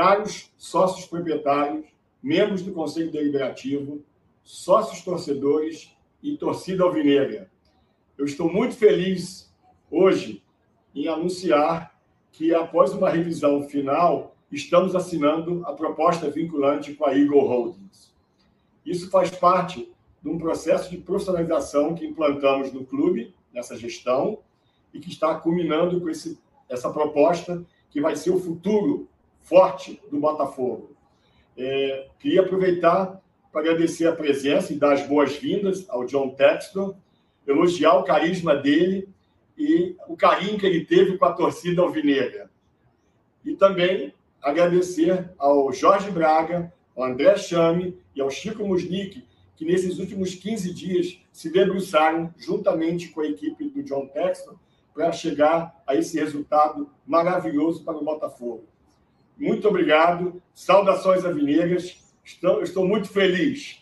caros sócios proprietários, membros do Conselho Deliberativo, sócios torcedores e torcida alvinegra. Eu estou muito feliz hoje em anunciar que, após uma revisão final, estamos assinando a proposta vinculante com a Eagle Holdings. Isso faz parte de um processo de profissionalização que implantamos no clube, nessa gestão, e que está culminando com esse, essa proposta que vai ser o futuro forte do Botafogo. É, queria aproveitar para agradecer a presença e dar as boas-vindas ao John Texton, elogiar o carisma dele e o carinho que ele teve com a torcida alvinegra. E também agradecer ao Jorge Braga, ao André Chame e ao Chico Musnick, que nesses últimos 15 dias se debruçaram juntamente com a equipe do John Texton para chegar a esse resultado maravilhoso para o Botafogo. Muito obrigado, saudações avinegras, estou, estou muito feliz.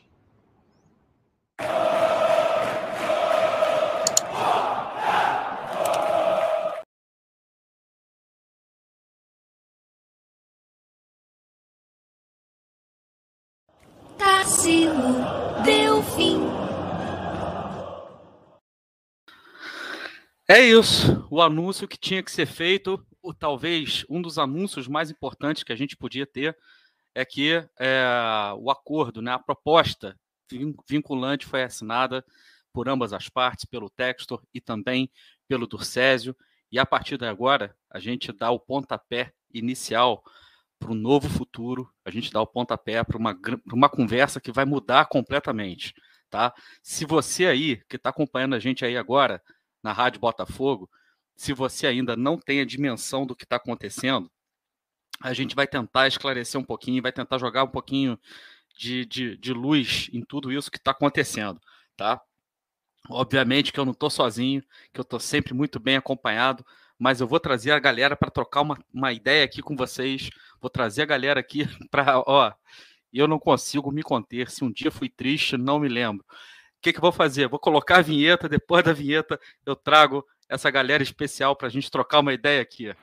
É isso, o anúncio que tinha que ser feito, o, talvez um dos anúncios mais importantes que a gente podia ter é que é, o acordo, né, a proposta vinculante foi assinada por ambas as partes, pelo Textor e também pelo Durcésio, e a partir de agora a gente dá o pontapé inicial para o novo futuro, a gente dá o pontapé para uma, uma conversa que vai mudar completamente, tá? Se você aí, que está acompanhando a gente aí agora, na Rádio Botafogo, se você ainda não tem a dimensão do que está acontecendo, a gente vai tentar esclarecer um pouquinho, vai tentar jogar um pouquinho de, de, de luz em tudo isso que está acontecendo, tá? Obviamente que eu não estou sozinho, que eu estou sempre muito bem acompanhado, mas eu vou trazer a galera para trocar uma, uma ideia aqui com vocês. Vou trazer a galera aqui para, ó, eu não consigo me conter. Se um dia fui triste, não me lembro. O que, que eu vou fazer? Vou colocar a vinheta, depois da vinheta eu trago essa galera especial para a gente trocar uma ideia aqui.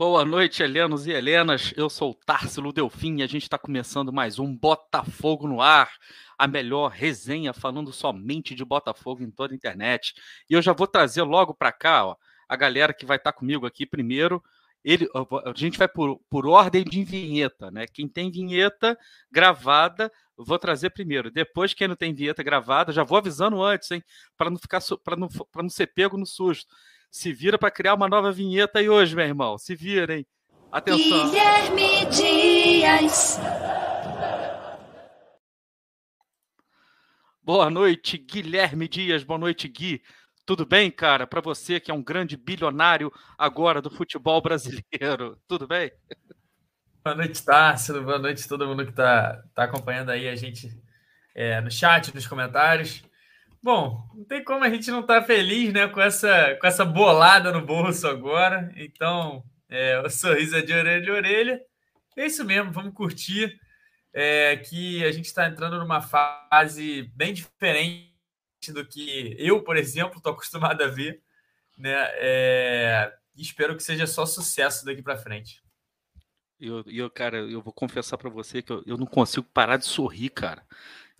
Boa noite, Helenos e Helenas. Eu sou o Társilo Delfim e a gente está começando mais um Botafogo no Ar, a melhor resenha falando somente de Botafogo em toda a internet. E eu já vou trazer logo para cá ó, a galera que vai estar tá comigo aqui primeiro. Ele, a gente vai por, por ordem de vinheta, né? Quem tem vinheta gravada, vou trazer primeiro. Depois, quem não tem vinheta gravada, já vou avisando antes, hein? Para não ficar para não, não ser pego no susto. Se vira para criar uma nova vinheta aí hoje, meu irmão. Se vira, hein? Atenção. Guilherme Dias. Boa noite, Guilherme Dias. Boa noite, Gui. Tudo bem, cara? Para você que é um grande bilionário agora do futebol brasileiro. Tudo bem? Boa noite, Tássio. Boa noite a todo mundo que está tá acompanhando aí a gente é, no chat, nos comentários. Bom, não tem como a gente não estar tá feliz né, com, essa, com essa bolada no bolso agora. Então, é, o sorriso é de orelha a orelha. É isso mesmo, vamos curtir. É, que a gente está entrando numa fase bem diferente do que eu, por exemplo, estou acostumado a ver. Né? É, espero que seja só sucesso daqui para frente. Eu, eu, cara, eu vou confessar para você que eu, eu não consigo parar de sorrir, cara.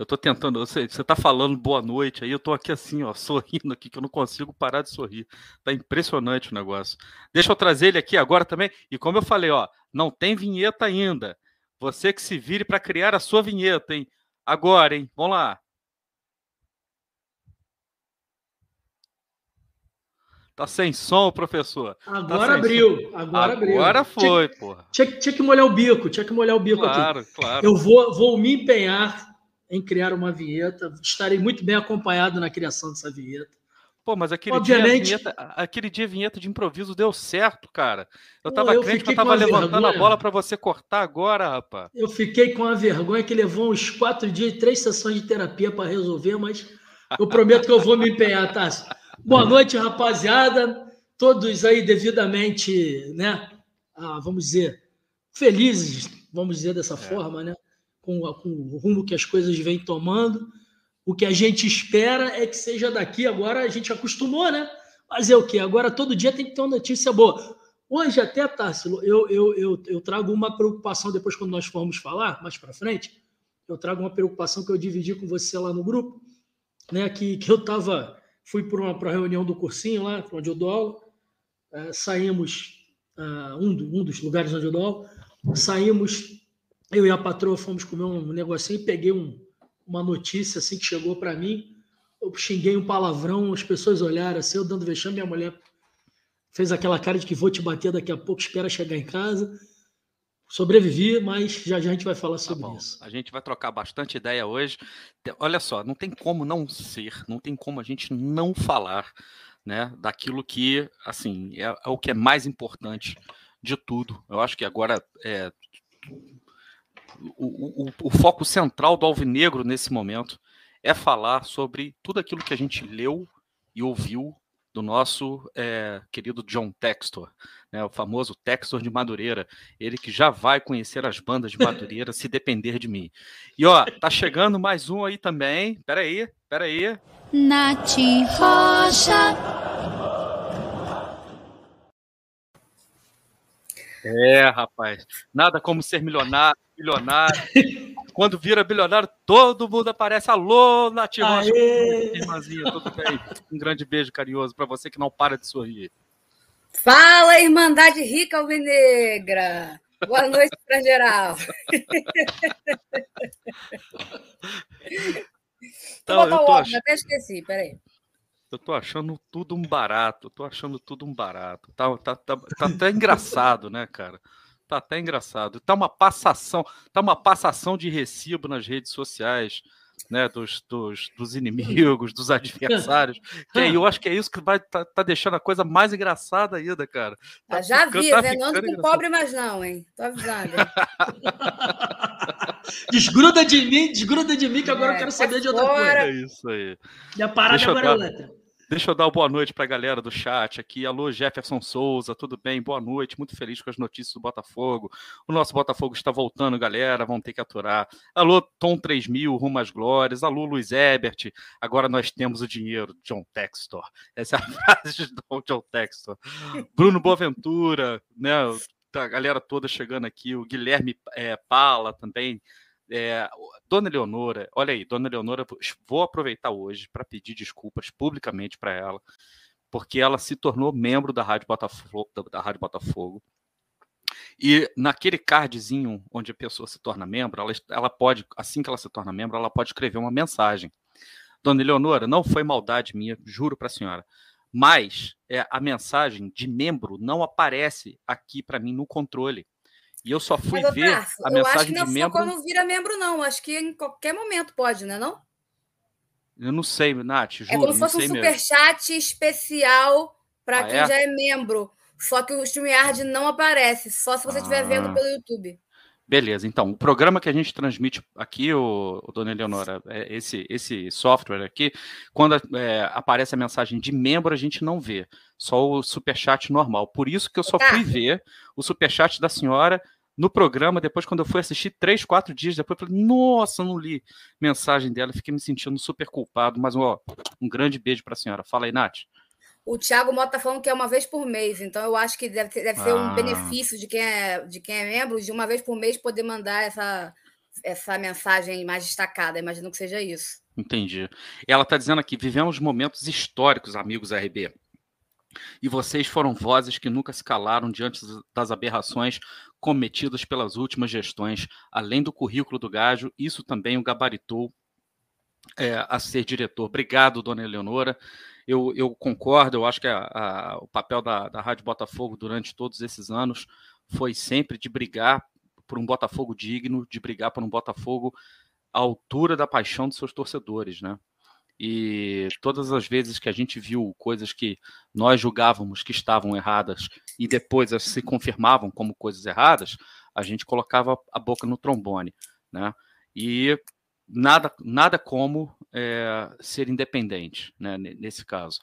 Eu tô tentando, você, você tá falando boa noite, aí eu tô aqui assim, ó, sorrindo aqui, que eu não consigo parar de sorrir. Tá impressionante o negócio. Deixa eu trazer ele aqui agora também. E como eu falei, ó, não tem vinheta ainda. Você que se vire para criar a sua vinheta, hein? Agora, hein? Vamos lá. Tá sem som, professor. Tá agora tá abriu. Som. Agora, abriu. Agora foi, tinha, porra. Tinha, tinha, que molhar o bico, tinha que molhar o bico claro, aqui. Claro, claro. Eu vou, vou me empenhar em criar uma vinheta. Estarei muito bem acompanhado na criação dessa vinheta. Pô, mas aquele Obviamente... dia, vinheta, aquele dia vinheta de improviso deu certo, cara. Eu tava Pô, crente que eu tava levantando vergonha. a bola para você cortar agora, rapaz. Eu fiquei com a vergonha que levou uns quatro dias e três sessões de terapia para resolver, mas eu prometo que eu vou me empenhar, tá? Boa noite, rapaziada. Todos aí devidamente, né? Ah, vamos dizer, felizes, vamos dizer dessa é. forma, né? Com, com o rumo que as coisas vêm tomando. O que a gente espera é que seja daqui. Agora a gente acostumou, né? Fazer o quê? Agora todo dia tem que ter uma notícia boa. Hoje, até, Tássilo, eu, eu, eu, eu trago uma preocupação depois, quando nós formos falar, mais para frente. Eu trago uma preocupação que eu dividi com você lá no grupo, né? Que, que eu estava. Fui para uma pra reunião do cursinho lá, onde eu dou aula. É, saímos, uh, um, um dos lugares onde eu dou aula, saímos, eu e a patroa fomos comer um negocinho e peguei um, uma notícia assim que chegou para mim. Eu xinguei um palavrão, as pessoas olharam assim, eu dando vexame, minha mulher fez aquela cara de que vou te bater daqui a pouco, espera chegar em casa. Sobrevivi, mas já, já a gente vai falar tá sobre tá isso. A gente vai trocar bastante ideia hoje. Olha só, não tem como não ser, não tem como a gente não falar né, daquilo que, assim, é, é o que é mais importante de tudo. Eu acho que agora é, o, o, o foco central do Alvinegro nesse momento é falar sobre tudo aquilo que a gente leu e ouviu do nosso é, querido John Textor, né, o famoso Textor de Madureira, ele que já vai conhecer as bandas de Madureira se depender de mim. E ó, tá chegando mais um aí também. Pera aí, pera aí. Nath Rocha. É, rapaz, nada como ser milionário bilionário. Quando vira bilionário, todo mundo aparece. Alô, Nativa. Irmãzinha, tudo bem? Um grande beijo carinhoso para você que não para de sorrir. Fala, Irmandade Rica Alvinegra. Boa noite para geral. Então, eu tô ach... até esqueci, peraí. Eu tô achando tudo um barato, tô achando tudo um barato. Tá, tá, tá, tá até engraçado, né, cara? Tá até engraçado. Tá uma passação, tá uma passação de recibo nas redes sociais, né, dos, dos, dos inimigos, dos adversários. Que aí eu acho que é isso que vai tá, tá deixando a coisa mais engraçada ainda, cara. Tá ah, já vi, tá né? Não ando com pobre mais não, hein? Tô avisando. desgruda de mim, desgruda de mim, que agora é, eu quero saber de outra coisa. É isso aí. E a parada Deixa agora é outra. Deixa eu dar uma boa noite para a galera do chat aqui. Alô, Jefferson Souza, tudo bem? Boa noite, muito feliz com as notícias do Botafogo. O nosso Botafogo está voltando, galera, vão ter que aturar. Alô, Tom 3000, rumo às glórias. Alô, Luiz Ebert, agora nós temos o dinheiro. John Textor. Essa é a frase de John Textor. Bruno Boaventura, né? A galera toda chegando aqui. O Guilherme é, Pala também é, Dona Leonora, olha aí, Dona Leonora, vou aproveitar hoje para pedir desculpas publicamente para ela, porque ela se tornou membro da Rádio Botafogo, da, da Rádio Botafogo. E naquele cardzinho onde a pessoa se torna membro, ela, ela pode, assim que ela se torna membro, ela pode escrever uma mensagem. Dona Eleonora, não foi maldade minha, juro para a senhora. Mas é, a mensagem de membro não aparece aqui para mim no controle. E eu só fui Mas, ver a mensagem de membro. Eu acho que não é quando vira membro, não. Acho que em qualquer momento pode, né? Não? Eu não sei, Nath, juro. É como se fosse um superchat especial para ah, quem é? já é membro. Só que o StreamYard não aparece, só se você estiver ah. vendo pelo YouTube. Beleza, então, o programa que a gente transmite aqui, o, o Dona Eleonora, é esse, esse software aqui, quando é, aparece a mensagem de membro, a gente não vê, só o superchat normal. Por isso que eu só tá. fui ver o superchat da senhora no programa, depois quando eu fui assistir, três, quatro dias depois, eu falei, nossa, não li mensagem dela, fiquei me sentindo super culpado, mas ó, um grande beijo para a senhora. Fala aí, Nath. O Thiago Mota tá falando que é uma vez por mês, então eu acho que deve, deve ser ah. um benefício de quem, é, de quem é membro, de uma vez por mês poder mandar essa, essa mensagem mais destacada. Imagino que seja isso. Entendi. Ela está dizendo aqui: vivemos momentos históricos, amigos RB. E vocês foram vozes que nunca se calaram diante das aberrações cometidas pelas últimas gestões. Além do currículo do Gajo, isso também o gabaritou é, a ser diretor. Obrigado, dona Eleonora eu, eu concordo, eu acho que a, a, o papel da, da Rádio Botafogo durante todos esses anos foi sempre de brigar por um Botafogo digno, de brigar por um Botafogo à altura da paixão dos seus torcedores, né? E todas as vezes que a gente viu coisas que nós julgávamos que estavam erradas e depois se confirmavam como coisas erradas, a gente colocava a boca no trombone, né? E nada, nada como é, ser independente, né? Nesse caso,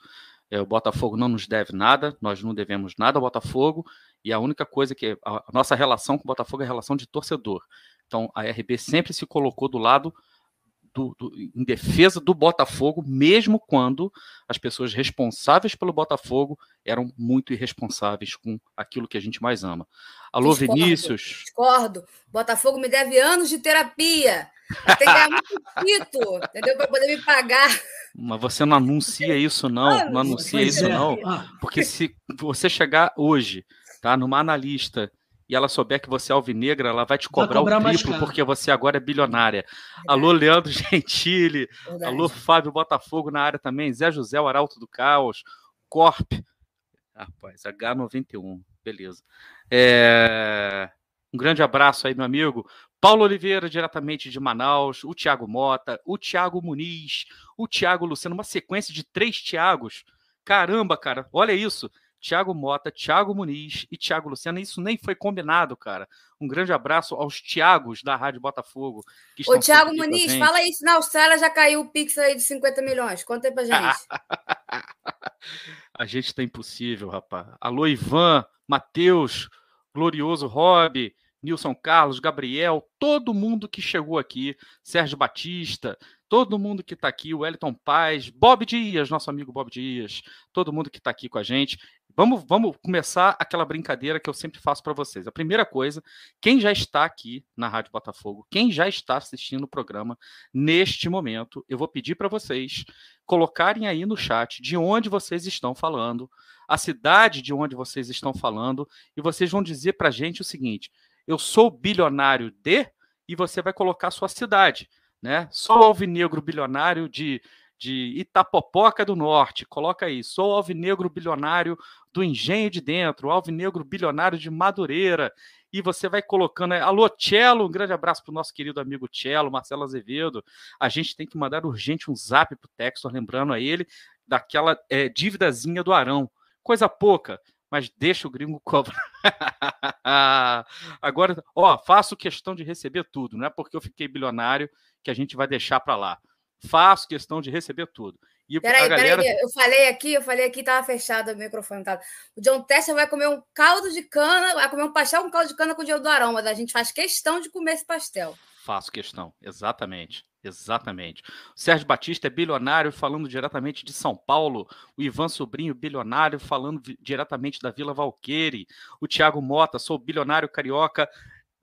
é, o Botafogo não nos deve nada, nós não devemos nada ao Botafogo e a única coisa que a, a nossa relação com o Botafogo é a relação de torcedor. Então, a RB sempre se colocou do lado do, do, em defesa do Botafogo, mesmo quando as pessoas responsáveis pelo Botafogo eram muito irresponsáveis com aquilo que a gente mais ama. Alô, discordo, Vinícius. Discordo. Botafogo me deve anos de terapia. Tem que ganhar muito título, entendeu? Para poder me pagar. Mas você não anuncia isso, não. Não anuncia isso, é. não. Ah. Porque se você chegar hoje, tá, numa analista e ela souber que você é alvinegra, ela vai te cobrar, vai cobrar o triplo, porque você agora é bilionária. Verdade. Alô, Leandro Gentili. Verdade. Alô, Fábio Botafogo na área também. Zé José, o Arauto do Caos. Corp. Rapaz, H91. Beleza. É... Um grande abraço aí, meu amigo. Paulo Oliveira, diretamente de Manaus, o Tiago Mota, o Tiago Muniz, o Tiago Luciano, uma sequência de três Tiagos. Caramba, cara, olha isso. Tiago Mota, Tiago Muniz e Tiago Luciano. Isso nem foi combinado, cara. Um grande abraço aos Tiagos da Rádio Botafogo. Que Ô, Tiago Muniz, fala isso. Na Austrália já caiu o Pix aí de 50 milhões. Conta aí pra gente. a gente tá impossível, rapaz. Alô, Ivan, Matheus, Glorioso Rob, Nilson Carlos, Gabriel, todo mundo que chegou aqui, Sérgio Batista, todo mundo que está aqui, o Wellington Paz, Bob Dias, nosso amigo Bob Dias, todo mundo que está aqui com a gente. Vamos, vamos começar aquela brincadeira que eu sempre faço para vocês. A primeira coisa, quem já está aqui na Rádio Botafogo, quem já está assistindo o programa neste momento, eu vou pedir para vocês colocarem aí no chat de onde vocês estão falando, a cidade de onde vocês estão falando, e vocês vão dizer para a gente o seguinte: eu sou bilionário de, e você vai colocar a sua cidade, né? Sou alvinegro bilionário de de Itapopoca do Norte, coloca aí, sou alvinegro bilionário do Engenho de Dentro, alvinegro bilionário de Madureira, e você vai colocando aí, alô, Cello, um grande abraço para o nosso querido amigo Cello, Marcelo Azevedo, a gente tem que mandar urgente um zap para o Textor, lembrando a ele daquela é, dívidazinha do Arão, coisa pouca, mas deixa o gringo cobrar. Agora, ó, faço questão de receber tudo, não é porque eu fiquei bilionário que a gente vai deixar para lá faço questão de receber tudo. E peraí, a galera... peraí, eu falei aqui, eu falei aqui, estava fechado o microfone. Tava... O John Tessa vai comer um caldo de cana, vai comer um pastel com caldo de cana com o Diego do Arão, mas a gente faz questão de comer esse pastel. Faço questão, exatamente. Exatamente. O Sérgio Batista é bilionário falando diretamente de São Paulo. O Ivan Sobrinho, bilionário, falando diretamente da Vila Valqueire. O Tiago Mota, sou bilionário carioca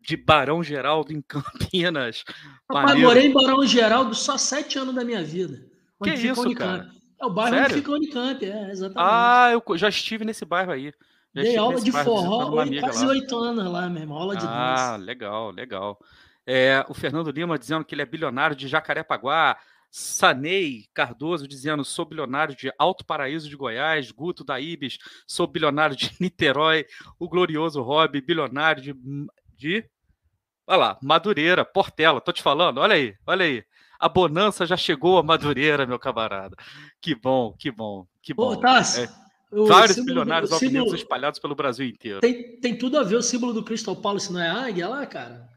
de Barão Geraldo em Campinas. Rapaz, morei em Barão Geraldo só sete anos da minha vida. Que isso, cara? É o bairro Sério? onde fica a Unicamp, é, exatamente. Ah, eu já estive nesse bairro aí. Já Dei aula de forró, quase oito anos lá, meu irmão, aula de Ah, dança. legal, legal. É, o Fernando Lima dizendo que ele é bilionário de Jacarepaguá. Sanei Cardoso dizendo: sou bilionário de Alto Paraíso de Goiás, Guto da Ibis, sou bilionário de Niterói, o glorioso Rob, bilionário de, de Olha lá, Madureira, Portela, tô te falando, olha aí, olha aí. A bonança já chegou a Madureira, meu camarada. Que bom, que bom, que bom. Ô, Tassi, é, vários símbolo, bilionários símbolo, espalhados pelo Brasil inteiro. Tem, tem tudo a ver o símbolo do Crystal Palace, não é a águia lá, cara?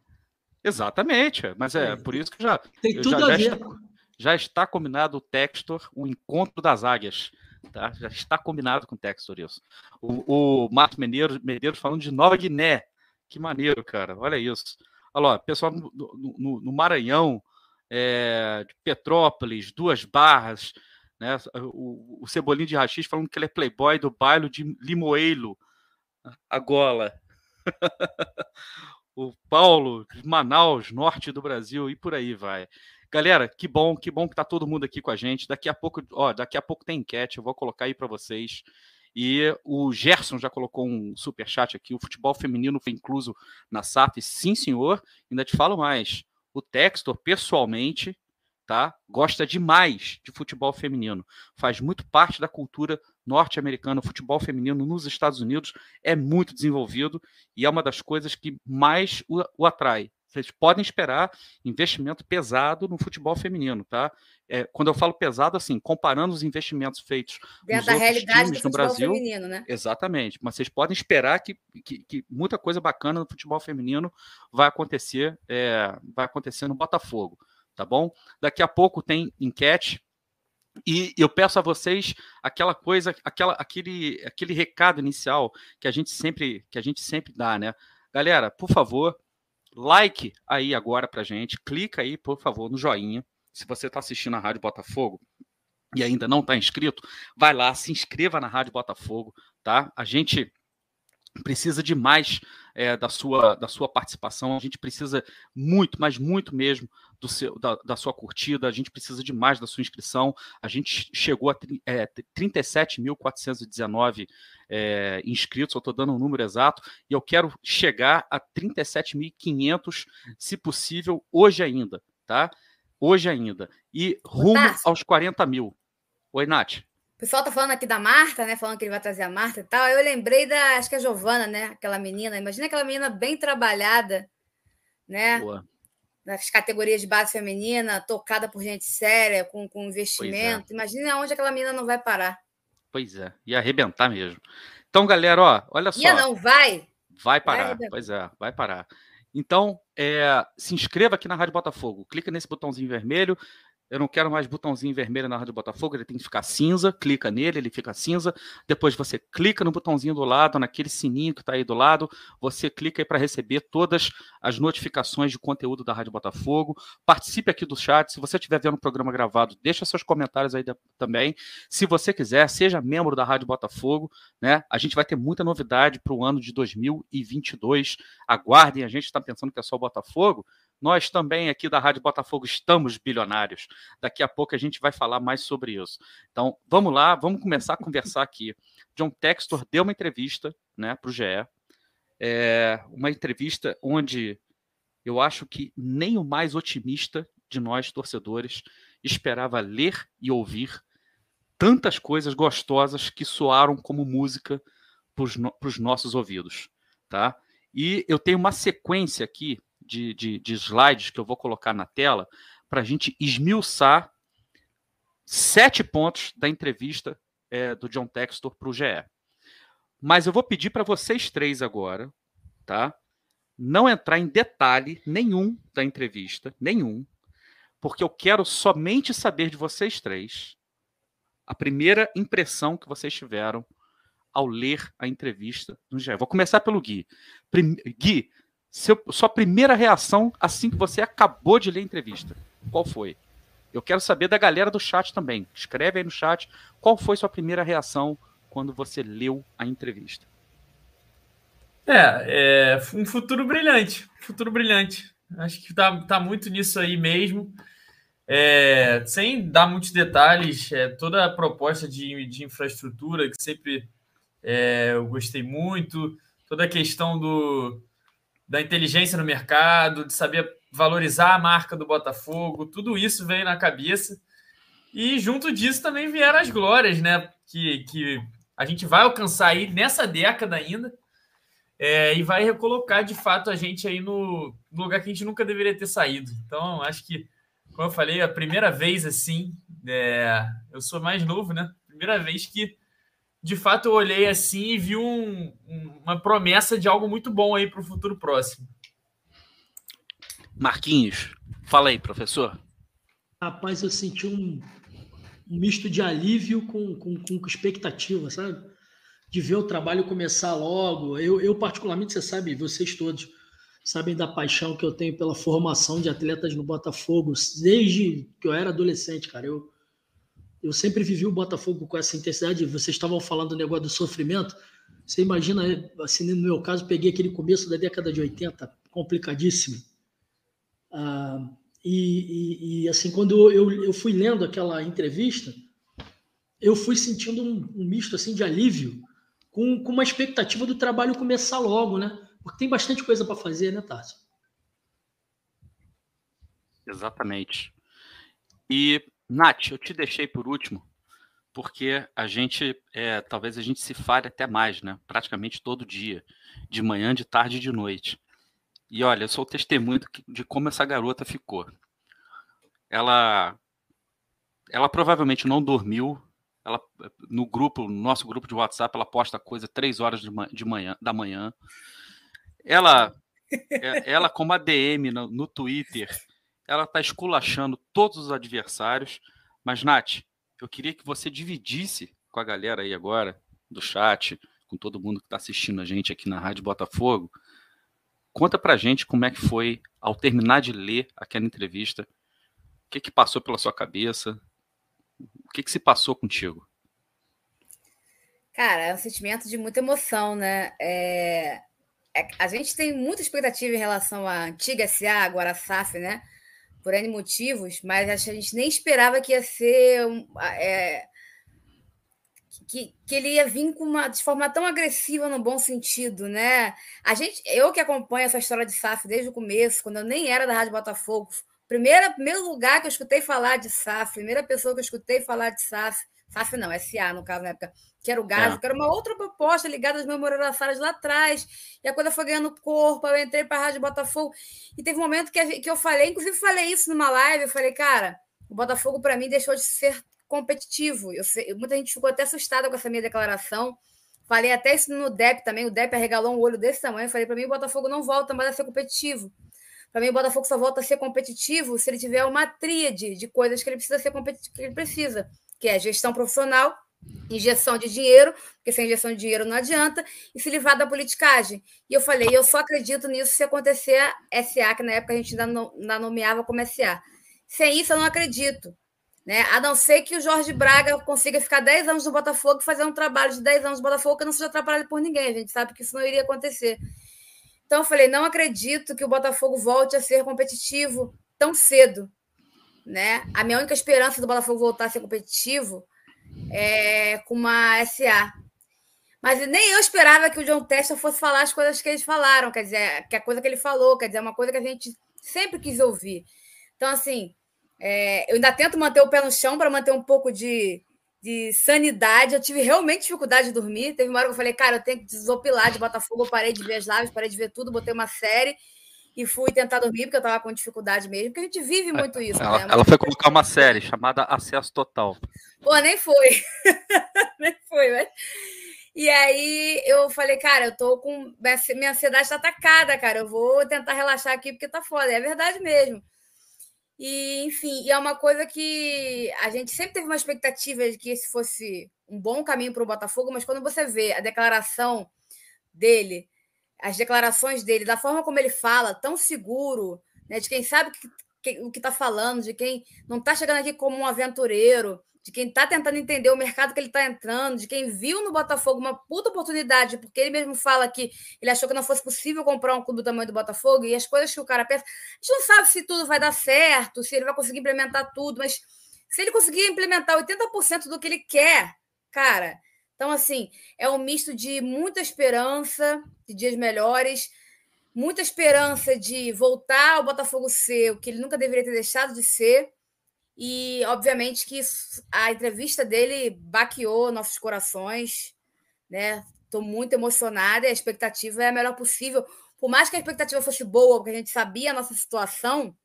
Exatamente, mas é, é por isso que já. Tem tudo já, a já ver. Está, já está combinado o Textor, o encontro das águias. Tá? Já está combinado com o Textor isso. O, o Marcos Medeiros, Medeiros falando de Nova Guiné. Que maneiro, cara. Olha isso. Olha lá, pessoal no, no, no Maranhão, é, de Petrópolis, Duas Barras, né? O, o de Rachis falando que ele é playboy do bairro de Limoeiro, a gola. o Paulo Manaus, norte do Brasil, e por aí vai. Galera, que bom, que bom que tá todo mundo aqui com a gente. Daqui a pouco, ó, daqui a pouco tem enquete, eu vou colocar aí para vocês. E o Gerson já colocou um super chat aqui. O futebol feminino foi incluso na SAF? Sim, senhor. Ainda te falo mais. O Textor, pessoalmente, tá? Gosta demais de futebol feminino. Faz muito parte da cultura norte-americana. O futebol feminino nos Estados Unidos é muito desenvolvido e é uma das coisas que mais o, o atrai. Vocês podem esperar investimento pesado no futebol feminino, tá? É, quando eu falo pesado, assim, comparando os investimentos feitos Dentro da realidade do no Brasil, feminino, né? Exatamente. Mas vocês podem esperar que, que, que, muita coisa bacana no futebol feminino vai acontecer, é, vai acontecer no Botafogo, tá bom? Daqui a pouco tem enquete. E eu peço a vocês aquela coisa, aquela, aquele, aquele recado inicial que a gente sempre, que a gente sempre dá, né? Galera, por favor, like aí agora pra gente, clica aí, por favor, no joinha. Se você está assistindo a Rádio Botafogo e ainda não está inscrito, vai lá, se inscreva na Rádio Botafogo, tá? A gente precisa demais é, da, sua, da sua participação, a gente precisa muito, mas muito mesmo do seu, da, da sua curtida, a gente precisa demais da sua inscrição. A gente chegou a é, 37.419 é, inscritos, eu estou dando um número exato, e eu quero chegar a 37.500, se possível, hoje ainda, tá? Hoje ainda. E rumo aos 40 mil. Oi, Nath. O pessoal tá falando aqui da Marta, né? Falando que ele vai trazer a Marta e tal. Eu lembrei da, acho que é a Giovana, né? Aquela menina. Imagina aquela menina bem trabalhada, né? Boa. Nas categorias de base feminina, tocada por gente séria, com, com é. investimento. É. Imagina onde aquela menina não vai parar. Pois é, ia arrebentar mesmo. Então, galera, ó, olha só. Ia não, vai. Vai parar, vai pois é, vai parar. Então, é, se inscreva aqui na Rádio Botafogo. Clica nesse botãozinho vermelho, eu não quero mais botãozinho vermelho na Rádio Botafogo, ele tem que ficar cinza. Clica nele, ele fica cinza. Depois você clica no botãozinho do lado, naquele sininho que está aí do lado. Você clica aí para receber todas as notificações de conteúdo da Rádio Botafogo. Participe aqui do chat. Se você estiver vendo o programa gravado, deixa seus comentários aí também. Se você quiser, seja membro da Rádio Botafogo. Né? A gente vai ter muita novidade para o ano de 2022. Aguardem, a gente está pensando que é só o Botafogo nós também aqui da Rádio Botafogo estamos bilionários. Daqui a pouco a gente vai falar mais sobre isso. Então, vamos lá, vamos começar a conversar aqui. John Textor deu uma entrevista né, para o GE. É uma entrevista onde eu acho que nem o mais otimista de nós, torcedores, esperava ler e ouvir tantas coisas gostosas que soaram como música para os nossos ouvidos. Tá? E eu tenho uma sequência aqui de, de, de slides que eu vou colocar na tela para a gente esmiuçar sete pontos da entrevista é, do John Textor para o GE. Mas eu vou pedir para vocês três agora, tá? Não entrar em detalhe nenhum da entrevista, nenhum, porque eu quero somente saber de vocês três a primeira impressão que vocês tiveram ao ler a entrevista do GE. Vou começar pelo Gui. Gui, seu, sua primeira reação assim que você acabou de ler a entrevista. Qual foi? Eu quero saber da galera do chat também. Escreve aí no chat qual foi sua primeira reação quando você leu a entrevista. É, é um futuro brilhante. Futuro brilhante. Acho que tá, tá muito nisso aí mesmo. É, sem dar muitos detalhes, é, toda a proposta de, de infraestrutura que sempre é, eu gostei muito, toda a questão do, da inteligência no mercado, de saber valorizar a marca do Botafogo, tudo isso veio na cabeça. E junto disso também vieram as glórias, né? Que, que a gente vai alcançar aí nessa década ainda. É, e vai recolocar de fato a gente aí no, no, lugar que a gente nunca deveria ter saído. Então, acho que, como eu falei, a primeira vez assim, é, eu sou mais novo, né? Primeira vez que de fato eu olhei assim e vi um, uma promessa de algo muito bom aí para o futuro próximo. Marquinhos, fala aí, professor. Rapaz, eu senti um, um misto de alívio com, com, com expectativa, sabe? De ver o trabalho começar logo. Eu, eu, particularmente, você sabe, vocês todos sabem da paixão que eu tenho pela formação de atletas no Botafogo, desde que eu era adolescente, cara. Eu, eu sempre vivi o Botafogo com essa intensidade. Vocês estavam falando do negócio do sofrimento. Você imagina, assim, no meu caso, peguei aquele começo da década de 80, complicadíssimo. Ah, e, e, e, assim, quando eu, eu fui lendo aquela entrevista, eu fui sentindo um, um misto assim de alívio, com, com uma expectativa do trabalho começar logo, né? Porque tem bastante coisa para fazer, né, Tarso? Exatamente. E Nath, eu te deixei por último, porque a gente, é, talvez a gente se fale até mais, né? Praticamente todo dia, de manhã, de tarde e de noite. E olha, eu sou testemunho de como essa garota ficou. Ela, ela provavelmente não dormiu. Ela, no grupo, no nosso grupo de WhatsApp, ela posta coisa três horas de, de manhã, da manhã. Ela, é, ela como ADM no, no Twitter, ela está esculachando todos os adversários. Mas, Nath, eu queria que você dividisse com a galera aí agora, do chat, com todo mundo que está assistindo a gente aqui na Rádio Botafogo, Conta pra gente como é que foi ao terminar de ler aquela entrevista. O que, que passou pela sua cabeça? O que, que se passou contigo? Cara, é um sentimento de muita emoção, né? É... É... a gente tem muita expectativa em relação à antiga SA, agora SAF, né? Por N motivos, mas a gente nem esperava que ia ser é, que, que ele ia vir com uma, de forma tão agressiva no bom sentido, né? A gente, eu que acompanho essa história de SAF desde o começo, quando eu nem era da Rádio Botafogo, primeira, primeiro lugar que eu escutei falar de SAF, primeira pessoa que eu escutei falar de SAF, SAF não, SA no caso na época, que era o gás, é. que era uma outra proposta ligada às memorias lá atrás, e a coisa foi ganhando corpo, eu entrei para a Rádio Botafogo, e teve um momento que, que eu falei, inclusive falei isso numa live, eu falei, cara, o Botafogo para mim deixou de ser competitivo. Eu sei, muita gente ficou até assustada com essa minha declaração. Falei até isso no DEP também. O DEP arregalou um olho desse tamanho. Falei, para mim, o Botafogo não volta mais a ser competitivo. Para mim, o Botafogo só volta a ser competitivo se ele tiver uma tríade de coisas que ele precisa ser competitivo, que ele precisa, que é gestão profissional, injeção de dinheiro, porque sem injeção de dinheiro não adianta, e se livrar da politicagem. E eu falei, eu só acredito nisso se acontecer a SA, que na época a gente ainda, nomeava como SA. Sem isso, eu não acredito. Né? A não ser que o Jorge Braga consiga ficar 10 anos no Botafogo e fazer um trabalho de 10 anos no Botafogo que não seja atrapalhado por ninguém. A gente sabe que isso não iria acontecer. Então, eu falei: não acredito que o Botafogo volte a ser competitivo tão cedo. Né? A minha única esperança do Botafogo voltar a ser competitivo é com uma SA. Mas nem eu esperava que o John Testa fosse falar as coisas que eles falaram, quer dizer, que a coisa que ele falou, quer dizer, uma coisa que a gente sempre quis ouvir. Então, assim, é, eu ainda tento manter o pé no chão para manter um pouco de, de sanidade. Eu tive realmente dificuldade de dormir. Teve uma hora que eu falei, cara, eu tenho que desopilar de Botafogo. Eu parei de ver as lives, parei de ver tudo, botei uma série e fui tentar dormir, porque eu estava com dificuldade mesmo, porque a gente vive muito isso. Ela, né? ela foi colocar uma série chamada Acesso Total. Pô, nem foi. nem foi, mas. E aí eu falei, cara, eu tô com. Minha ansiedade está atacada, cara. Eu vou tentar relaxar aqui porque tá foda. É verdade mesmo. E, enfim, é uma coisa que a gente sempre teve uma expectativa de que esse fosse um bom caminho para o Botafogo, mas quando você vê a declaração dele, as declarações dele, da forma como ele fala, tão seguro, né, de quem sabe o que está falando, de quem não está chegando aqui como um aventureiro, de quem está tentando entender o mercado que ele está entrando, de quem viu no Botafogo uma puta oportunidade, porque ele mesmo fala que ele achou que não fosse possível comprar um clube do tamanho do Botafogo, e as coisas que o cara pensa. A gente não sabe se tudo vai dar certo, se ele vai conseguir implementar tudo, mas se ele conseguir implementar 80% do que ele quer, cara. Então, assim, é um misto de muita esperança de dias melhores, muita esperança de voltar ao Botafogo ser o que ele nunca deveria ter deixado de ser e, obviamente, que a entrevista dele baqueou nossos corações, né? Estou muito emocionada e a expectativa é a melhor possível. Por mais que a expectativa fosse boa, porque a gente sabia a nossa situação,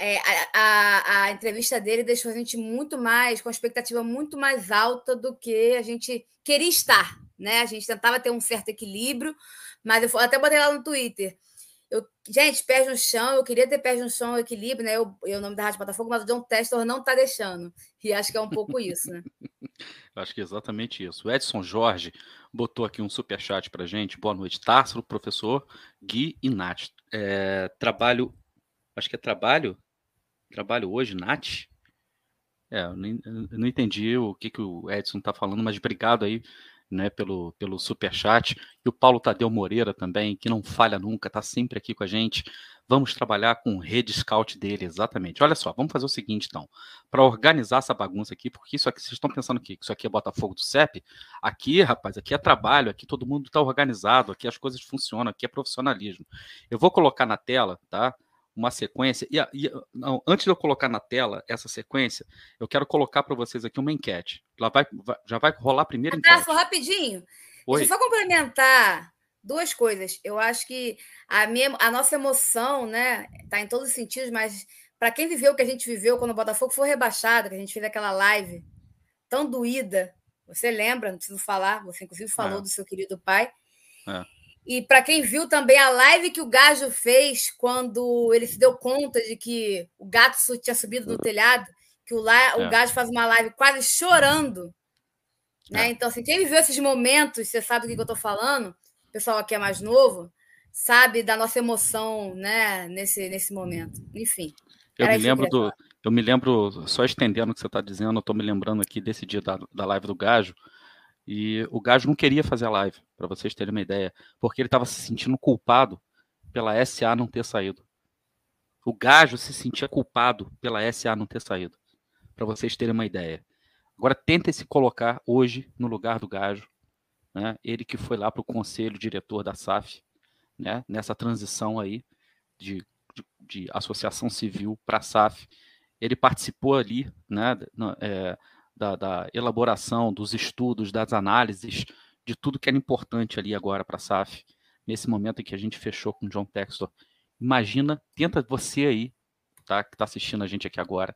é, a, a, a, entrevista dele deixou a gente muito mais, com a expectativa muito mais alta do que a gente queria estar. Né? A gente tentava ter um certo equilíbrio, mas eu até botei lá no Twitter. Eu, gente, pés no chão, eu queria ter pés no chão, equilíbrio, né? Eu, eu o nome da Rádio Botafogo, mas o John Testor não está deixando. E acho que é um pouco isso, né? acho que é exatamente isso. O Edson Jorge botou aqui um super chat para gente. Boa noite, Tássilo, professor Gui e Nath. É, trabalho, acho que é trabalho, trabalho hoje, Nath. É, eu, eu não entendi o que, que o Edson está falando, mas obrigado aí né, pelo, pelo super chat e o Paulo Tadeu Moreira também, que não falha nunca, está sempre aqui com a gente. Vamos trabalhar com rede scout dele, exatamente. Olha só, vamos fazer o seguinte então, para organizar essa bagunça aqui, porque isso aqui, vocês estão pensando que isso aqui é Botafogo do CEP? Aqui, rapaz, aqui é trabalho, aqui todo mundo está organizado, aqui as coisas funcionam, aqui é profissionalismo. Eu vou colocar na tela, tá? Uma sequência. E, e não, antes de eu colocar na tela essa sequência, eu quero colocar para vocês aqui uma enquete. Lá vai, vai, já vai rolar a primeira Abraço, enquete. rapidinho. Oi. Deixa eu só complementar duas coisas. Eu acho que a, minha, a nossa emoção, né, tá em todos os sentidos, mas para quem viveu o que a gente viveu quando o Botafogo foi rebaixado, que a gente fez aquela live tão doída, você lembra, não preciso falar, você inclusive falou é. do seu querido pai. É. E para quem viu também a live que o Gajo fez quando ele se deu conta de que o gato tinha subido no telhado, que o, la... é. o Gajo faz uma live quase chorando. Né? É. Então, assim, quem viveu esses momentos, você sabe do que eu estou falando, o pessoal aqui é mais novo, sabe da nossa emoção né, nesse, nesse momento. Enfim. Eu me lembro do. Eu me lembro, só estendendo o que você está dizendo, eu estou me lembrando aqui desse dia da, da live do Gajo. E o Gajo não queria fazer a live, para vocês terem uma ideia, porque ele estava se sentindo culpado pela SA não ter saído. O Gajo se sentia culpado pela SA não ter saído, para vocês terem uma ideia. Agora tentem se colocar hoje no lugar do Gajo, né? Ele que foi lá para o conselho diretor da SAF, né? Nessa transição aí de, de, de associação civil para SAF, ele participou ali, né? É, da, da, elaboração, dos estudos, das análises, de tudo que era importante ali agora para a SAF, nesse momento em que a gente fechou com o John Textor. Imagina, tenta você aí, tá, que está assistindo a gente aqui agora,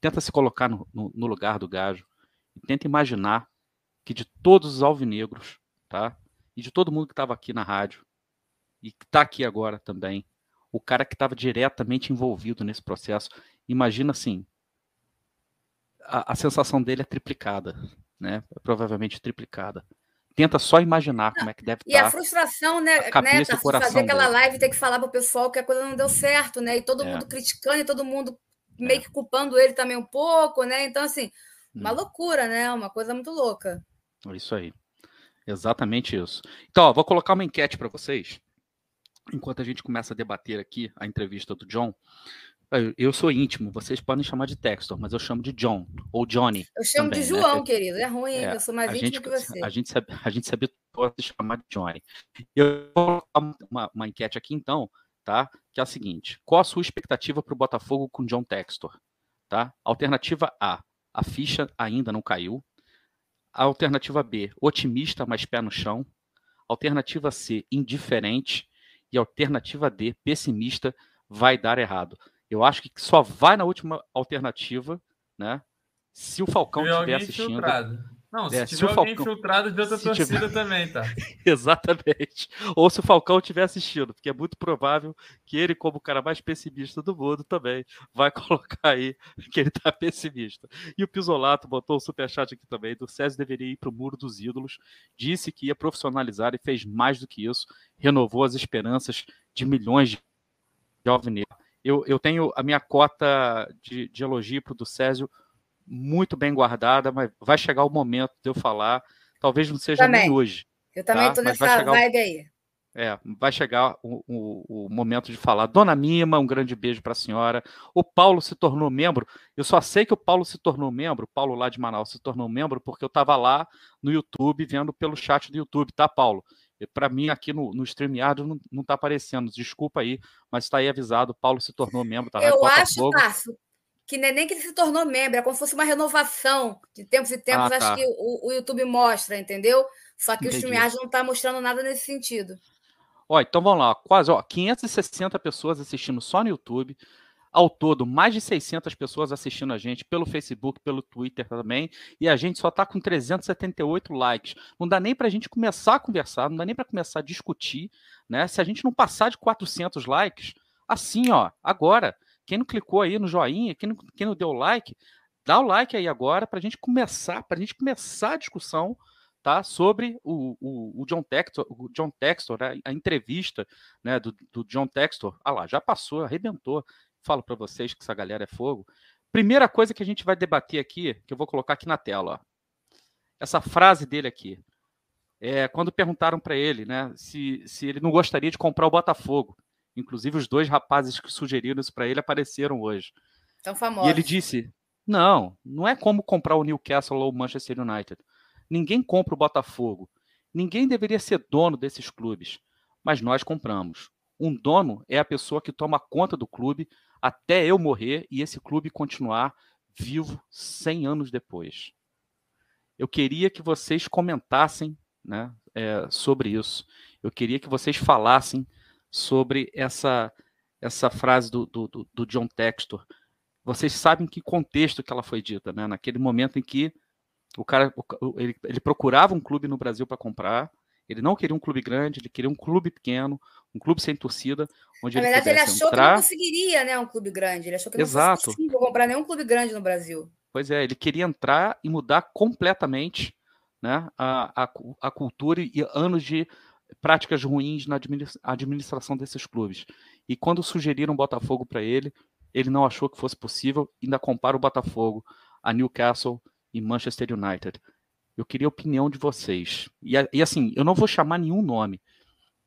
tenta se colocar no, no, no lugar do Gajo, e tenta imaginar que de todos os alvinegros, tá? E de todo mundo que estava aqui na rádio e que está aqui agora também, o cara que estava diretamente envolvido nesse processo, imagina assim, a, a, sensação dele é triplicada, né? Provavelmente triplicada. Tenta só imaginar como é que deve estar. E a frustração, né, a cabeça né, tá, fazer aquela dele. live e ter que falar para o pessoal que a coisa não deu certo, né? E todo é. mundo criticando e todo mundo meio é. que culpando ele também um pouco, né? Então, assim, uma hum. loucura, né? Uma coisa muito louca. Isso aí. Exatamente isso. Então, ó, vou colocar uma enquete para vocês. Enquanto a gente começa a debater aqui a entrevista do John. Eu sou íntimo, vocês podem chamar de Textor, mas eu chamo de John ou Johnny. Eu chamo também, de né? João, né? querido. É ruim, é, eu sou mais íntimo gente, que você. A gente, sabe, a gente se habituou a se chamar de Johnny. Eu vou colocar uma, uma enquete aqui então, tá? Que é a seguinte: qual a sua expectativa para o Botafogo com John Textor? Tá? Alternativa A: a ficha ainda não caiu. Alternativa B, otimista, mas pé no chão. Alternativa C, indiferente. E alternativa D, pessimista, vai dar errado. Eu acho que só vai na última alternativa, né? Se o Falcão estiver assistindo. Filtrado. Não, se é, tiver se alguém Falcão... infiltrado de outra torcida tiver... também, tá? Exatamente. Ou se o Falcão estiver assistindo, porque é muito provável que ele, como o cara mais pessimista do mundo, também vai colocar aí que ele tá pessimista. E o Pisolato botou o um superchat aqui também, do César deveria ir para o Muro dos Ídolos, disse que ia profissionalizar e fez mais do que isso, renovou as esperanças de milhões de jovens eu, eu tenho a minha cota de, de elogio para o do Césio muito bem guardada, mas vai chegar o momento de eu falar. Talvez não seja também. nem hoje. Eu também estou tá? nessa vibe aí. É, vai chegar o, o, o, momento de falar. Dona Mima, um grande beijo para a senhora. O Paulo se tornou membro. Eu só sei que o Paulo se tornou membro, Paulo lá de Manaus se tornou membro, porque eu estava lá no YouTube, vendo pelo chat do YouTube, tá, Paulo? Para mim, aqui no, no StreamYard não está aparecendo. Desculpa aí, mas está aí avisado. Paulo se tornou membro da Eu acho, Tarso, que não é nem que ele se tornou membro, é como se fosse uma renovação. De tempos e tempos, ah, tá. acho que o, o, YouTube mostra, entendeu? Só que Entendi. o StreamYard não está mostrando nada nesse sentido. Ó, então vamos lá, quase ó, 560 pessoas assistindo só no YouTube. Ao todo, mais de 600 pessoas assistindo a gente pelo Facebook, pelo Twitter também, e a gente só está com 378 likes. Não dá nem para a gente começar a conversar, não dá nem para começar a discutir, né? Se a gente não passar de 400 likes, assim, ó, agora, quem não clicou aí no joinha, quem não, quem não deu like, dá o like aí agora para a gente começar, para a gente começar a discussão tá? sobre o, o, o John Textor, o John Textor a, a entrevista né, do, do, John Textor. Ah lá, já passou, arrebentou. Falo para vocês que essa galera é fogo. Primeira coisa que a gente vai debater aqui, que eu vou colocar aqui na tela, ó. essa frase dele aqui. É, quando perguntaram para ele né, se, se ele não gostaria de comprar o Botafogo. Inclusive, os dois rapazes que sugeriram isso para ele apareceram hoje. Tão famosos. E ele disse: Não, não é como comprar o Newcastle ou o Manchester United. Ninguém compra o Botafogo. Ninguém deveria ser dono desses clubes, mas nós compramos. Um dono é a pessoa que toma conta do clube até eu morrer e esse clube continuar vivo 100 anos depois. Eu queria que vocês comentassem né, é, sobre isso. eu queria que vocês falassem sobre essa, essa frase do, do, do John Textor. Vocês sabem que contexto que ela foi dita, né? Naquele momento em que o cara ele, ele procurava um clube no Brasil para comprar, ele não queria um clube grande, ele queria um clube pequeno, um clube sem torcida, onde Na ele verdade, ele achou entrar... que não conseguiria, né, um clube grande. Ele achou que não Exato. fosse possível comprar nenhum clube grande no Brasil. Pois é, ele queria entrar e mudar completamente né, a, a, a cultura e anos de práticas ruins na administração desses clubes. E quando sugeriram Botafogo para ele, ele não achou que fosse possível, ainda compara o Botafogo a Newcastle e Manchester United. Eu queria a opinião de vocês. E, e, assim, eu não vou chamar nenhum nome,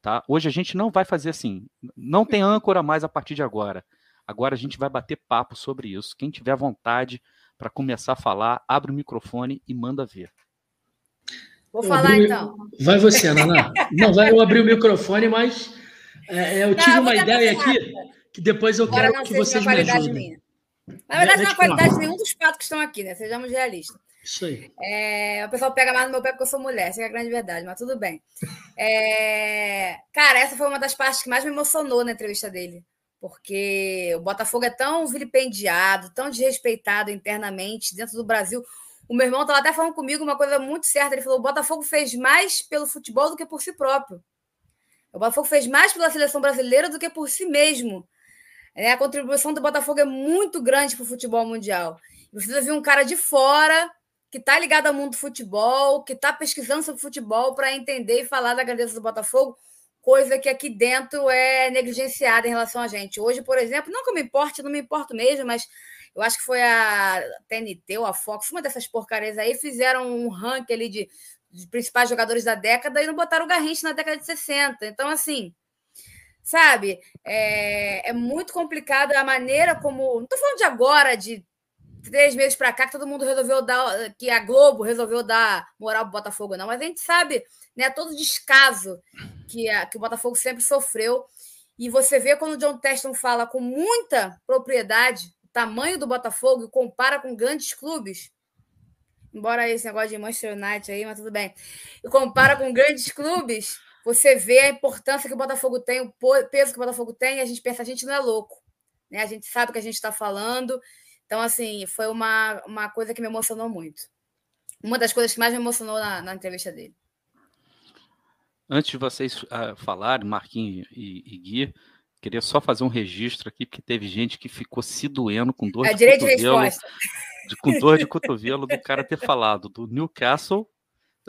tá? Hoje a gente não vai fazer assim, não tem âncora mais a partir de agora. Agora a gente vai bater papo sobre isso. Quem tiver vontade para começar a falar, abre o microfone e manda ver. Vou eu falar abri... então. Vai você, Naná. não vai eu abrir o microfone, mas é, eu tive não, uma ideia aqui que depois eu Agora quero que vocês me ajudem. Minha. Na verdade, não é qualidade de nenhum dos quatro que estão aqui, né? Sejamos realistas. Isso aí. É, o pessoal pega mais no meu pé porque eu sou mulher, essa é a grande verdade, mas tudo bem. É, cara, essa foi uma das partes que mais me emocionou na entrevista dele. Porque o Botafogo é tão vilipendiado, tão desrespeitado internamente dentro do Brasil. O meu irmão estava até falando comigo uma coisa muito certa. Ele falou: o Botafogo fez mais pelo futebol do que por si próprio. O Botafogo fez mais pela seleção brasileira do que por si mesmo. É, a contribuição do Botafogo é muito grande para o futebol mundial. Você vai ver um cara de fora que está ligado ao mundo do futebol, que está pesquisando sobre futebol para entender e falar da grandeza do Botafogo, coisa que aqui dentro é negligenciada em relação a gente. Hoje, por exemplo, não que eu me importe, não me importo mesmo, mas eu acho que foi a TNT ou a Fox, uma dessas porcarias aí, fizeram um ranking ali de, de principais jogadores da década e não botaram o Garrincha na década de 60. Então, assim, sabe? É, é muito complicado a maneira como. Não estou falando de agora, de três meses para cá, que todo mundo resolveu dar. que a Globo resolveu dar moral para o Botafogo, não. Mas a gente sabe né, todo o descaso que, a, que o Botafogo sempre sofreu. E você vê quando o John Teston fala com muita propriedade o tamanho do Botafogo e compara com grandes clubes. Embora esse negócio de Manchester United aí, mas tudo bem. E compara com grandes clubes você vê a importância que o Botafogo tem, o peso que o Botafogo tem, e a gente pensa, a gente não é louco. Né? A gente sabe o que a gente está falando. Então, assim, foi uma, uma coisa que me emocionou muito. Uma das coisas que mais me emocionou na, na entrevista dele. Antes de vocês uh, falarem, Marquinhos e, e, Gui, queria só fazer um registro aqui, porque teve gente que ficou se doendo com dor é, de cotovelo. De, com dor de cotovelo do cara ter falado do Newcastle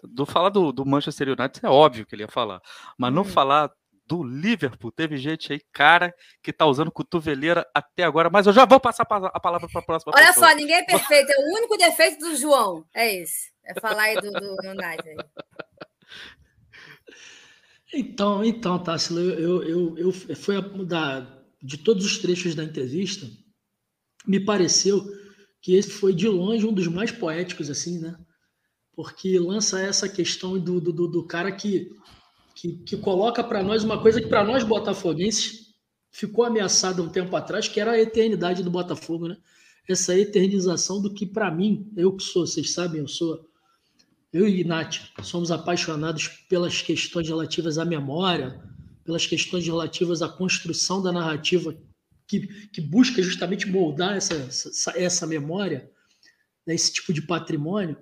do falar do, do, Manchester United é óbvio que ele ia falar, mas não hum. falar do Liverpool, teve gente aí, cara, que tá usando cotoveleira até agora, mas eu já vou passar a palavra para a próxima Olha pessoa. só, ninguém é perfeito, é o único defeito do João, é esse, é falar aí do, do United. Então, então, Tássila, eu, eu, eu, eu foi da, de todos os trechos da entrevista, me pareceu que esse foi de longe um dos mais poéticos, assim, né? porque lança essa questão do, do, do cara que, que, que coloca para nós uma coisa que para nós botafoguenses ficou ameaçada um tempo atrás, que era a eternidade do Botafogo, né? Essa eternização do que para mim, eu que sou, vocês sabem, eu sou eu e Nath somos apaixonados pelas questões relativas à memória, pelas questões relativas à construção da narrativa que, que busca justamente moldar essa, essa, essa memória, né, esse tipo de patrimônio.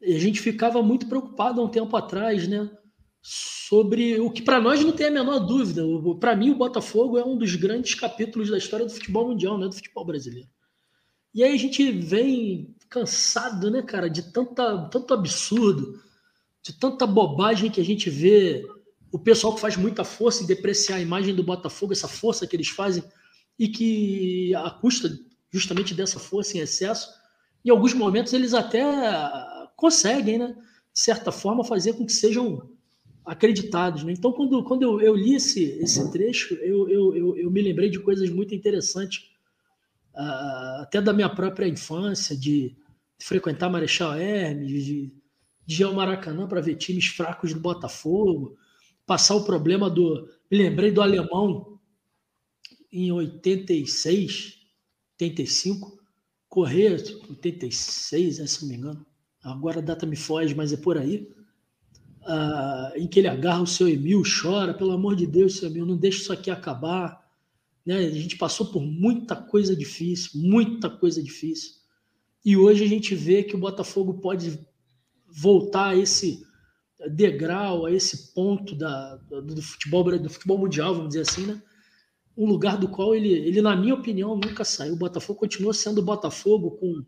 E a gente ficava muito preocupado há um tempo atrás, né? Sobre o que para nós não tem a menor dúvida. Para mim, o Botafogo é um dos grandes capítulos da história do futebol mundial, né? Do futebol brasileiro. E aí a gente vem cansado, né, cara, de tanta, tanto absurdo, de tanta bobagem que a gente vê o pessoal que faz muita força em depreciar a imagem do Botafogo, essa força que eles fazem, e que, a custa justamente dessa força em excesso, em alguns momentos eles até conseguem, né, de certa forma, fazer com que sejam acreditados. Né? Então, quando, quando eu, eu li esse, esse trecho, eu, eu, eu, me lembrei de coisas muito interessantes, uh, até da minha própria infância, de, de frequentar Marechal Hermes, de, de ir ao Maracanã para ver times fracos do Botafogo, passar o problema do. Me lembrei do alemão em 86, 85, correr, 86, né, se não me engano agora a data me foge, mas é por aí. Uh, em que ele agarra o seu Emil, chora, pelo amor de Deus, seu Emil, não deixe isso aqui acabar. Né? A gente passou por muita coisa difícil, muita coisa difícil. E hoje a gente vê que o Botafogo pode voltar a esse degrau, a esse ponto da, do, futebol, do futebol mundial, vamos dizer assim, né? um lugar do qual ele, ele, na minha opinião, nunca saiu. O Botafogo continua sendo o Botafogo com,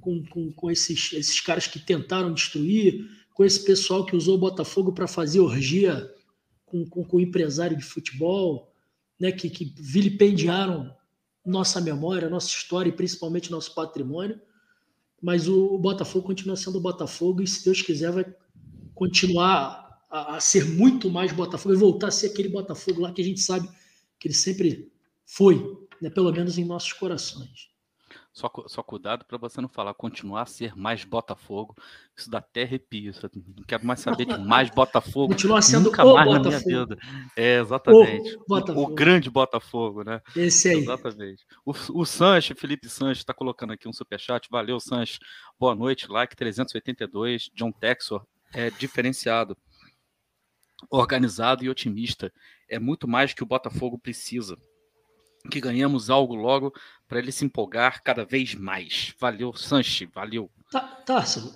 com, com, com esses, esses caras que tentaram destruir, com esse pessoal que usou o Botafogo para fazer orgia com, com, com, empresário de futebol, né, que, que vilipendiaram nossa memória, nossa história e principalmente nosso patrimônio. Mas o, o Botafogo continua sendo o Botafogo e, se Deus quiser, vai continuar a, a, ser muito mais Botafogo e voltar a ser aquele Botafogo lá que a gente sabe que ele sempre foi, né, pelo menos em nossos corações. Só, só cuidado para você não falar continuar a ser mais Botafogo. Isso dá até arrepio. Não quero mais saber de mais Botafogo. Continuar sendo nunca o mais Botafogo. na minha vida. É, exatamente. O, o, o, grande Botafogo, né? Esse aí. Exatamente. O, o Sanches, Felipe Sanches, está colocando aqui um superchat. Valeu, Sanches. Boa noite. Like 382. John Texor é diferenciado, organizado e otimista. É muito mais que o Botafogo precisa que ganhamos algo logo para ele se empolgar cada vez mais. Valeu, Sanchi, valeu. Tá, Tarso,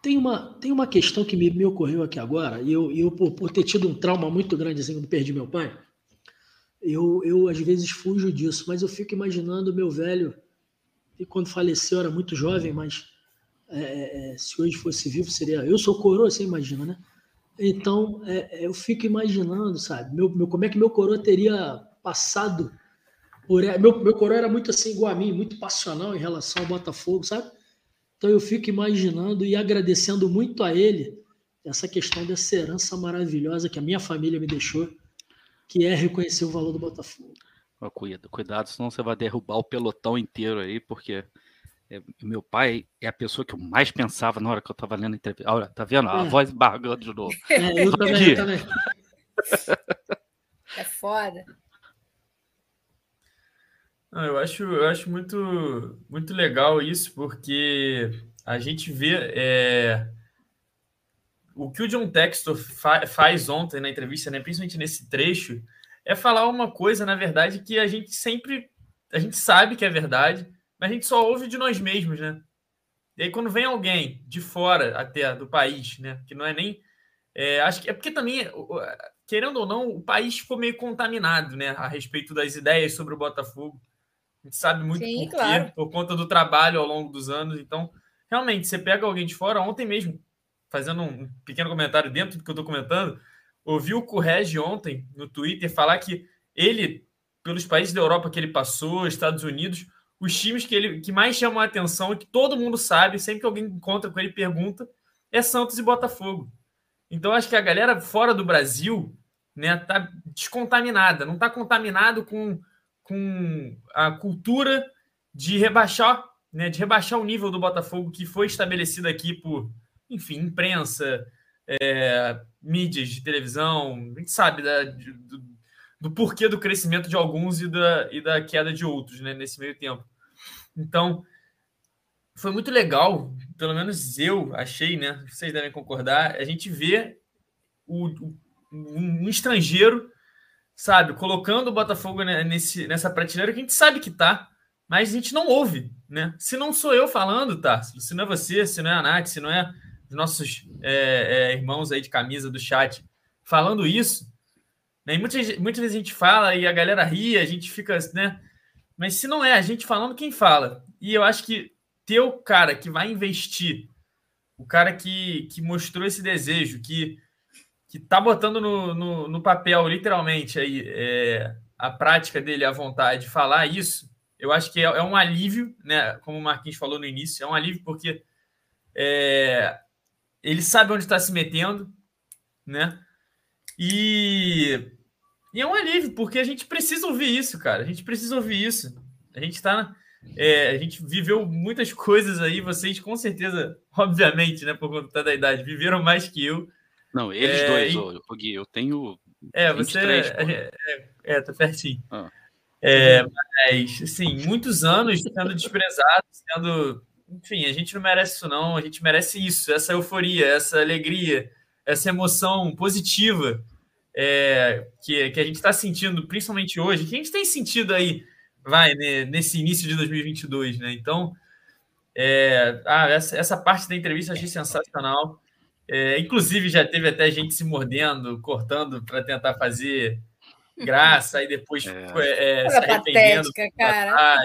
tem uma, tem uma questão que me, me ocorreu aqui agora, e eu, eu por, por, ter tido um trauma muito grande assim quando perdi meu pai, eu, eu às vezes fujo disso, mas eu fico imaginando meu velho, e quando faleceu era muito jovem, mas é, é, se hoje fosse vivo seria. Eu sou coroa, você imagina, né? Então é, é eu fico imaginando, sabe, meu, meu, como é que meu coroa teria passado meu, meu coroa era muito assim, igual a mim, muito passional em relação ao Botafogo, sabe? Então eu fico imaginando e agradecendo muito a ele essa questão dessa herança maravilhosa que a minha família me deixou, que é reconhecer o valor do Botafogo. Cuidado, cuidado, senão você vai derrubar o pelotão inteiro aí, porque é, meu pai é a pessoa que eu mais pensava na hora que eu estava lendo a entrevista. Olha, tá vendo? A é. voz bargando de novo. É, eu também, eu também. É foda. Não, eu acho, eu acho muito, muito legal isso, porque a gente vê é, o que o John Textor fa faz ontem na entrevista, né, principalmente nesse trecho, é falar uma coisa, na verdade, que a gente sempre a gente sabe que é verdade, mas a gente só ouve de nós mesmos, né? E aí, quando vem alguém de fora até do país, né, que não é nem. É, acho que é porque também, querendo ou não, o país ficou meio contaminado, né, a respeito das ideias sobre o Botafogo. A gente sabe muito Sim, por claro. quê, por conta do trabalho ao longo dos anos. Então, realmente, você pega alguém de fora, ontem mesmo, fazendo um pequeno comentário dentro do que eu estou comentando, ouvi o Correge ontem no Twitter falar que ele, pelos países da Europa que ele passou, Estados Unidos, os times que ele que mais chamam a atenção, que todo mundo sabe, sempre que alguém encontra com ele pergunta, é Santos e Botafogo. Então acho que a galera fora do Brasil, né, tá descontaminada, não tá contaminado com com a cultura de rebaixar, né, de rebaixar o nível do Botafogo que foi estabelecido aqui por, enfim, imprensa, é, mídias de televisão, a gente sabe da, do, do, porquê do crescimento de alguns e da, e da queda de outros né, nesse meio tempo. Então, foi muito legal, pelo menos eu achei, né? Vocês devem concordar, a gente vê o, o um estrangeiro sabe, colocando o Botafogo nesse, nessa prateleira que a gente sabe que tá, mas a gente não ouve, né? Se não sou eu falando, tá? Se não é você, se não é a Nath, se não é os nossos é, é, irmãos aí de camisa do chat falando isso, né? E muitas, muitas vezes a gente fala e a galera ri, a gente fica, né? Mas se não é a gente falando, quem fala? E eu acho que ter o cara que vai investir, o cara que, que mostrou esse desejo, que que tá botando no, no, no papel, literalmente, aí, é, a prática dele, a vontade de falar isso, eu acho que é, é, um alívio, né? Como o Marquinhos falou no início, é um alívio porque é, ele sabe onde está se metendo, né? E, e, é um alívio, porque a gente precisa ouvir isso, cara. A gente precisa ouvir isso. A gente está. É, a gente viveu muitas coisas aí, vocês com certeza, obviamente, né, por conta da idade, viveram mais que eu. Não, eles é, dois, e... Gui, eu tenho. É, 23, você. É, é, é, tá pertinho. Ah. É, mas, assim, muitos anos sendo desprezado, sendo. Enfim, a gente não merece isso, não. A gente merece isso, essa euforia, essa alegria, essa emoção positiva é, que, que a gente está sentindo, principalmente hoje, que a gente tem sentido aí, vai, né, nesse início de 2022, né? Então, é, ah, essa, essa parte da entrevista eu achei sensacional. É, inclusive, já teve até gente se mordendo, cortando para tentar fazer graça, e depois é. É, se arrependendo. Patética, cara.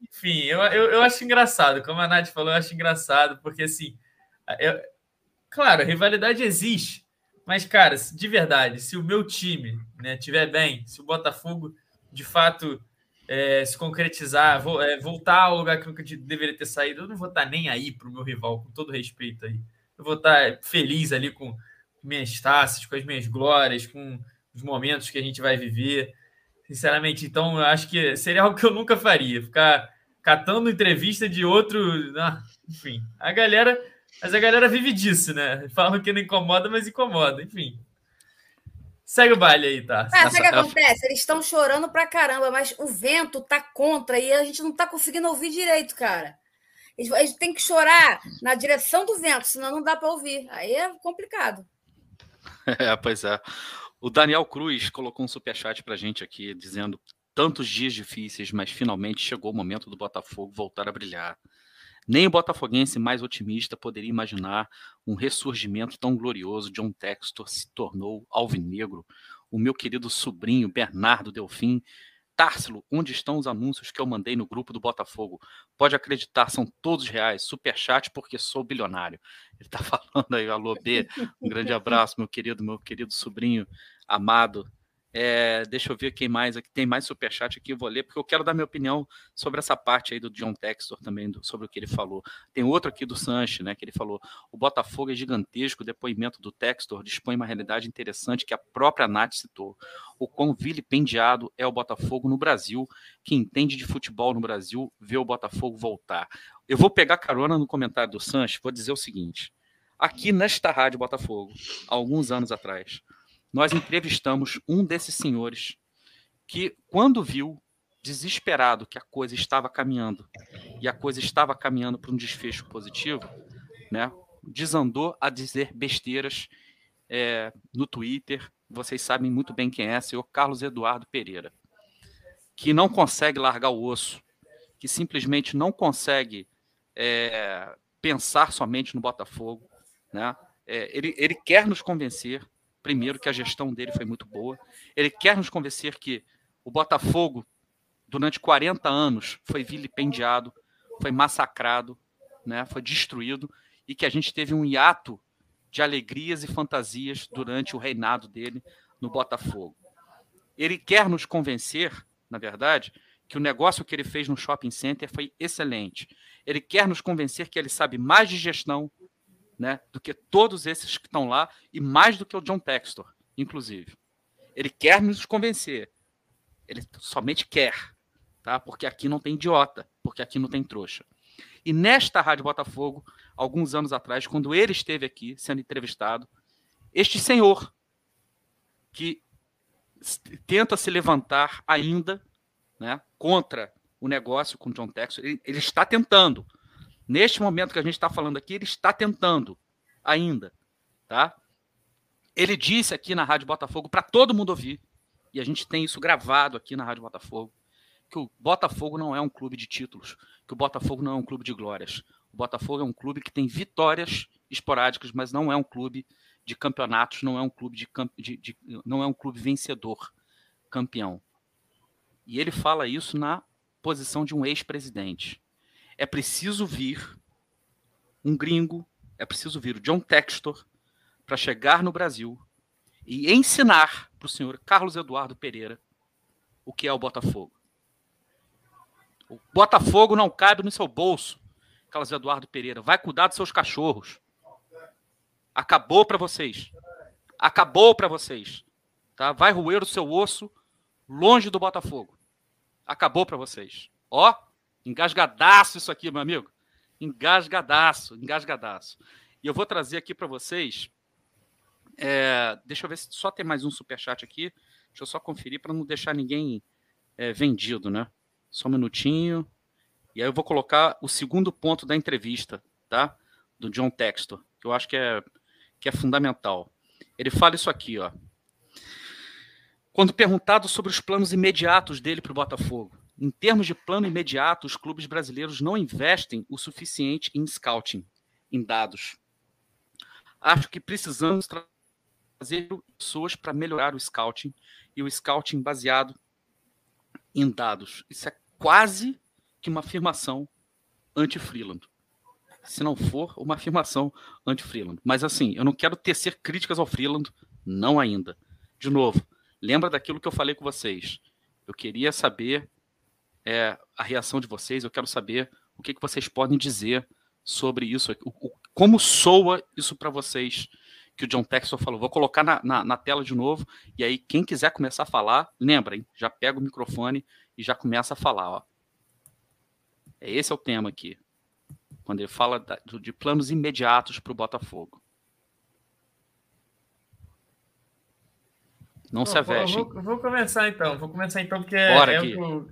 Enfim, eu, eu, eu, acho engraçado, como a Nath falou, eu acho engraçado, porque assim, eu, claro, a rivalidade existe, mas, cara, de verdade, se o meu time né, tiver bem, se o Botafogo de fato é, se concretizar, vou, é, voltar ao lugar que nunca deveria ter saído, eu não vou estar nem aí para o meu rival, com todo respeito aí. Eu vou estar feliz ali com minhas taças, com as minhas glórias, com os momentos que a gente vai viver. Sinceramente, então, eu acho que seria algo que eu nunca faria, ficar catando entrevista de outro. Ah, enfim, a galera. Mas a galera vive disso, né? Falam que não incomoda, mas incomoda, enfim. Segue o baile aí, tá? Ah, sabe o que acontece? Eles estão chorando pra caramba, mas o vento tá contra e a gente não tá conseguindo ouvir direito, cara. Eles, têm que chorar na direção do vento, senão não dá para ouvir. Aí é complicado. É, pois é. O Daniel Cruz colocou um superchat para a gente aqui, dizendo tantos dias difíceis, mas finalmente chegou o momento do Botafogo voltar a brilhar. Nem o botafoguense mais otimista poderia imaginar um ressurgimento tão glorioso. John Textor se tornou alvinegro. O meu querido sobrinho Bernardo Delfim Társilo, onde estão os anúncios que eu mandei no grupo do Botafogo? Pode acreditar, são todos reais. Superchat porque sou bilionário. Ele está falando aí, alô B. Um grande abraço, meu querido, meu querido sobrinho amado. É, deixa eu ver quem mais aqui. Tem mais superchat aqui, eu vou ler, porque eu quero dar minha opinião sobre essa parte aí do John Textor também, do, sobre o que ele falou. Tem outro aqui do Sanches, né? Que ele falou: o Botafogo é gigantesco, o depoimento do Textor dispõe uma realidade interessante que a própria Nath citou. O quão vilipendiado é o Botafogo no Brasil. Quem entende de futebol no Brasil vê o Botafogo voltar. Eu vou pegar carona no comentário do Sanches, vou dizer o seguinte. Aqui nesta Rádio Botafogo, há alguns anos atrás, nós entrevistamos um desses senhores que, quando viu, desesperado, que a coisa estava caminhando e a coisa estava caminhando para um desfecho positivo, né, desandou a dizer besteiras é, no Twitter. Vocês sabem muito bem quem é, senhor Carlos Eduardo Pereira, que não consegue largar o osso, que simplesmente não consegue é, pensar somente no Botafogo. Né? É, ele, ele quer nos convencer primeiro, que a gestão dele foi muito boa. Ele quer nos convencer que o Botafogo, durante 40 anos, foi vilipendiado, foi massacrado, né, foi destruído, e que a gente teve um hiato de alegrias e fantasias durante o reinado dele no Botafogo. Ele quer nos convencer, na verdade, que o negócio que ele fez no shopping center foi excelente. Ele quer nos convencer que ele sabe mais de gestão, né, do que todos esses que estão lá e mais do que o John Textor, inclusive. Ele quer nos convencer. Ele somente quer, tá? Porque aqui não tem idiota, porque aqui não tem trouxa. E nesta Rádio Botafogo, alguns anos atrás, quando ele esteve aqui sendo entrevistado, este senhor que tenta se levantar ainda, né, contra o negócio com John Textor, ele, ele está tentando. Neste momento que a gente está falando aqui, ele está tentando ainda, tá? Ele disse aqui na Rádio Botafogo para todo mundo ouvir, e a gente tem isso gravado aqui na Rádio Botafogo, que o Botafogo não é um clube de títulos, que o Botafogo não é um clube de glórias. O Botafogo é um clube que tem vitórias esporádicas, mas não é um clube de campeonatos, não é um clube de, de, de não é um clube vencedor, campeão. E ele fala isso na posição de um ex-presidente é preciso vir um gringo, é preciso vir o John Textor para chegar no Brasil e ensinar para o senhor Carlos Eduardo Pereira o que é o Botafogo. O Botafogo não cabe no seu bolso, Carlos Eduardo Pereira. Vai cuidar dos seus cachorros. Acabou para vocês. Acabou para vocês. Tá? Vai roer o seu osso longe do Botafogo. Acabou para vocês. Ó, Engasgadaço isso aqui, meu amigo. Engasgadaço, engasgadaço. E eu vou trazer aqui para vocês. É, deixa eu ver se só tem mais um superchat aqui. Deixa eu só conferir para não deixar ninguém é, vendido, né? Só um minutinho. E aí eu vou colocar o segundo ponto da entrevista, tá? Do John Textor, que eu acho que é, que é fundamental. Ele fala isso aqui, ó. Quando perguntado sobre os planos imediatos dele para o Botafogo, em termos de plano imediato, os clubes brasileiros não investem o suficiente em scouting, em dados. Acho que precisamos trazer pessoas para melhorar o scouting e o scouting baseado em dados. Isso é quase que uma afirmação anti-Freeland. Se não for uma afirmação anti-Freeland. Mas assim, eu não quero tecer críticas ao Freeland, não ainda. De novo, lembra daquilo que eu falei com vocês. Eu queria saber é, a reação de vocês, eu quero saber o que, que vocês podem dizer sobre isso, o, o, como soa isso para vocês que o John Textor falou. Vou colocar na, na, na, tela de novo, e aí quem quiser começar a falar, lembrem, já pega o microfone e já começa a falar. Ó. É esse é o tema aqui, quando ele fala da, de planos imediatos para o Botafogo. Não se aveste. Vou, vou, começar então, vou começar então, porque é, Bora, é, o,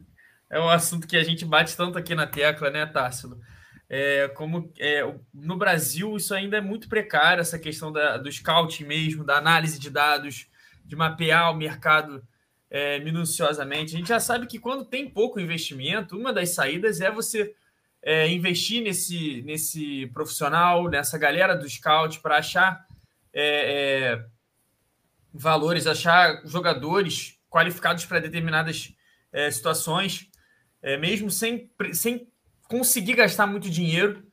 é um assunto que a gente bate tanto aqui na tecla, né, Tássilo? É, como é, no Brasil isso ainda é muito precário, essa questão da, do scouting mesmo, da análise de dados, de mapear o mercado é, minuciosamente. A gente já sabe que quando tem pouco investimento, uma das saídas é você é, investir nesse, nesse profissional, nessa galera do scout, para achar é, é, valores, achar jogadores qualificados para determinadas é, mesmo sem, sem conseguir gastar muito dinheiro.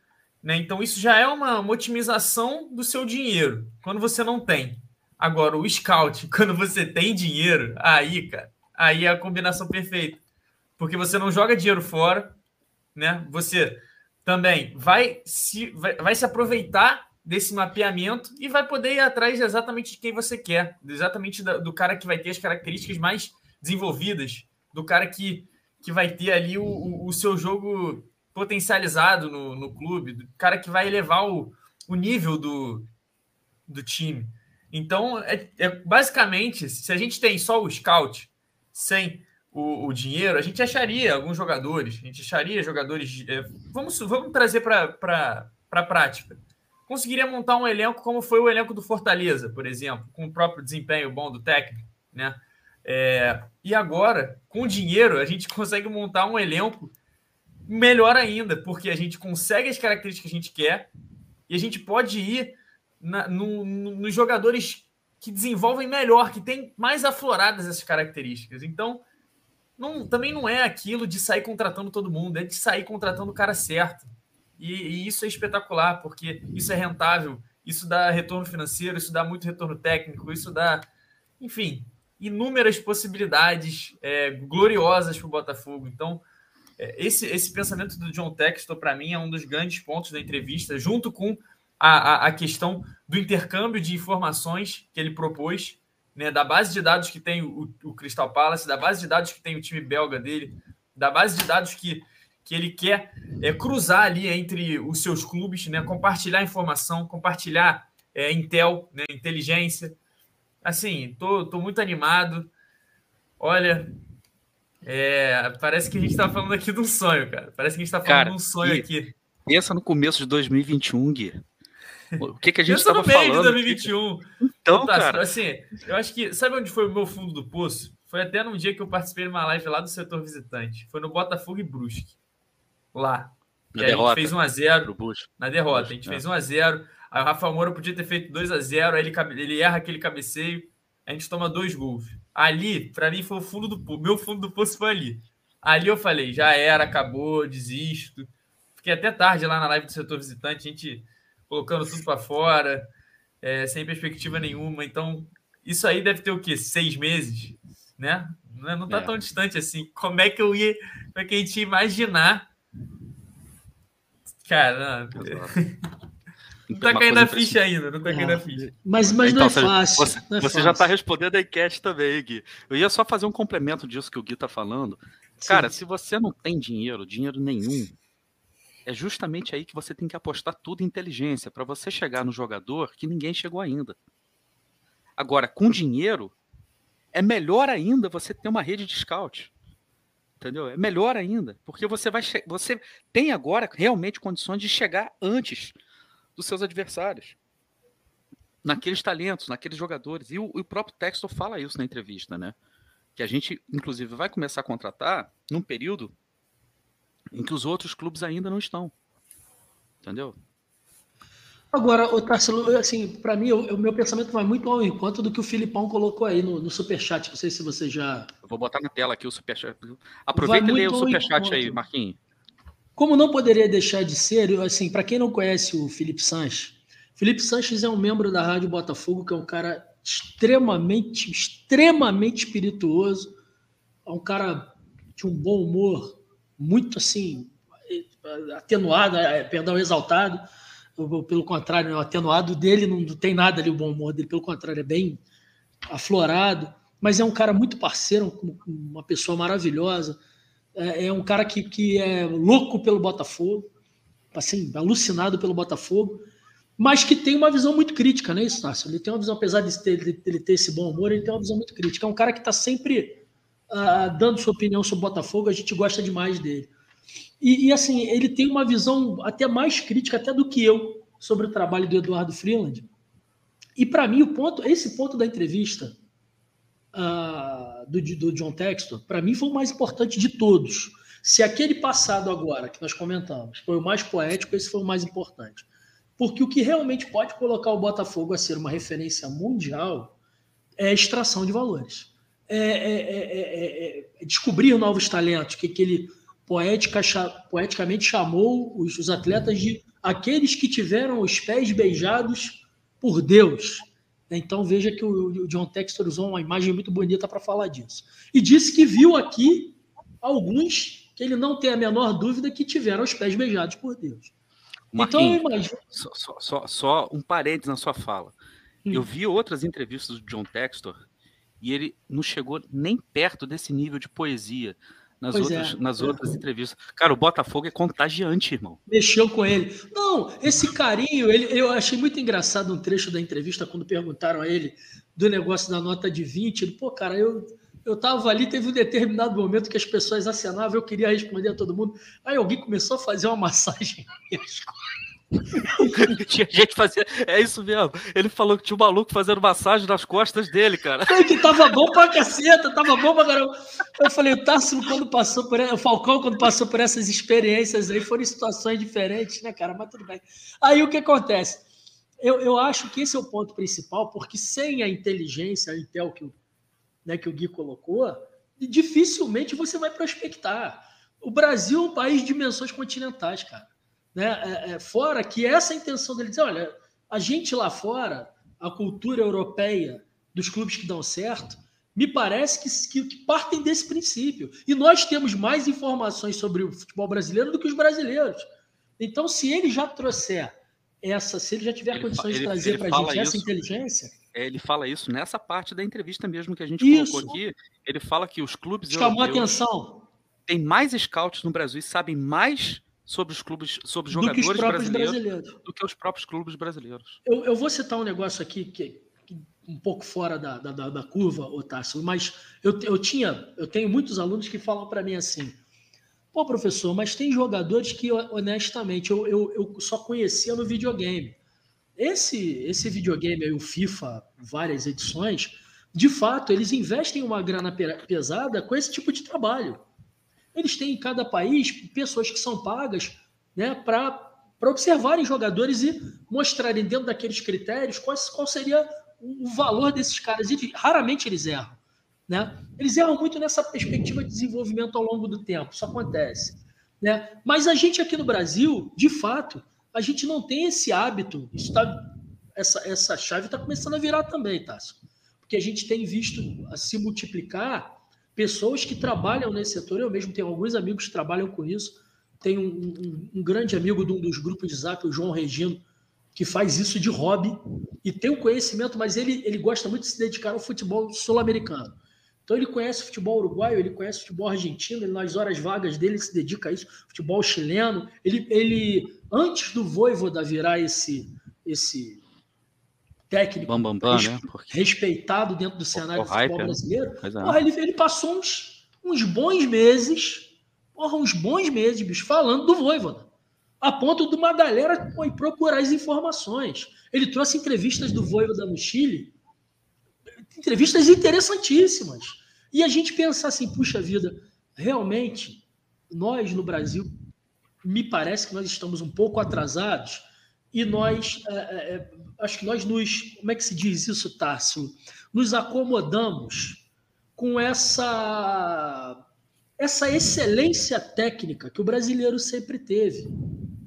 Né? Então, isso já é uma, uma otimização do seu dinheiro, quando você não tem. Agora, o scout, quando você tem dinheiro, aí, cara, aí é a combinação perfeita. Porque você não joga dinheiro fora, né? Você também vai se, vai, vai se aproveitar desse mapeamento e vai poder ir atrás exatamente de quem você quer, exatamente do cara que vai ter as características mais desenvolvidas, do cara que, que vai ter ali o, o, o seu jogo potencializado no, no clube, cara que vai elevar o, o nível do, do time. Então, é, é, basicamente, se a gente tem só o scout sem o, o dinheiro, a gente acharia alguns jogadores, a gente acharia jogadores. É, vamos, vamos trazer para a prática. Conseguiria montar um elenco como foi o elenco do Fortaleza, por exemplo, com o próprio desempenho bom do técnico, né? É, e agora, com dinheiro, a gente consegue montar um elenco melhor ainda, porque a gente consegue as características que a gente quer e a gente pode ir na, no, no, nos jogadores que desenvolvem melhor, que têm mais afloradas essas características. Então, não, também não é aquilo de sair contratando todo mundo, é de sair contratando o cara certo. E, e isso é espetacular, porque isso é rentável, isso dá retorno financeiro, isso dá muito retorno técnico, isso dá, enfim, inúmeras possibilidades é, gloriosas para o Botafogo. Então, é, esse, esse pensamento do John Textor, para mim, é um dos grandes pontos da entrevista, junto com a, a, a, questão do intercâmbio de informações que ele propôs, né, da base de dados que tem o, o Crystal Palace, da base de dados que tem o time belga dele, da base de dados que, que ele quer é, cruzar ali entre os seus clubes, né, compartilhar informação, compartilhar é, intel, né, inteligência. Assim, tô, tô muito animado. Olha, é, parece que a gente está falando aqui de um sonho, cara. Parece que a gente está falando cara, de um sonho Gui, aqui. Pensa no começo de 2021, Gui. O que, que a gente estava falando? de 2021. Então, tá, cara. Assim, eu acho que. Sabe onde foi o meu fundo do poço? Foi até num dia que eu participei de uma live lá do setor visitante. Foi no Botafogo e Brusque. Lá. Na e derrota. a gente fez 1x0. Na derrota. a gente é. fez 1x0. Aí o Rafa Moura podia ter feito 2x0. Aí ele, ele erra aquele cabeceio. A gente toma dois gols. Ali, para mim, foi o fundo do poço. Meu fundo do poço foi ali. Ali eu falei, já era, acabou, desisto. Fiquei até tarde lá na live do setor visitante, a gente colocando tudo para fora, é, sem perspectiva nenhuma. Então, isso aí deve ter o quê? Seis meses, né? Não, é, não tá é. tão distante assim. Como é que eu ia. Como é que a gente ia imaginar? Cara, não. Não tá caindo a ficha ainda, não tá caindo a é. ficha. Mas, mas então, não é fácil. Você, é você já tá respondendo a enquete também, Gui. Eu ia só fazer um complemento disso que o Gui tá falando. Sim. Cara, se você não tem dinheiro, dinheiro nenhum, é justamente aí que você tem que apostar tudo em inteligência, para você chegar no jogador que ninguém chegou ainda. Agora, com dinheiro, é melhor ainda você ter uma rede de scout. Entendeu? É melhor ainda, porque você vai você tem agora realmente condições de chegar antes dos seus adversários. naqueles talentos, naqueles jogadores. E o, o próprio Textor fala isso na entrevista, né? Que a gente, inclusive, vai começar a contratar num período em que os outros clubes ainda não estão. Entendeu? Agora, o Tarsilo, assim, para mim, o, o, meu pensamento vai muito ao encontro do que o Filipão colocou aí no, no Superchat. Não sei se você já. Eu vou botar na tela aqui o Superchat. Aproveita e lê o Superchat aí, Marquinhos. Como não poderia deixar de ser, assim, para quem não conhece o Felipe Sanches, Felipe Sanches é um membro da Rádio Botafogo, que é um cara extremamente, extremamente espirituoso, é um cara de um bom humor, muito assim, atenuado, é, perdão, exaltado pelo contrário, o atenuado dele não tem nada ali, o bom humor dele, pelo contrário, é bem aflorado, mas é um cara muito parceiro, uma pessoa maravilhosa, é, é um cara que, que é louco pelo Botafogo, assim, alucinado pelo Botafogo, mas que tem uma visão muito crítica, né, isso, Tássio? Ele tem uma visão, apesar de ter, ele ter esse bom humor, ele tem uma visão muito crítica. É um cara que está sempre uh, dando sua opinião sobre o Botafogo, a gente gosta demais dele. E, e, assim, ele tem uma visão até mais crítica até do que eu sobre o trabalho do Eduardo Freeland. E para mim, o ponto, esse ponto da entrevista uh, do, do John Textor, para mim foi o mais importante de todos. Se aquele passado agora que nós comentamos foi o mais poético, esse foi o mais importante. Porque o que realmente pode colocar o Botafogo a ser uma referência mundial é a extração de valores. É, é, é, é descobrir novos talentos, que, que ele poeticamente chamou os, os atletas de aqueles que tiveram os pés beijados por Deus. Então veja que o, John Textor usou uma imagem muito bonita para falar disso. E disse que viu aqui alguns que ele não tem a menor dúvida que tiveram os pés beijados por Deus. então eu imagino. Só, só, só, só um parênteses na sua fala. Hum. Eu vi outras entrevistas do John Textor e ele não chegou nem perto desse nível de poesia nas outras, é, nas outras entrevistas. Cara, o Botafogo é contagiante, irmão. Mexeu com ele. Não, esse carinho, ele, eu achei muito engraçado um trecho da entrevista quando perguntaram a ele do negócio da nota de 20. Ele, pô, cara, eu, eu tava ali, teve um determinado momento que as pessoas acenavam, eu queria responder a todo mundo. Aí alguém começou a fazer uma massagem nas tinha gente fazia. É isso mesmo. Ele falou que tinha um maluco fazendo massagem nas costas dele, cara. Que tava bom pra caceta, tava bom pra caramba. Eu falei, o Tássilo, quando passou por. O Falcão, quando passou por essas experiências aí, foram situações diferentes, né, cara? Mas tudo bem. Aí o que acontece? Eu, eu acho que esse é o ponto principal, porque sem a inteligência, a Intel que né, que o Gui colocou, dificilmente você vai prospectar. O Brasil é um país de dimensões continentais, cara né, é, é, fora que essa intenção dele dizer, olha, a gente lá fora, a cultura europeia dos clubes que dão certo, me parece que, que, que, partem desse princípio. E nós temos mais informações sobre o futebol brasileiro do que os brasileiros. Então, se ele já trouxer essa, se ele já tiver ele, condições ele, de trazer para a gente isso, essa inteligência. É, ele fala isso nessa parte da entrevista mesmo que a gente isso. colocou aqui. Ele fala que os clubes. Chamou atenção. Tem mais scouts no Brasil e sabem mais sobre os clubes, sobre os jogadores do brasileiros, brasileiros, do que os próprios clubes brasileiros. Eu, eu vou citar um negócio aqui que, que um pouco fora da, da, da curva, Otácio, mas eu, eu tinha, eu tenho muitos alunos que falam para mim assim, pô, professor, mas tem jogadores que, honestamente, eu, eu, eu só conhecia no videogame. Esse, esse videogame aí, o FIFA, várias edições, de fato, eles investem uma grana pesada com esse tipo de trabalho. Eles têm em cada país pessoas que são pagas né, para observarem jogadores e mostrarem dentro daqueles critérios qual, qual seria o valor desses caras. E raramente eles erram. Né? Eles erram muito nessa perspectiva de desenvolvimento ao longo do tempo, isso acontece. Né? Mas a gente aqui no Brasil, de fato, a gente não tem esse hábito. Isso tá, essa, essa chave está começando a virar também, Tássio. Porque a gente tem visto se multiplicar pessoas que trabalham nesse setor. Eu mesmo tenho alguns amigos que trabalham com isso. Tenho um, um, um grande amigo de um dos grupos de zap, o João Regino, que faz isso de hobby e tem o conhecimento, mas ele, ele gosta muito de se dedicar ao futebol sul-americano. Então ele conhece futebol uruguaio, ele conhece futebol argentino, ele, nas horas vagas dele ele se dedica a isso, futebol chileno. Ele, ele antes do Voivoda virar esse esse técnico bam, bam, bam, né? Porque... respeitado dentro do cenário do futebol brasileiro. É. Porra, ele, ele passou uns, uns bons meses, porra, uns bons meses, bicho, falando do Voivoda. a ponto de uma galera foi procurar as informações. Ele trouxe entrevistas do Voivoda no Chile, entrevistas interessantíssimas. E a gente pensar assim, puxa vida, realmente, nós no Brasil, me parece que nós estamos um pouco atrasados e nós, é, é, acho que nós nos, como é que se diz isso, Tássio? Nos acomodamos com essa essa excelência técnica que o brasileiro sempre teve.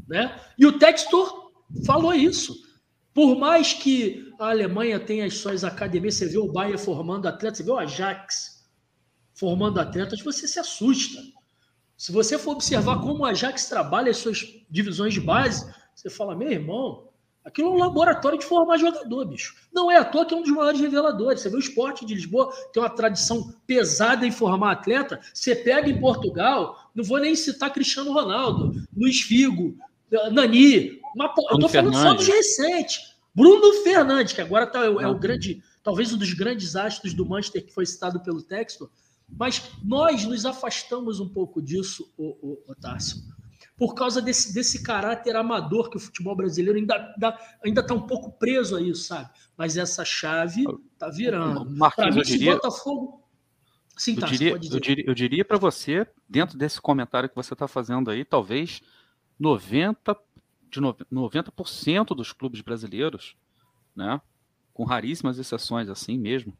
Né? E o Textor falou isso. Por mais que a Alemanha tenha as suas academias, você vê o Bayern formando atletas, você vê o Ajax formando atletas, você se assusta. Se você for observar como o Ajax trabalha as suas divisões de base, você fala, meu irmão, Aquilo é um laboratório de formar jogador, bicho. Não é à toa que é um dos maiores reveladores. Você vê o esporte de Lisboa, tem uma tradição pesada em formar atleta. Você pega em Portugal, não vou nem citar Cristiano Ronaldo, Luiz Figo, Nani. Uma, eu tô falando só dos recentes. Bruno Fernandes, que agora tá, é, é o grande, talvez um dos grandes astros do Manchester que foi citado pelo Texto. Mas nós nos afastamos um pouco disso, o, o, o Tássio por causa desse, desse caráter amador que o futebol brasileiro ainda ainda está um pouco preso a isso, sabe? Mas essa chave está virando. Marquinhos, mim, eu diria... Botafogo... Sim, tá, eu diria, eu diria, eu diria para você, dentro desse comentário que você está fazendo aí, talvez 90, de 90% dos clubes brasileiros, né, com raríssimas exceções assim mesmo,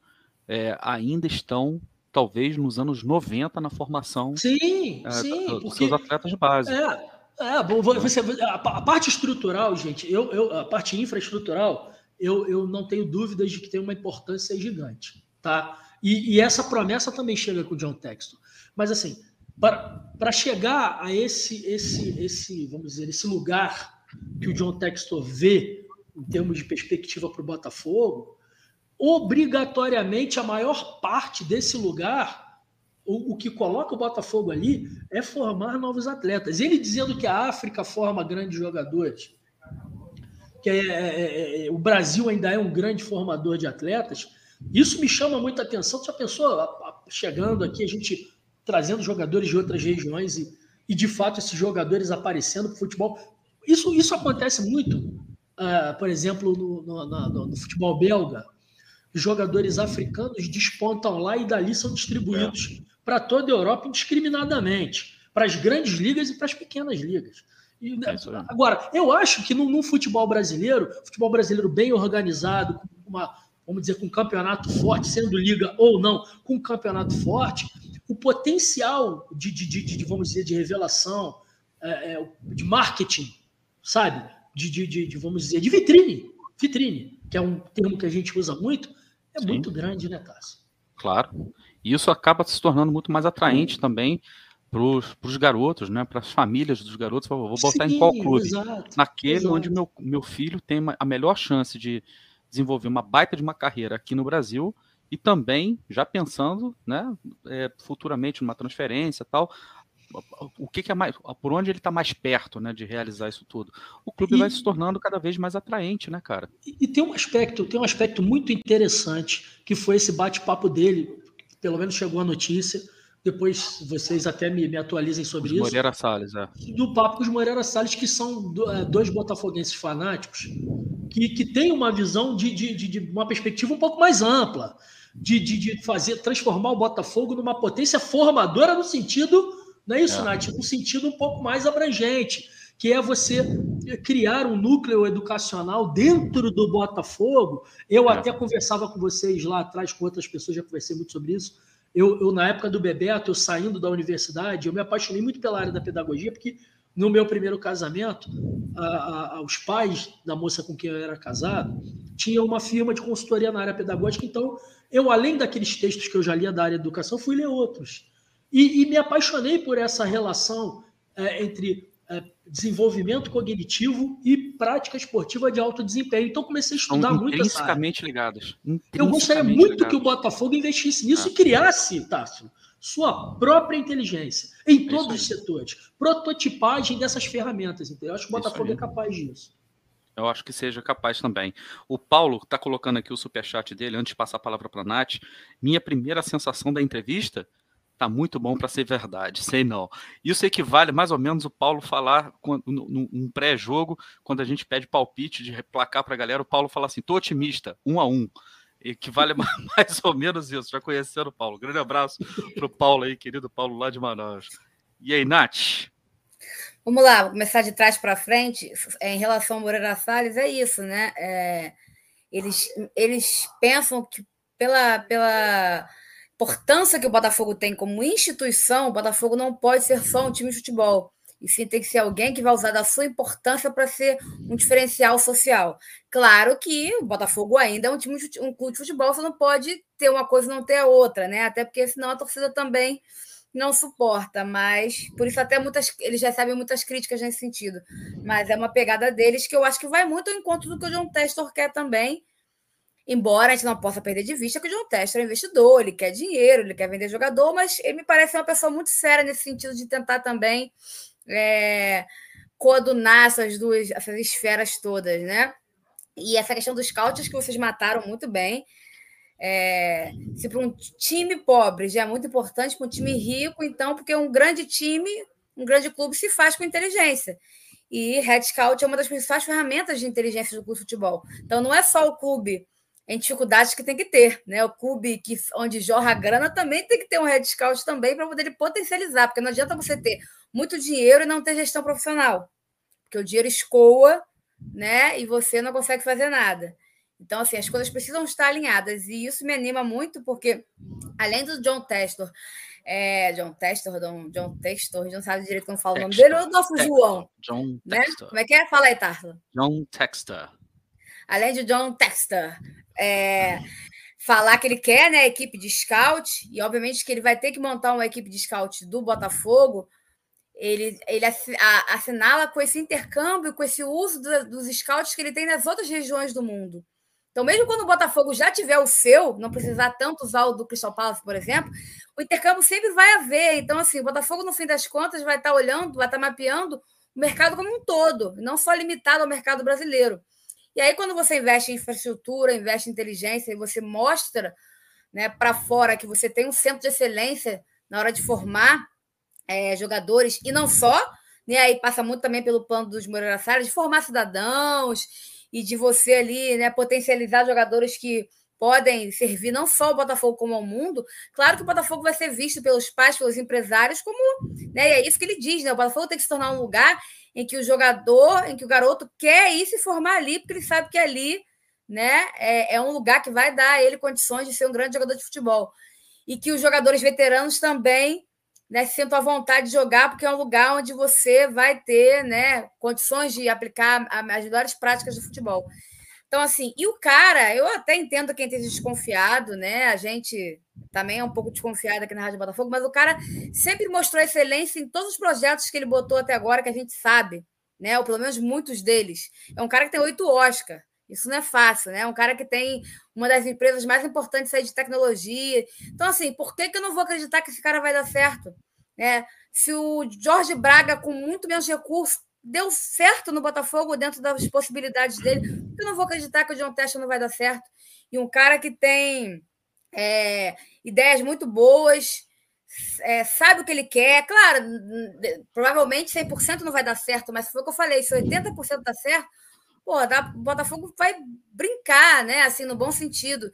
é, ainda estão talvez nos anos 90 na formação sim, é, sim, dos porque, seus atletas de base. É, é bom, você, a, a, parte estrutural, gente, eu, eu, a parte infraestrutural, eu, eu não tenho dúvidas de que tem uma importância gigante, tá? E, e essa promessa também chega com o John Texton. Mas assim, para chegar a esse, esse, esse, vamos dizer, esse lugar que o John Textor vê em termos de perspectiva para o Botafogo, obrigatoriamente a maior parte desse lugar, o, o, que coloca o Botafogo ali é formar novos atletas. Ele dizendo que a África forma grandes jogadores, que é, é, é, é o Brasil ainda é um grande formador de atletas, isso me chama muita atenção. Já pensou chegando aqui, a gente trazendo jogadores de outras regiões e, e de fato esses jogadores aparecendo para o futebol. Isso, isso acontece muito, uh, por exemplo, no, no, no, no futebol belga jogadores africanos despontam lá e dali são distribuídos é. para toda a Europa indiscriminadamente, para as grandes ligas e para as pequenas ligas. E, é agora, eu acho que no, no, futebol brasileiro, futebol brasileiro bem organizado, com uma, vamos dizer, com um campeonato forte, sendo liga ou não, com um campeonato forte, o potencial de, de, de, de vamos dizer, de revelação, é, é, de marketing, sabe? De, de, de, vamos dizer, de vitrine, vitrine, que é um termo que a gente usa muito, é Sim. muito grande, né, Cássio? Claro. E isso acaba se tornando muito mais atraente Sim. também para os garotos, né? Para as famílias dos garotos. Vou botar Sim, em qual clube? Exato, Naquele exato. onde meu, meu filho tem a melhor chance de desenvolver uma baita de uma carreira aqui no Brasil e também já pensando, né, é, futuramente numa transferência tal, o que, que, é mais, por onde ele está mais perto, né, de realizar isso tudo. O clube e, vai se tornando cada vez mais atraente, né, cara? E, e tem um aspecto, tem um aspecto muito interessante que foi esse bate-papo dele, pelo menos chegou a notícia. Depois vocês até me, me atualizem sobre os isso. Moreira Salles, é. Do papo com os Moreira Salles, que são é, dois botafoguenses fanáticos, que, que têm uma visão de, de, de, de uma perspectiva um pouco mais ampla, de, de, de fazer transformar o Botafogo numa potência formadora no sentido não é isso, é. Nath? Um sentido um pouco mais abrangente, que é você criar um núcleo educacional dentro do Botafogo. Eu é. até conversava com vocês lá atrás, com outras pessoas, já conversei muito sobre isso. Eu, eu, na época do Bebeto, eu saindo da universidade, eu me apaixonei muito pela área da pedagogia, porque no meu primeiro casamento, a, a, os pais da moça com quem eu era casado tinham uma firma de consultoria na área pedagógica, então eu, além daqueles textos que eu já lia da área de educação, fui ler outros. E, e me apaixonei por essa relação é, entre é, desenvolvimento cognitivo e prática esportiva de alto desempenho. Então comecei a estudar muito intrinsecamente ligados. Eu gostaria muito ligados. que o Botafogo investisse nisso ah. e criasse, Tássio, sua própria inteligência em é todos os setores. Prototipagem dessas ferramentas, entendeu? Eu acho que o Botafogo é capaz disso. Eu acho que seja capaz também. O Paulo está colocando aqui o superchat dele, antes de passar a palavra para a Nath. Minha primeira sensação da entrevista tá muito bom para ser verdade, sei não. Isso equivale mais ou menos o Paulo falar num pré-jogo, quando a gente pede palpite de placar para a galera, o Paulo fala assim: tô otimista, um a um. Equivale mais ou menos isso, já conhecendo o Paulo. Grande abraço para o Paulo aí, querido Paulo lá de Manaus. E aí, Nath? Vamos lá, vou começar de trás para frente. Em relação ao Moreira Salles, é isso, né? É, eles, eles pensam que pela, pela importância que o Botafogo tem como instituição, o Botafogo não pode ser só um time de futebol. E sim tem que ser alguém que vai usar da sua importância para ser um diferencial social. Claro que o Botafogo ainda é um time de, um clube de futebol, você não pode ter uma coisa e não ter a outra, né? Até porque senão a torcida também não suporta, mas por isso até muitas eles recebem muitas críticas nesse sentido. Mas é uma pegada deles que eu acho que vai muito ao encontro do que o John Testor quer também Embora a gente não possa perder de vista que o John Tester é investidor, ele quer dinheiro, ele quer vender jogador, mas ele me parece uma pessoa muito séria nesse sentido de tentar também é, coadunar essas duas, essas esferas todas, né? E essa questão dos scouts que vocês mataram muito bem. É, se para um time pobre já é muito importante, para um time rico, então, porque um grande time, um grande clube se faz com inteligência. E Red Scout é uma das principais ferramentas de inteligência do clube de futebol. Então, não é só o clube em dificuldades que tem que ter, né? O clube que, onde jorra a grana também tem que ter um head scout também para poder potencializar, porque não adianta você ter muito dinheiro e não ter gestão profissional, porque o dinheiro escoa, né? E você não consegue fazer nada. Então, assim, as coisas precisam estar alinhadas e isso me anima muito, porque além do John Testor, é, John Testor, John, John Testor, não sabe direito como fala o nome dele, o nosso João. John né? Como é que é? Fala aí, Tarso. John Textor. Além de John Textor, é, falar que ele quer né, equipe de scout, e obviamente que ele vai ter que montar uma equipe de scout do Botafogo, ele, ele assinala com esse intercâmbio, com esse uso do, dos scouts que ele tem nas outras regiões do mundo. Então, mesmo quando o Botafogo já tiver o seu, não precisar tanto usar o do Crystal Palace, por exemplo, o intercâmbio sempre vai haver. Então, assim, o Botafogo, no fim das contas, vai estar olhando, vai estar mapeando o mercado como um todo, não só limitado ao mercado brasileiro. E aí, quando você investe em infraestrutura, investe em inteligência, e você mostra né, para fora que você tem um centro de excelência na hora de formar é, jogadores, e não só, né, aí passa muito também pelo plano dos Moreira Salles, de formar cidadãos e de você ali né, potencializar jogadores que podem servir não só o Botafogo como ao mundo. Claro que o Botafogo vai ser visto pelos pais, pelos empresários, como. Né, e é isso que ele diz, né? O Botafogo tem que se tornar um lugar em que o jogador, em que o garoto quer ir se formar ali, porque ele sabe que ali né, é, é um lugar que vai dar a ele condições de ser um grande jogador de futebol. E que os jogadores veteranos também né, se sentam à vontade de jogar, porque é um lugar onde você vai ter né, condições de aplicar as melhores práticas do futebol. Então, assim, e o cara, eu até entendo quem esteja desconfiado, né? A gente também é um pouco desconfiado aqui na Rádio Botafogo, mas o cara sempre mostrou excelência em todos os projetos que ele botou até agora, que a gente sabe, né? Ou pelo menos muitos deles. É um cara que tem oito Oscar. Isso não é fácil, né? É um cara que tem uma das empresas mais importantes aí de tecnologia. Então, assim, por que, que eu não vou acreditar que esse cara vai dar certo? Né? Se o Jorge Braga, com muito menos recursos, deu certo no Botafogo dentro das possibilidades dele. Eu não vou acreditar que o John Testa não vai dar certo. E um cara que tem é, ideias muito boas, é, sabe o que ele quer. Claro, provavelmente 100% não vai dar certo, mas foi o que eu falei: se 80% dá certo, pô, o Botafogo vai brincar, né? Assim, no bom sentido.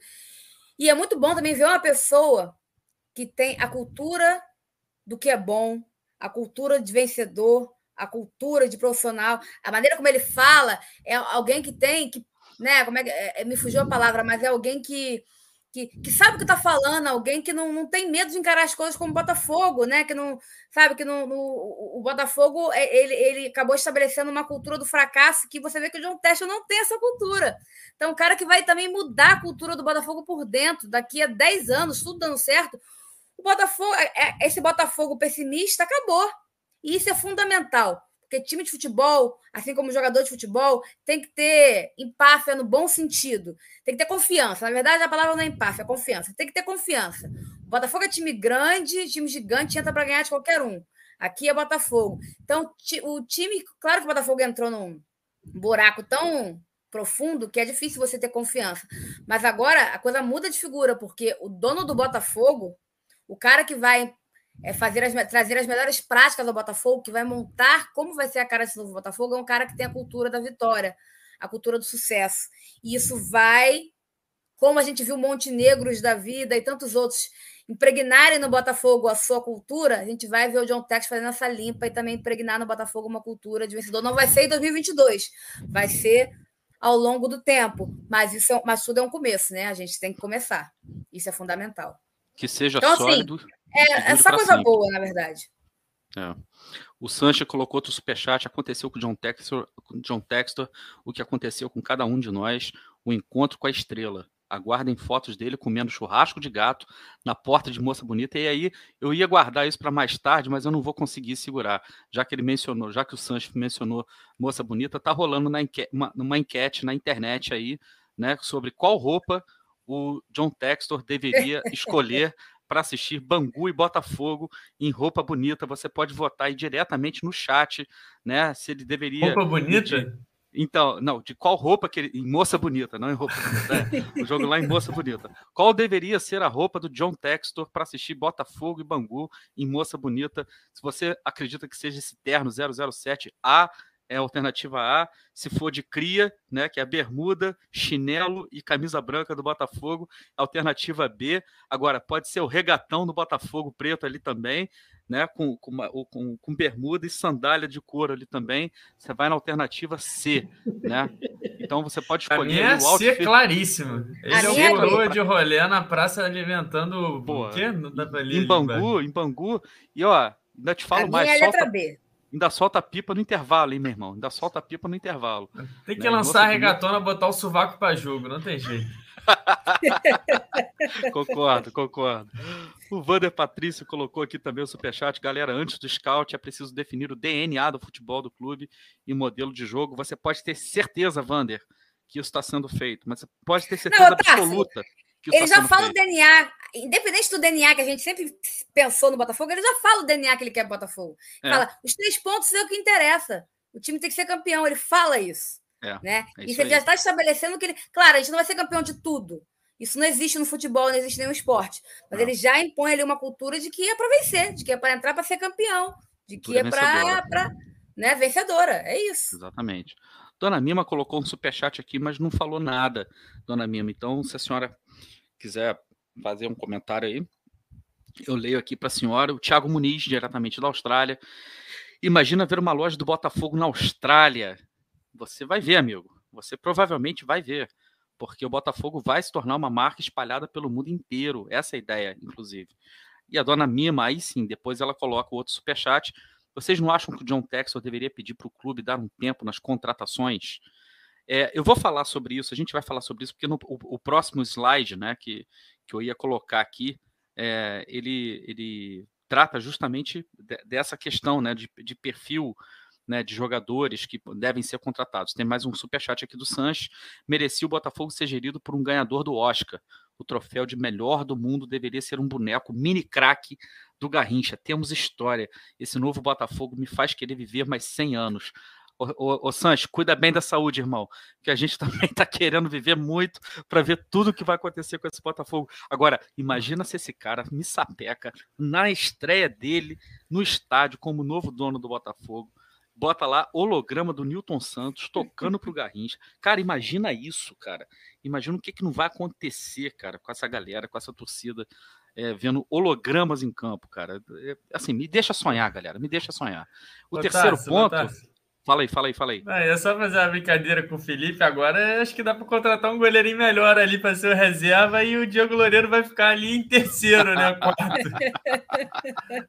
E é muito bom também ver uma pessoa que tem a cultura do que é bom, a cultura de vencedor, a cultura de profissional, a maneira como ele fala, é alguém que tem que, né, como é que é, me fugiu a palavra, mas é alguém que que, que sabe o que está falando, alguém que não, não tem medo de encarar as coisas como Botafogo, né? Que não sabe que no, no, o Botafogo é, ele, ele acabou estabelecendo uma cultura do fracasso que você vê que o John Testa não tem essa cultura. Então, um cara que vai também mudar a cultura do Botafogo por dentro, daqui a 10 anos, tudo dando certo, o Botafogo, é, é, esse Botafogo pessimista acabou. E isso é fundamental, porque time de futebol, assim como jogador de futebol, tem que ter empáfia no bom sentido. Tem que ter confiança. Na verdade, a palavra não é empáfia, é confiança. Tem que ter confiança. O Botafogo é time grande, time gigante, entra para ganhar de qualquer um. Aqui é Botafogo. Então, o time, claro que o Botafogo entrou num buraco tão profundo que é difícil você ter confiança. Mas agora a coisa muda de figura, porque o dono do Botafogo, o cara que vai é fazer as, trazer as melhores práticas ao Botafogo, que vai montar como vai ser a cara desse novo Botafogo. É um cara que tem a cultura da vitória, a cultura do sucesso. E isso vai, como a gente viu Montenegros da vida e tantos outros impregnarem no Botafogo a sua cultura, a gente vai ver o John Tex fazendo essa limpa e também impregnar no Botafogo uma cultura de vencedor. Não vai ser em 2022, vai ser ao longo do tempo, mas isso é, mas tudo é um começo, né? A gente tem que começar. Isso é fundamental. Que seja então, assim, sólido. Assim, é, é só coisa sempre. boa, na verdade. É. O Sanches colocou outro superchat. Aconteceu com o John Textor, John Textor o que aconteceu com cada um de nós, o encontro com a estrela aguardem fotos dele comendo churrasco de gato na porta de Moça Bonita. E aí eu ia guardar isso para mais tarde, mas eu não vou conseguir segurar, já que ele mencionou, já que o Sanches mencionou Moça Bonita, tá rolando na enquete, uma, uma enquete na internet aí, né, sobre qual roupa o John Textor deveria escolher para assistir Bangu e Botafogo em roupa bonita. Você pode votar aí diretamente no chat, né? Se ele deveria. Roupa bonita? Então, não, de qual roupa que ele. Em moça bonita, não em roupa bonita. Né? o jogo lá em moça bonita. Qual deveria ser a roupa do John Textor para assistir Botafogo e Bangu em moça bonita? Se você acredita que seja esse terno 007, A é a alternativa A. Se for de cria, né, que é a bermuda, chinelo e camisa branca do Botafogo, alternativa B. Agora, pode ser o regatão do Botafogo preto ali também né, com, com, com, com, bermuda e sandália de couro ali também. Você vai na alternativa C, né? Então você pode escolher a minha o outfit. C claríssimo. Ele é o coroa de rolê na praça alimentando Pô, o quê? Não dá pra ler, em Bangu, em Bangu. E ó, ainda te falo a mais. Minha solta, letra B. Ainda solta a pipa no intervalo, hein, meu irmão? Ainda solta a pipa no intervalo. Tem que né? lançar a regatona, botar o sovaco para jogo, não tem jeito. concordo, concordo. O Vander Patrício colocou aqui também o superchat. Galera, antes do scout é preciso definir o DNA do futebol do clube e modelo de jogo. Você pode ter certeza, Vander, que isso está sendo feito, mas você pode ter certeza Não, absoluta. Que ele já fala feito. o DNA, independente do DNA que a gente sempre pensou no Botafogo, ele já fala o DNA que ele quer pro Botafogo. É. Fala, os três pontos é o que interessa. O time tem que ser campeão. Ele fala isso. É, né? É isso, isso ele já está estabelecendo que ele. Claro, a gente não vai ser campeão de tudo. Isso não existe no futebol, não existe nenhum esporte. Mas não. ele já impõe ali uma cultura de que é para vencer, de que é para entrar para ser campeão, de que é para. Né, vencedora. É isso. Exatamente. Dona Mima colocou um superchat aqui, mas não falou nada, Dona Mima. Então, se a senhora quiser fazer um comentário aí, eu leio aqui para a senhora. O Thiago Muniz, diretamente da Austrália. Imagina ver uma loja do Botafogo na Austrália. Você vai ver, amigo. Você provavelmente vai ver. Porque o Botafogo vai se tornar uma marca espalhada pelo mundo inteiro. Essa é a ideia, inclusive. E a dona Mima, aí sim, depois ela coloca o outro superchat. Vocês não acham que o John Texel deveria pedir para o clube dar um tempo nas contratações? É, eu vou falar sobre isso, a gente vai falar sobre isso, porque no, o, o, próximo slide né, que, que eu ia colocar aqui, é, ele, ele trata justamente de, dessa questão né, de, de perfil né, de jogadores que devem ser contratados. Tem mais um superchat aqui do Sanches. Merecia o Botafogo ser gerido por um ganhador do Oscar. O troféu de melhor do mundo deveria ser um boneco mini craque do Garrincha. Temos história. Esse novo Botafogo me faz querer viver mais 100 anos. Ô, ô, Sanches, cuida bem da saúde, irmão. Que a gente também está querendo viver muito para ver tudo o que vai acontecer com esse Botafogo. Agora, imagina se esse cara me sapeca na estreia dele no estádio como novo dono do Botafogo bota lá holograma do Newton Santos tocando pro Garrincha. Cara, imagina isso, cara. Imagina o que, que não vai acontecer, cara, com essa galera, com essa torcida, é, vendo hologramas em campo, cara. É, assim, me deixa sonhar, galera, me deixa sonhar. O terceiro ponto. Fala aí, fala aí, fala aí. Não, é só fazer uma brincadeira com o Felipe agora. Acho que dá para contratar um goleirinho melhor ali para ser o reserva e o Diego Loureiro vai ficar ali em terceiro, né? Quarto.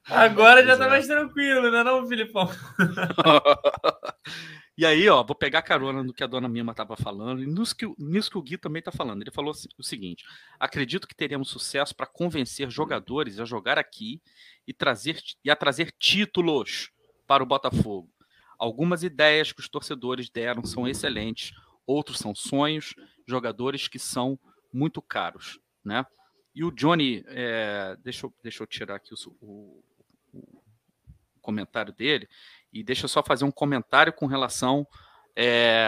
agora já tá mais tranquilo, né, não, Filipão? e aí, ó, vou pegar carona no que a dona Mima estava falando e nisso que, nisso que o Gui também está falando. Ele falou o seguinte: acredito que teremos sucesso para convencer jogadores a jogar aqui e, trazer, e a trazer títulos para o Botafogo Algumas ideias que os torcedores deram são excelentes, outros são sonhos, jogadores que são muito caros, né? E o Johnny, é, deixa, eu, deixa eu tirar aqui o, o, o, comentário dele, e deixa eu só fazer um comentário com relação é,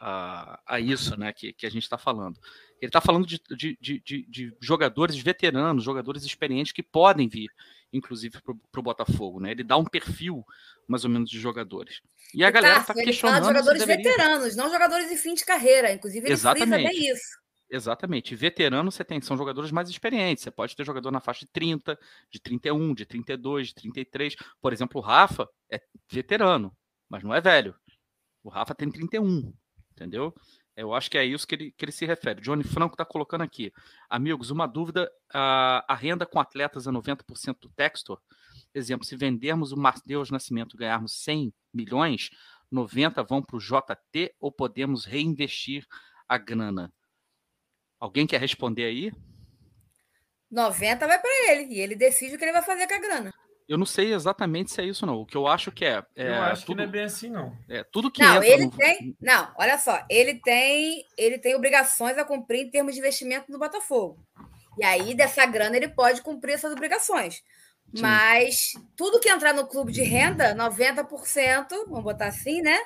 a, a, isso né, que, que a gente está falando. Ele está falando de, de, de, de, jogadores veteranos, jogadores experientes que podem vir inclusive para o Botafogo, né? Ele dá um perfil mais ou menos de jogadores. E a e galera está questionando. De jogadores deveria... veteranos, não jogadores de fim de carreira. Inclusive, ele Exatamente. bem isso. Exatamente. Veterano você tem, são jogadores mais experientes. Você pode ter jogador na faixa de 30, de 31, de 32, de 33. Por exemplo, o Rafa é veterano, mas não é velho. O Rafa tem 31, entendeu? Eu acho que é isso que ele, que ele se refere. Johnny Franco está colocando aqui. Amigos, uma dúvida: a, a renda com atletas é 90% do Textor. Exemplo, se vendermos o Mateus Nascimento e ganharmos 100 milhões, 90 vão para o JT ou podemos reinvestir a grana? Alguém quer responder aí? 90 vai para ele e ele decide o que ele vai fazer com a grana. Eu não sei exatamente se é isso, não. O que eu acho que é. é eu acho tudo, que não é bem assim, não. É, tudo que não, ele no... tem. Não, olha só, ele tem, ele tem obrigações a cumprir em termos de investimento no Botafogo. E aí, dessa grana, ele pode cumprir essas obrigações. Sim. Mas tudo que entrar no clube de renda, 90%, vamos botar assim, né?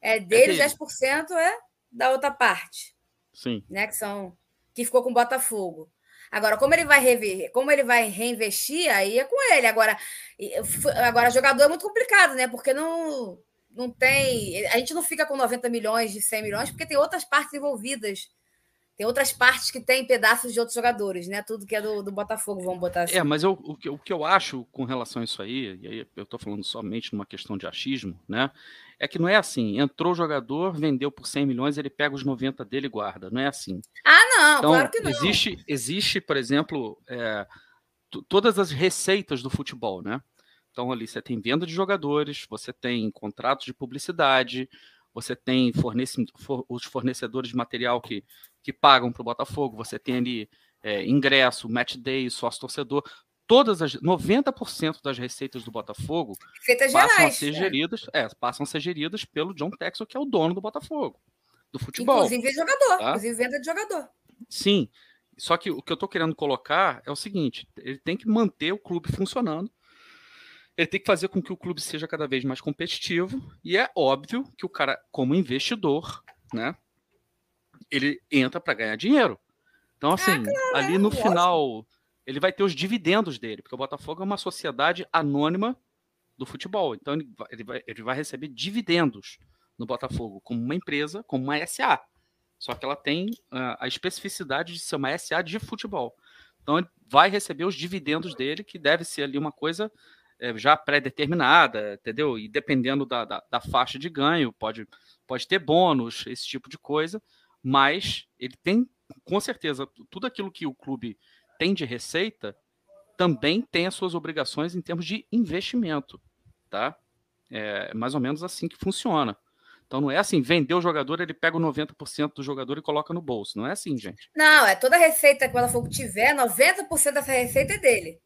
É dele, é dele. 10% é da outra parte. Sim. Né? Que são. Que ficou com o Botafogo. Agora, como ele vai rever, como ele vai reinvestir, aí é com ele. Agora, agora jogador é muito complicado, né? Porque não, não tem. A gente não fica com 90 milhões de 100 milhões, porque tem outras partes envolvidas. Tem outras partes que têm pedaços de outros jogadores, né? Tudo que é do, do Botafogo, vamos botar assim. É, mas eu, o, que, o que eu acho com relação a isso aí, e aí eu estou falando somente numa questão de achismo, né? É que não é assim, entrou o jogador, vendeu por 100 milhões, ele pega os 90 dele e guarda. Não é assim. Ah, não, então, claro que não. Existe, existe por exemplo, é, todas as receitas do futebol, né? Então ali você tem venda de jogadores, você tem contratos de publicidade, você tem fornece, for, os fornecedores de material que, que pagam para o Botafogo, você tem ali é, ingresso, match day, sócio torcedor todas as 90% das receitas do Botafogo Feitas passam gerais, a ser é. geridas, é, passam a ser geridas pelo John Texel, que é o dono do Botafogo, do futebol. Inclusive jogador, tá? inclusive venda de jogador. Sim. Só que o que eu estou querendo colocar é o seguinte: ele tem que manter o clube funcionando. Ele tem que fazer com que o clube seja cada vez mais competitivo. E é óbvio que o cara, como investidor, né, ele entra para ganhar dinheiro. Então, assim, ah, claro, ali no final ele vai ter os dividendos dele, porque o Botafogo é uma sociedade anônima do futebol. Então ele vai, ele vai, ele vai receber dividendos no Botafogo, como uma empresa, como uma SA. Só que ela tem uh, a especificidade de ser uma SA de futebol. Então ele vai receber os dividendos dele, que deve ser ali uma coisa é, já pré-determinada, entendeu? E dependendo da, da, da, faixa de ganho, pode, pode ter bônus, esse tipo de coisa, mas ele tem, com certeza, tudo aquilo que o clube tem de receita também tem as suas obrigações em termos de investimento, tá? É mais ou menos assim que funciona. Então não é assim, vender o jogador, ele pega o 90% do jogador e coloca no bolso. Não é assim, gente. Não, é toda a receita que o Botafogo tiver, 90% dessa receita é dele.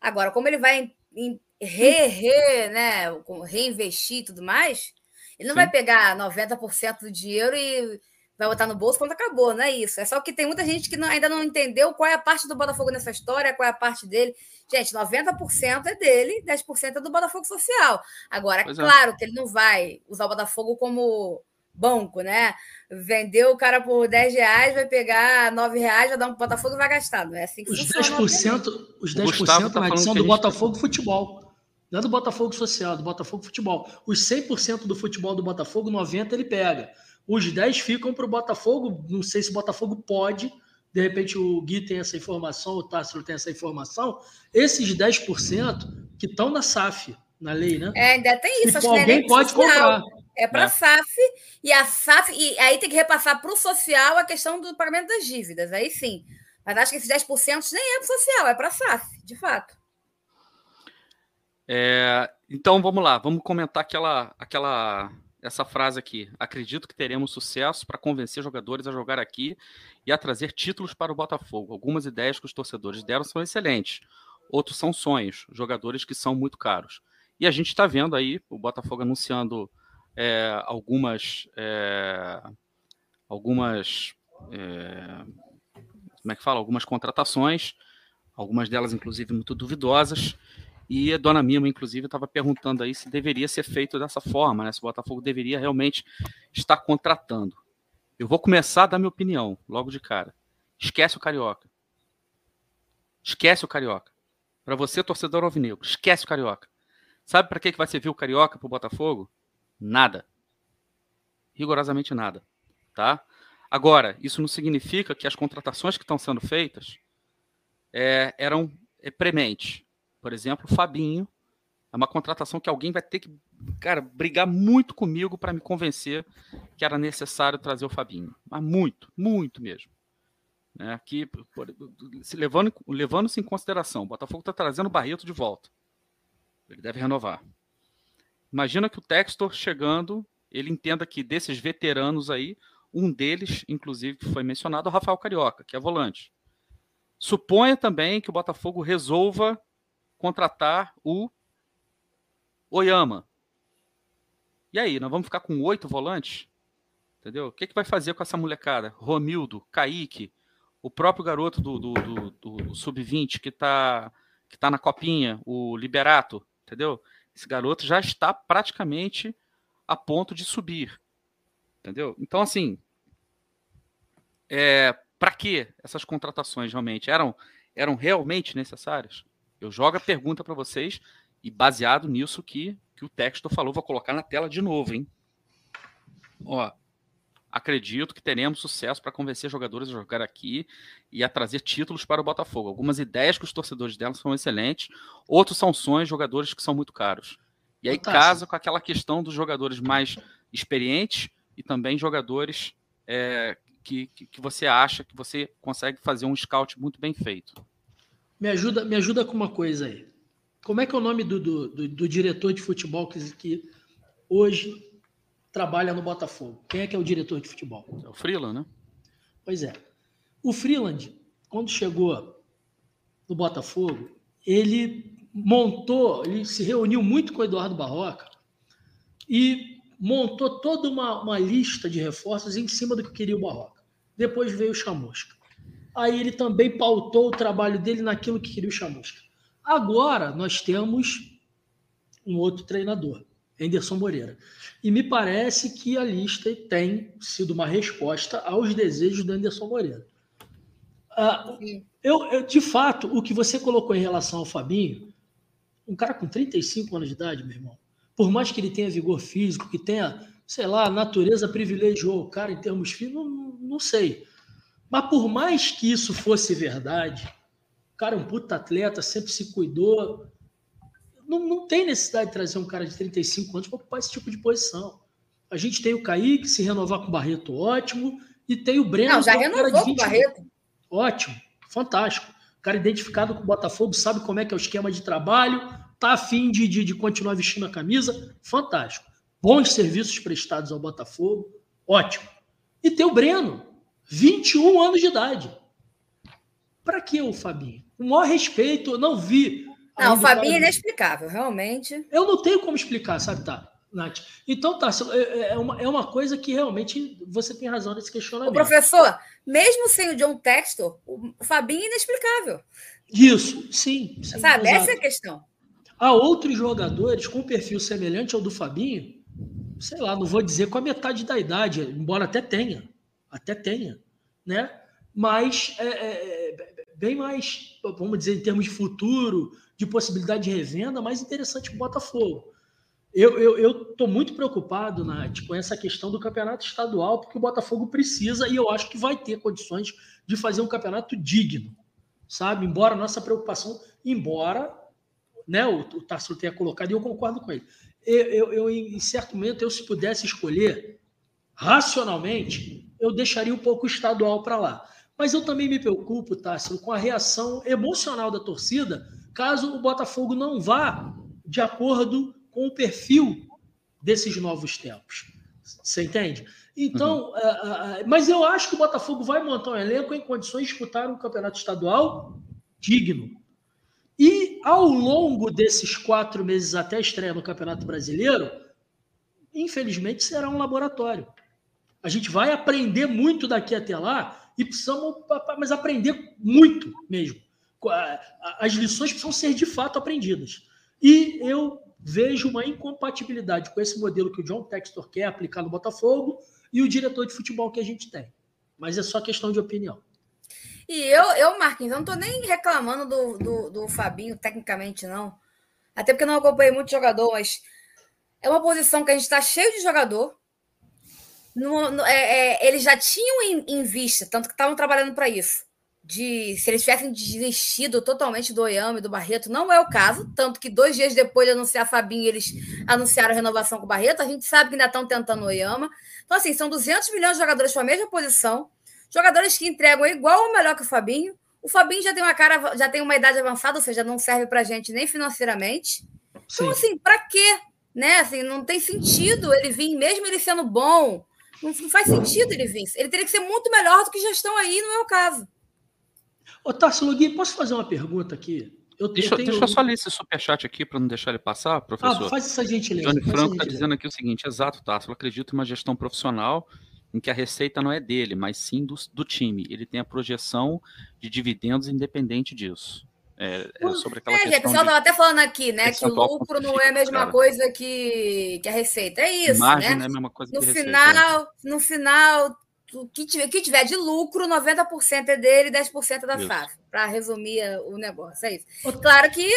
Agora, como ele vai em, em re, re, né, reinvestir e tudo mais, ele não Sim. vai pegar 90% do dinheiro e vai botar no bolso quando acabou, não é isso. É só que tem muita gente que não, ainda não entendeu qual é a parte do Botafogo nessa história, qual é a parte dele. Gente, 90% é dele, 10% é do Botafogo Social. Agora, pois é. claro é. que ele não vai usar o Botafogo como banco, né? Vendeu o cara por 10 reais, vai pegar 9 reais, vai dar um Botafogo e vai gastar. Não é assim que os funciona. 10%, os 10% tá são do Botafogo. Futebol. Não é do Botafogo Social, é do Botafogo Futebol. Os 100% do futebol do Botafogo, 90% ele pega. Os 10 ficam para o Botafogo. Não sei se o Botafogo pode. De repente o Gui tem essa informação, o Tássilo tem essa informação. Esses 10% que estão na SAF, na lei, né? É, ainda tem isso. Tipo, alguém pode comprar. É para a é. SAF, e a SAF, e aí tem que repassar para o social a questão do pagamento das dívidas. Aí sim. Mas acho que esses 10% nem é para o social, é para a SAF, de fato. É, então vamos lá, vamos comentar aquela, aquela essa frase aqui. Acredito que teremos sucesso para convencer jogadores a jogar aqui e a trazer títulos para o Botafogo. Algumas ideias que os torcedores deram são excelentes. Outros são sonhos, jogadores que são muito caros. E a gente está vendo aí o Botafogo anunciando é, algumas. É, algumas. É, como é que fala? Algumas contratações, algumas delas, inclusive, muito duvidosas. E a dona Mima, inclusive, estava perguntando aí se deveria ser feito dessa forma, né? Se o Botafogo deveria realmente estar contratando. Eu vou começar a dar minha opinião, logo de cara. Esquece o Carioca. Esquece o Carioca. para você, torcedor alvinegro, esquece o Carioca. Sabe para que, que vai servir o Carioca para o Botafogo? Nada. Rigorosamente nada. Tá? Agora, isso não significa que as contratações que estão sendo feitas é, eram é, prementes. Por exemplo, o Fabinho é uma contratação que alguém vai ter que, cara, brigar muito comigo para me convencer que era necessário trazer o Fabinho. Mas muito, muito mesmo. Né? Que, por, se levando, levando-se em consideração, o Botafogo está trazendo o Barreto de volta. Ele deve renovar. Imagina que o Textor chegando, ele entenda que desses veteranos aí, um deles, inclusive, que foi mencionado, é o Rafael Carioca, que é volante. Suponha também que o Botafogo resolva contratar o Oyama. E aí, nós vamos ficar com oito volantes? Entendeu? O que, que vai fazer com essa molecada? Romildo, Kaique, o próprio garoto do, do, do, do Sub-20 que está que tá na copinha, o Liberato, entendeu? Esse garoto já está praticamente a ponto de subir. Entendeu? Então, assim, é, para que essas contratações realmente eram, eram realmente necessárias? Eu jogo a pergunta para vocês e baseado nisso que, que o texto falou, vou colocar na tela de novo, hein? Ó, acredito que teremos sucesso para convencer jogadores a jogar aqui e a trazer títulos para o Botafogo. Algumas ideias que os torcedores dela são excelentes, outros são sonhos, jogadores que são muito caros. E aí Fantástico. casa com aquela questão dos jogadores mais experientes e também jogadores é, que, que, que, você acha que você consegue fazer um scout muito bem feito. Me ajuda, me ajuda com uma coisa aí. Como é que é o nome do, do, do, do diretor de futebol que, que hoje trabalha no Botafogo? Quem é que é o diretor de futebol? É o Freeland, né? Pois é. O Freeland, quando chegou no Botafogo, ele montou, ele se reuniu muito com o Eduardo Barroca e montou toda uma, uma lista de reforços em cima do que queria o Barroca. Depois veio o Chamusca. Aí ele também pautou o trabalho dele naquilo que queria o Chamusca. Agora nós temos um outro treinador, Anderson Moreira. E me parece que a lista tem sido uma resposta aos desejos do Anderson Moreira. Ah, eu, eu, de fato, o que você colocou em relação ao Fabinho, um cara com 35 anos de idade, meu irmão, por mais que ele tenha vigor físico, que tenha, sei lá, a natureza privilegiou o cara em termos físicos, não, não sei. Mas por mais que isso fosse verdade, cara é um puta atleta, sempre se cuidou. Não, não tem necessidade de trazer um cara de 35 anos para ocupar esse tipo de posição. A gente tem o Kaique, se renovar com o Barreto, ótimo. E tem o Breno. Não, já é um renovou com o Barreto. Ótimo, fantástico. O cara identificado com o Botafogo, sabe como é que é o esquema de trabalho, tá afim de, de, de continuar vestindo a camisa, fantástico. Bons serviços prestados ao Botafogo, ótimo. E tem o Breno, 21 anos de idade. Para que o Fabinho? O maior respeito, eu não vi. Não, o Fabinho é inexplicável, realmente. Eu não tenho como explicar, sabe, tá? Nath. Então, tá, é, é, é uma, é uma coisa que realmente você tem razão nesse questionamento. O professor, mesmo sem o John Textor, o Fabinho é inexplicável. Isso, sim. sim Sabe, exato. essa é a questão. Há outros jogadores com perfil semelhante ao do Fabinho, sei lá, não vou dizer com a metade da idade, embora até tenha, até tenha, né? Mas é, é, bem mais, vamos dizer, em termos de futuro, de possibilidade de revenda, mais interessante que o Botafogo. Eu estou muito preocupado, Nath, com essa questão do campeonato estadual, porque o Botafogo precisa e eu acho que vai ter condições de fazer um campeonato digno, sabe? Embora a nossa preocupação, embora né, o, o Tarso tenha colocado, e eu concordo com ele. Eu, eu, eu, em certo momento, eu se pudesse escolher racionalmente, eu deixaria um pouco o estadual para lá. Mas eu também me preocupo, Tássio, com a reação emocional da torcida, caso o Botafogo não vá de acordo com o perfil desses novos tempos. Você entende? Então, uhum. uh, uh, mas eu acho que o Botafogo vai montar um elenco em condições de disputar um campeonato estadual digno. E ao longo desses quatro meses até a estreia no Campeonato Brasileiro, infelizmente será um laboratório. A gente vai aprender muito daqui até lá e precisamos mas aprender muito mesmo. As lições precisam ser de fato aprendidas. E eu vejo uma incompatibilidade com esse modelo que o John Textor quer aplicar no Botafogo e o diretor de futebol que a gente tem. Mas é só questão de opinião. E eu, eu Marquinhos, eu não tô nem reclamando do, do, do Fabinho, tecnicamente, não. Até porque eu não acompanhei muito jogador, mas é uma posição que a gente está cheio de jogador. No, no, é, é, eles já tinham em, em vista, tanto que estavam trabalhando para isso. De se eles tivessem desistido totalmente do Oyama e do Barreto, não é o caso. Tanto que dois dias depois de anunciar Fabinho, eles anunciaram a renovação com o Barreto. A gente sabe que ainda estão tentando o Oyama. Então, assim, são 200 milhões de jogadores com a mesma posição. Jogadores que entregam igual ou melhor que o Fabinho. O Fabinho já tem uma cara, já tem uma idade avançada, ou seja, não serve para gente nem financeiramente. Então, Sim. assim, para quê? Né? Assim, não tem sentido ele vir, mesmo ele sendo bom. Não, não faz sentido ele vir. Ele teria que ser muito melhor do que já estão aí, no meu caso. Ô, Tarso Lugui, posso fazer uma pergunta aqui? Eu, deixa, eu tenho... deixa eu só ler esse superchat aqui para não deixar ele passar, professor. Ah, faz essa gentileza. Johnny Franco está dizendo aqui o seguinte: exato, Tarso. Eu acredito em uma gestão profissional em que a receita não é dele, mas sim do, do time. Ele tem a projeção de dividendos independente disso. É, é sobre aquela é, questão. O pessoal estava até falando aqui, né? Que o lucro não é a mesma cara. coisa que, que a receita. É isso. Margem né? não é a mesma coisa no que final, receita. No final, o que tiver, que tiver de lucro, 90% é dele e 10% é da SAF, para resumir o negócio. É isso. Claro que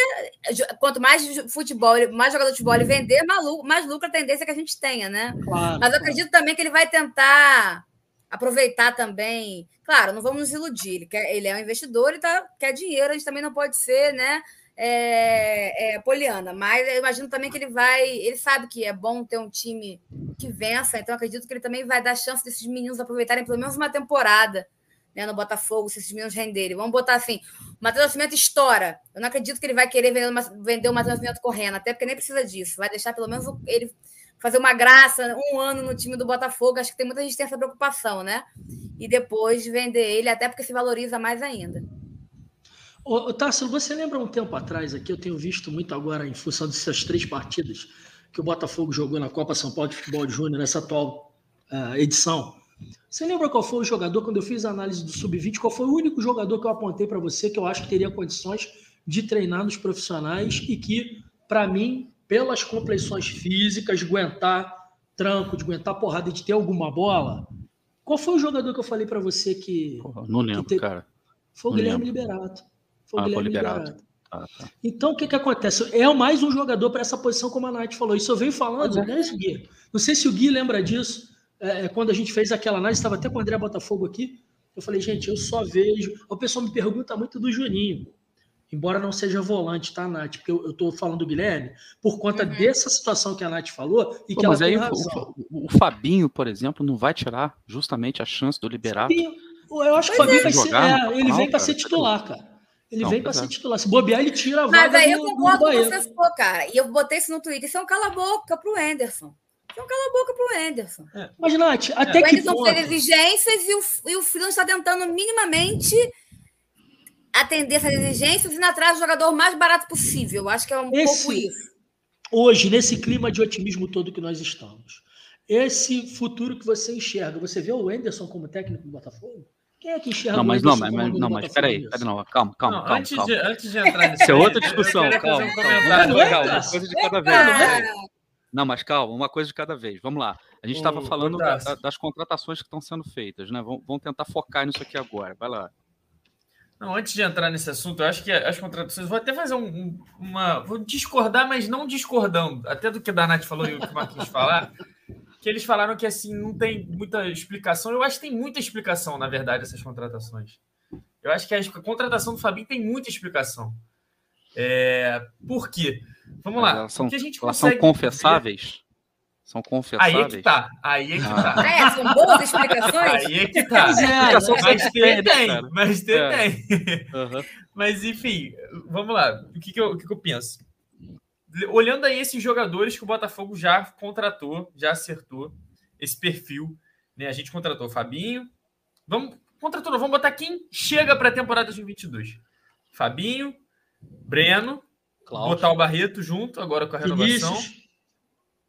quanto mais futebol, mais jogador de futebol ele vender, mais lucro, mais lucro a tendência que a gente tenha, né? Claro, Mas eu acredito claro. também que ele vai tentar aproveitar também. Claro, não vamos nos iludir, ele, quer, ele é um investidor e tá, quer dinheiro, a gente também não pode ser, né? é, é, Poliana, mas eu imagino também que ele vai. Ele sabe que é bom ter um time que vença, então acredito que ele também vai dar chance desses meninos aproveitarem pelo menos uma temporada né, no Botafogo, se esses meninos renderem. Vamos botar assim: o Matheus Nascimento estoura. Eu não acredito que ele vai querer vender, uma, vender o Matheus Nascimento correndo, até porque nem precisa disso. Vai deixar pelo menos ele fazer uma graça, um ano no time do Botafogo. Acho que tem muita gente que tem essa preocupação, né? E depois vender ele, até porque se valoriza mais ainda. Ô, Tássio, você lembra um tempo atrás aqui, eu tenho visto muito agora em função dessas três partidas que o Botafogo jogou na Copa São Paulo de Futebol de Júnior, nessa atual uh, edição. Você lembra qual foi o jogador, quando eu fiz a análise do Sub-20, qual foi o único jogador que eu apontei para você que eu acho que teria condições de treinar nos profissionais e que, para mim, pelas complexões físicas, de aguentar tranco, de aguentar porrada e de ter alguma bola? Qual foi o jogador que eu falei para você que. Porra, não lembro, te... cara. Foi o Guilherme Liberato. Foi ah, Guilherme liberado. Ah, tá. Então, o que, que acontece? É mais um jogador para essa posição, como a Nath falou. Isso eu venho falando, é. né, Gui? Não sei se o Gui lembra disso. É, é, quando a gente fez aquela análise, estava até com o André Botafogo aqui. Eu falei, gente, eu só vejo. O pessoal me pergunta muito do Juninho. Embora não seja volante, tá, Nath? Porque eu, estou falando do Guilherme por conta uhum. dessa situação que a Nath falou e Pô, que ela mas aí o, o, o, Fabinho, por exemplo, não vai tirar justamente a chance do Liberato. Eu acho que o Fabinho é, vai ser. É, ele vem para ser titular, cara. Ele não, vem para ser titular. Se bobear, ele tira a vaga Mas aí eu concordo com você, for, cara. E eu botei isso no Twitter. Isso é um cala-boca pro Anderson. Isso é um cala-boca pro Anderson. É. Mas, Nath, até o que Anderson ponto... fez exigências e o, e o Freeland está tentando minimamente atender essas exigências e ir atrás do jogador mais barato possível. Eu acho que é um esse, pouco isso. Hoje, nesse clima de otimismo todo que nós estamos, esse futuro que você enxerga, você vê o Anderson como técnico do Botafogo? Quem é que enxerga Não, mas não, mas, mas, não, mas peraí, peraí, não, calma, calma, não, calma. Antes, calma. De, antes de entrar nesse. Isso é outra discussão, calma. Um calma, calma, uma coisa de cada vez. Não, mas calma, uma coisa de cada vez. Vamos lá. A gente estava falando da, das contratações que estão sendo feitas, né? Vamos, vamos tentar focar nisso aqui agora. Vai lá. Não, antes de entrar nesse assunto, eu acho que as contratações. Vou até fazer um, uma. Vou discordar, mas não discordando. Até do que a Danate falou e o que o Marquinhos falar que eles falaram que assim não tem muita explicação. Eu acho que tem muita explicação, na verdade, essas contratações. Eu acho que a contratação do Fabinho tem muita explicação. É... Por quê? Vamos lá. Elas são, elas são confessáveis? São confessáveis? Aí é que tá. Aí é que tá. É, são boas explicações? Aí é que tá. É, mas tem. Mas ter é. tem. Uhum. Mas, enfim, vamos lá. O que, que, eu, o que, que eu penso? olhando aí esses jogadores que o Botafogo já contratou, já acertou esse perfil, né? A gente contratou o Fabinho. Vamos contratou, vamos botar quem chega para a temporada 2022. Fabinho, Breno, Klaus. botar o Barreto junto agora com a renovação. Vinícius.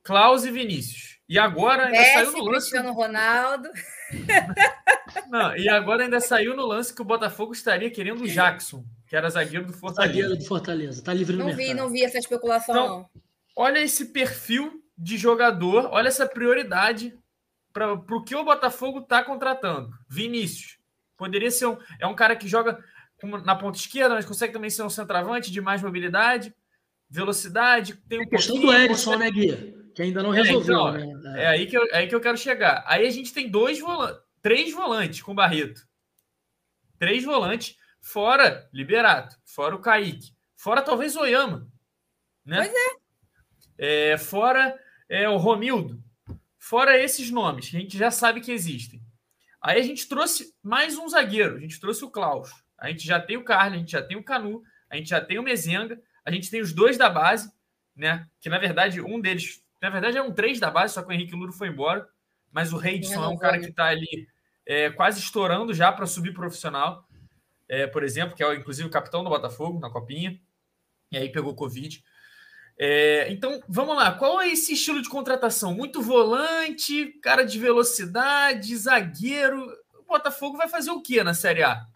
Klaus e Vinícius. E agora ainda Messi, saiu no lance. Cristiano Ronaldo. Não, e agora ainda saiu no lance que o Botafogo estaria querendo o Jackson que era zagueiro do Fortaleza. Zagueiro do Fortaleza, tá livre no não mercado. vi, não vi essa especulação, então, não. Olha esse perfil de jogador, olha essa prioridade para o que o Botafogo está contratando. Vinícius. Poderia ser um. É um cara que joga na ponta esquerda, mas consegue também ser um centroavante de mais mobilidade, velocidade. Tem um é questão do Erisson, né, Guia? Que ainda não é, resolveu. É, então, né? é, aí que eu, é aí que eu quero chegar. Aí a gente tem dois volantes, três volantes com Barreto. Três volantes, fora Liberato, fora o Kaique, fora talvez o Oyama. Né? Pois é. é fora é, o Romildo. Fora esses nomes, que a gente já sabe que existem. Aí a gente trouxe mais um zagueiro, a gente trouxe o Klaus. A gente já tem o Carlos, a gente já tem o Canu, a gente já tem o Mezenga, a gente tem os dois da base, né? Que na verdade um deles, na verdade é um três da base, só que o Henrique Luro foi embora. Mas o Reidson é um cara que está ali é, quase estourando já para subir profissional, é, por exemplo, que é inclusive o capitão do Botafogo na copinha, e aí pegou Covid. É, então, vamos lá. Qual é esse estilo de contratação? Muito volante, cara de velocidade, zagueiro. O Botafogo vai fazer o que na Série A?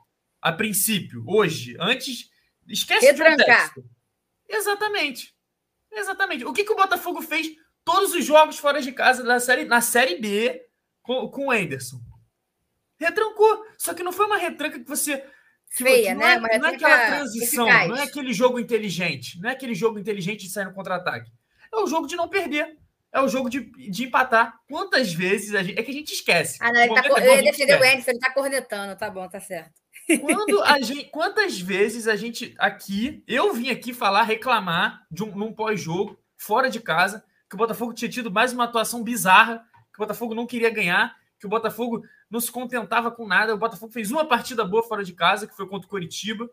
A princípio, hoje, antes. Esquece Retrancar. de um Exatamente. Exatamente. O que, que o Botafogo fez todos os jogos fora de casa da série, na Série B com, com o Anderson? Retrancou. Só que não foi uma retranca que você feia, não né? É, não é aquela transição, eficaz. não é aquele jogo inteligente, não é aquele jogo inteligente de sair no contra-ataque. É o jogo de não perder. É o jogo de, de empatar. Quantas vezes a gente. É que a gente esquece. Ah, não, ele, tá, é ele defendeu o Anderson, ele tá cornetando, tá bom, tá certo. Quando a gente, quantas vezes a gente aqui, eu vim aqui falar, reclamar de um, num pós-jogo, fora de casa, que o Botafogo tinha tido mais uma atuação bizarra, que o Botafogo não queria ganhar, que o Botafogo não se contentava com nada. O Botafogo fez uma partida boa fora de casa, que foi contra o Curitiba.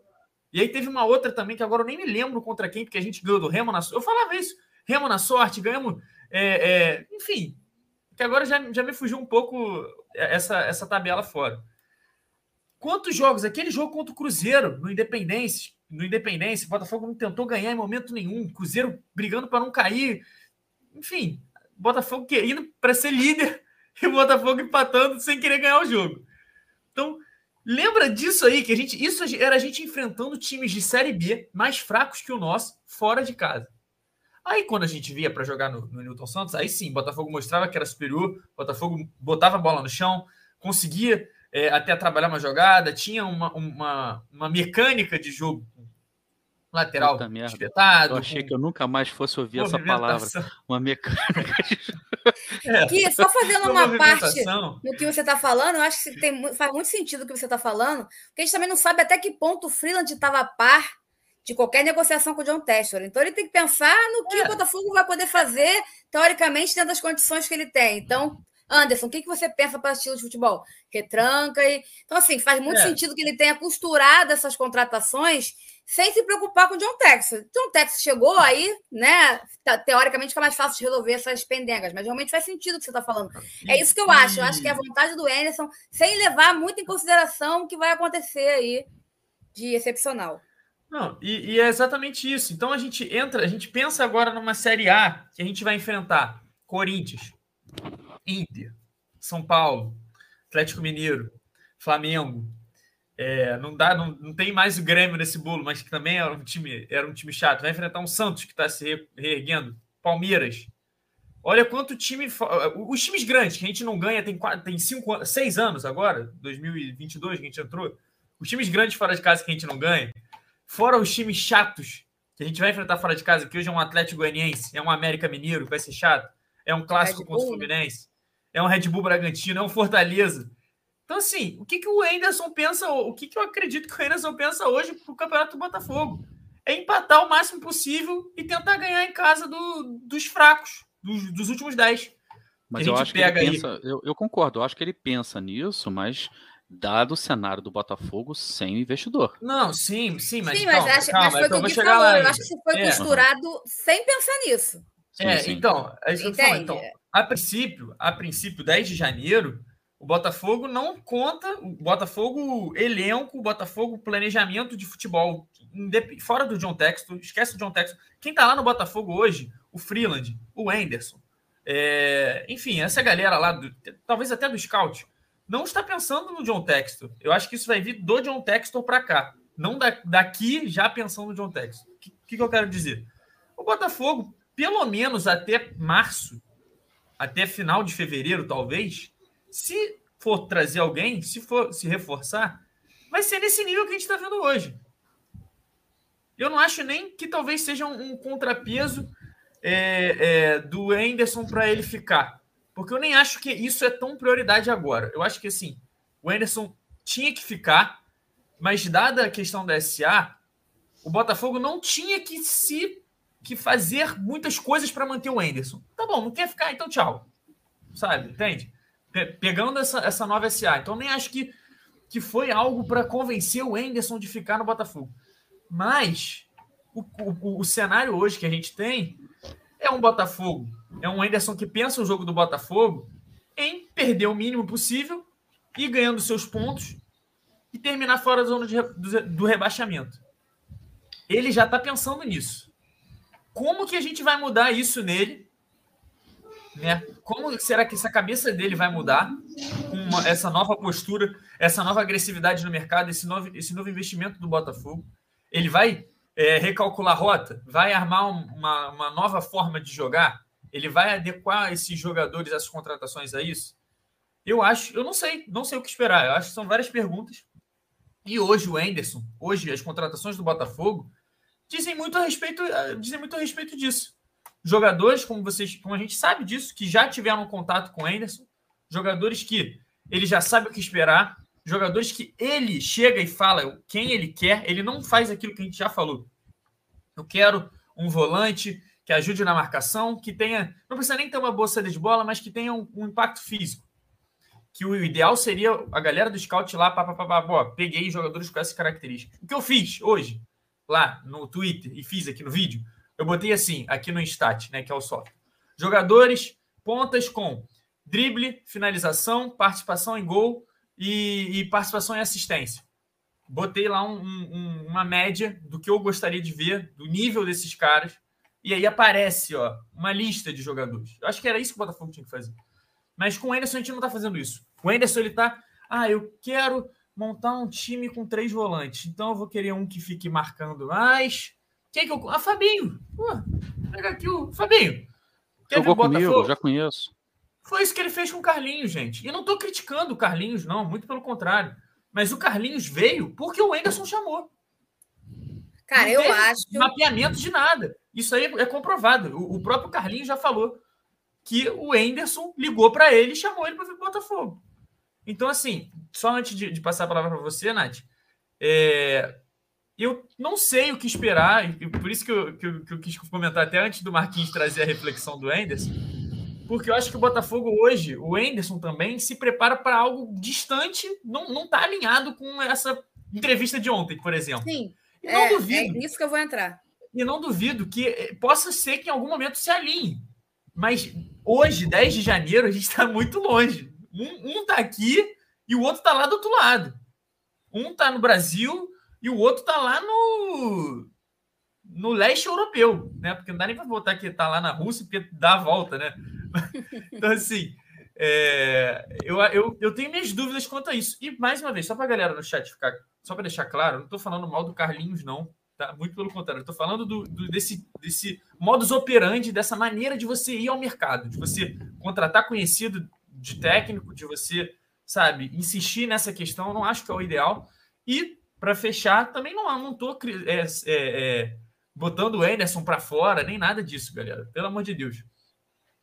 E aí teve uma outra também, que agora eu nem me lembro contra quem, porque a gente ganhou do Remo na sorte. Eu falava isso, Remo na sorte, ganhamos. É, é, enfim, que agora já, já me fugiu um pouco essa, essa tabela fora. Quantos jogos? Aquele jogo contra o Cruzeiro, no Independência, no Independência, o Botafogo não tentou ganhar em momento nenhum. Cruzeiro brigando para não cair. Enfim, Botafogo indo para ser líder e o Botafogo empatando sem querer ganhar o jogo. Então, lembra disso aí, que a gente. Isso era a gente enfrentando times de Série B mais fracos que o nosso, fora de casa. Aí, quando a gente via para jogar no, no Newton Santos, aí sim, Botafogo mostrava que era superior, Botafogo botava a bola no chão, conseguia é, até trabalhar uma jogada, tinha uma, uma, uma mecânica de jogo lateral espetado. Eu achei com... que eu nunca mais fosse ouvir essa palavra. Uma mecânica. é. Que só fazendo uma parte no que você está falando, eu acho que tem, faz muito sentido o que você está falando, porque a gente também não sabe até que ponto o Freeland estava a par de qualquer negociação com o John Tessler. Então ele tem que pensar no que é. o Botafogo vai poder fazer, teoricamente, dentro das condições que ele tem. Então, Anderson, o que, que você pensa para estilo de futebol? Retranca e. Então, assim, faz muito é. sentido que ele tenha costurado essas contratações sem se preocupar com o John Texas. John Texas chegou aí, né? Teoricamente fica mais fácil de resolver essas pendengas, mas realmente faz sentido o que você está falando. É isso que eu acho. Eu acho que é a vontade do Anderson, sem levar muito em consideração o que vai acontecer aí de excepcional. Não, e, e, é exatamente isso. Então a gente entra, a gente pensa agora numa Série A que a gente vai enfrentar Corinthians, Inter, São Paulo, Atlético Mineiro, Flamengo, é, não dá, não, não tem mais o Grêmio nesse bolo, mas que também era um time, era um time chato. Vai enfrentar um Santos que está se reerguendo, Palmeiras. Olha quanto time. Os times grandes que a gente não ganha tem, quatro, tem cinco, seis anos agora, 2022 que a gente entrou. Os times grandes fora de casa que a gente não ganha. Fora os times chatos que a gente vai enfrentar fora de casa, que hoje é um Atlético Goianiense, é um América Mineiro, que vai ser chato. É um clássico contra o né? Fluminense. É um Red Bull Bragantino, é um Fortaleza. Então, assim, o que, que o Anderson pensa, o que, que eu acredito que o Anderson pensa hoje para o Campeonato do Botafogo? É empatar o máximo possível e tentar ganhar em casa do, dos fracos, dos, dos últimos 10. Mas eu acho que ele pensa, eu, eu, concordo, eu acho que ele pensa nisso, mas dado o cenário do Botafogo sem investidor. Não, sim, sim, mas. Sim, mas, acho, calma, mas foi o que o Gui falou. Lá, eu acho que foi é. costurado sem pensar nisso. Sim, é, sim. então, é isso que eu então, a princípio, a princípio, 10 de janeiro, o Botafogo não conta, o Botafogo elenco, o Botafogo planejamento de futebol fora do John Texto, esquece o John Texto. Quem tá lá no Botafogo hoje? O Freeland, o Anderson. É, enfim, essa galera lá, do, talvez até do Scout, não está pensando no John Texto. Eu acho que isso vai vir do John Textor para cá. Não da, daqui já pensando no John Textor. O que, que, que eu quero dizer? O Botafogo, pelo menos até março, até final de fevereiro, talvez, se for trazer alguém, se for se reforçar, vai ser nesse nível que a gente está vendo hoje. Eu não acho nem que talvez seja um, um contrapeso é, é, do Anderson para ele ficar. Porque eu nem acho que isso é tão prioridade agora. Eu acho que assim, o Anderson tinha que ficar, mas dada a questão da SA, o Botafogo não tinha que se que fazer muitas coisas para manter o Anderson. Tá bom, não quer ficar, então tchau. Sabe? Entende? Pegando essa, essa nova SA. Então nem acho que, que foi algo para convencer o Anderson de ficar no Botafogo. Mas o, o, o cenário hoje que a gente tem é um Botafogo, é um Anderson que pensa o jogo do Botafogo em perder o mínimo possível e ganhando seus pontos e terminar fora da zona de, do, do rebaixamento. Ele já está pensando nisso. Como que a gente vai mudar isso nele? Né? Como será que essa cabeça dele vai mudar com uma, essa nova postura, essa nova agressividade no mercado, esse novo, esse novo investimento do Botafogo? Ele vai é, recalcular rota? Vai armar uma, uma nova forma de jogar? Ele vai adequar esses jogadores, essas contratações a isso? Eu acho, eu não sei, não sei o que esperar. Eu acho que são várias perguntas. E hoje o Enderson, hoje as contratações do Botafogo dizem muito a respeito, dizem muito a respeito disso. Jogadores, como vocês, como a gente sabe disso, que já tiveram contato com o Enderson, jogadores que ele já sabe o que esperar, jogadores que ele chega e fala quem ele quer, ele não faz aquilo que a gente já falou. Eu quero um volante que ajude na marcação, que tenha, não precisa nem ter uma boa saída de bola, mas que tenha um, um impacto físico. Que o ideal seria a galera do scout lá, pá, pá, pá, pá, peguei jogadores com essas características. O que eu fiz hoje, lá no Twitter, e fiz aqui no vídeo, eu botei assim, aqui no Instat, né, que é o software. Jogadores, pontas com drible, finalização, participação em gol, e, e participação em assistência. Botei lá um, um, uma média do que eu gostaria de ver, do nível desses caras. E aí aparece ó, uma lista de jogadores. Eu acho que era isso que o Botafogo tinha que fazer. Mas com o Anderson a gente não está fazendo isso. O Anderson ele está. Ah, eu quero montar um time com três volantes. Então eu vou querer um que fique marcando mais. Quem que eu. Ah, Fabinho. Pô, pega aqui o Fabinho. Quer Jogou comigo, já conheço. Foi isso que ele fez com o Carlinhos, gente. E não estou criticando o Carlinhos, não, muito pelo contrário. Mas o Carlinhos veio porque o Enderson chamou. Cara, não eu acho. Mapeamento de nada. Isso aí é comprovado. O, o próprio Carlinhos já falou que o Enderson ligou para ele e chamou ele para vir para Botafogo. Então, assim, só antes de, de passar a palavra para você, Nath, é, eu não sei o que esperar, e por isso que eu, que eu, que eu quis comentar até antes do Marquinhos trazer a reflexão do Enderson porque eu acho que o Botafogo hoje, o Enderson também, se prepara para algo distante, não, não tá alinhado com essa entrevista de ontem, por exemplo. Sim. E não é, duvido. É nisso que eu vou entrar. E não duvido que eh, possa ser que em algum momento se alinhe. Mas hoje, 10 de janeiro, a gente está muito longe. Um, um tá aqui e o outro tá lá do outro lado. Um tá no Brasil e o outro tá lá no no leste europeu, né? Porque não dá nem para botar que tá lá na Rússia, porque dá a volta, né? então, assim, é, eu, eu, eu tenho minhas dúvidas quanto a isso. E, mais uma vez, só para a galera no chat ficar, só para deixar claro, não estou falando mal do Carlinhos, não. Tá? Muito pelo contrário, estou falando do, do, desse, desse modus operandi, dessa maneira de você ir ao mercado, de você contratar conhecido de técnico, de você, sabe, insistir nessa questão, eu não acho que é o ideal. E, para fechar, também não estou é, é, é, botando o Anderson para fora, nem nada disso, galera. Pelo amor de Deus.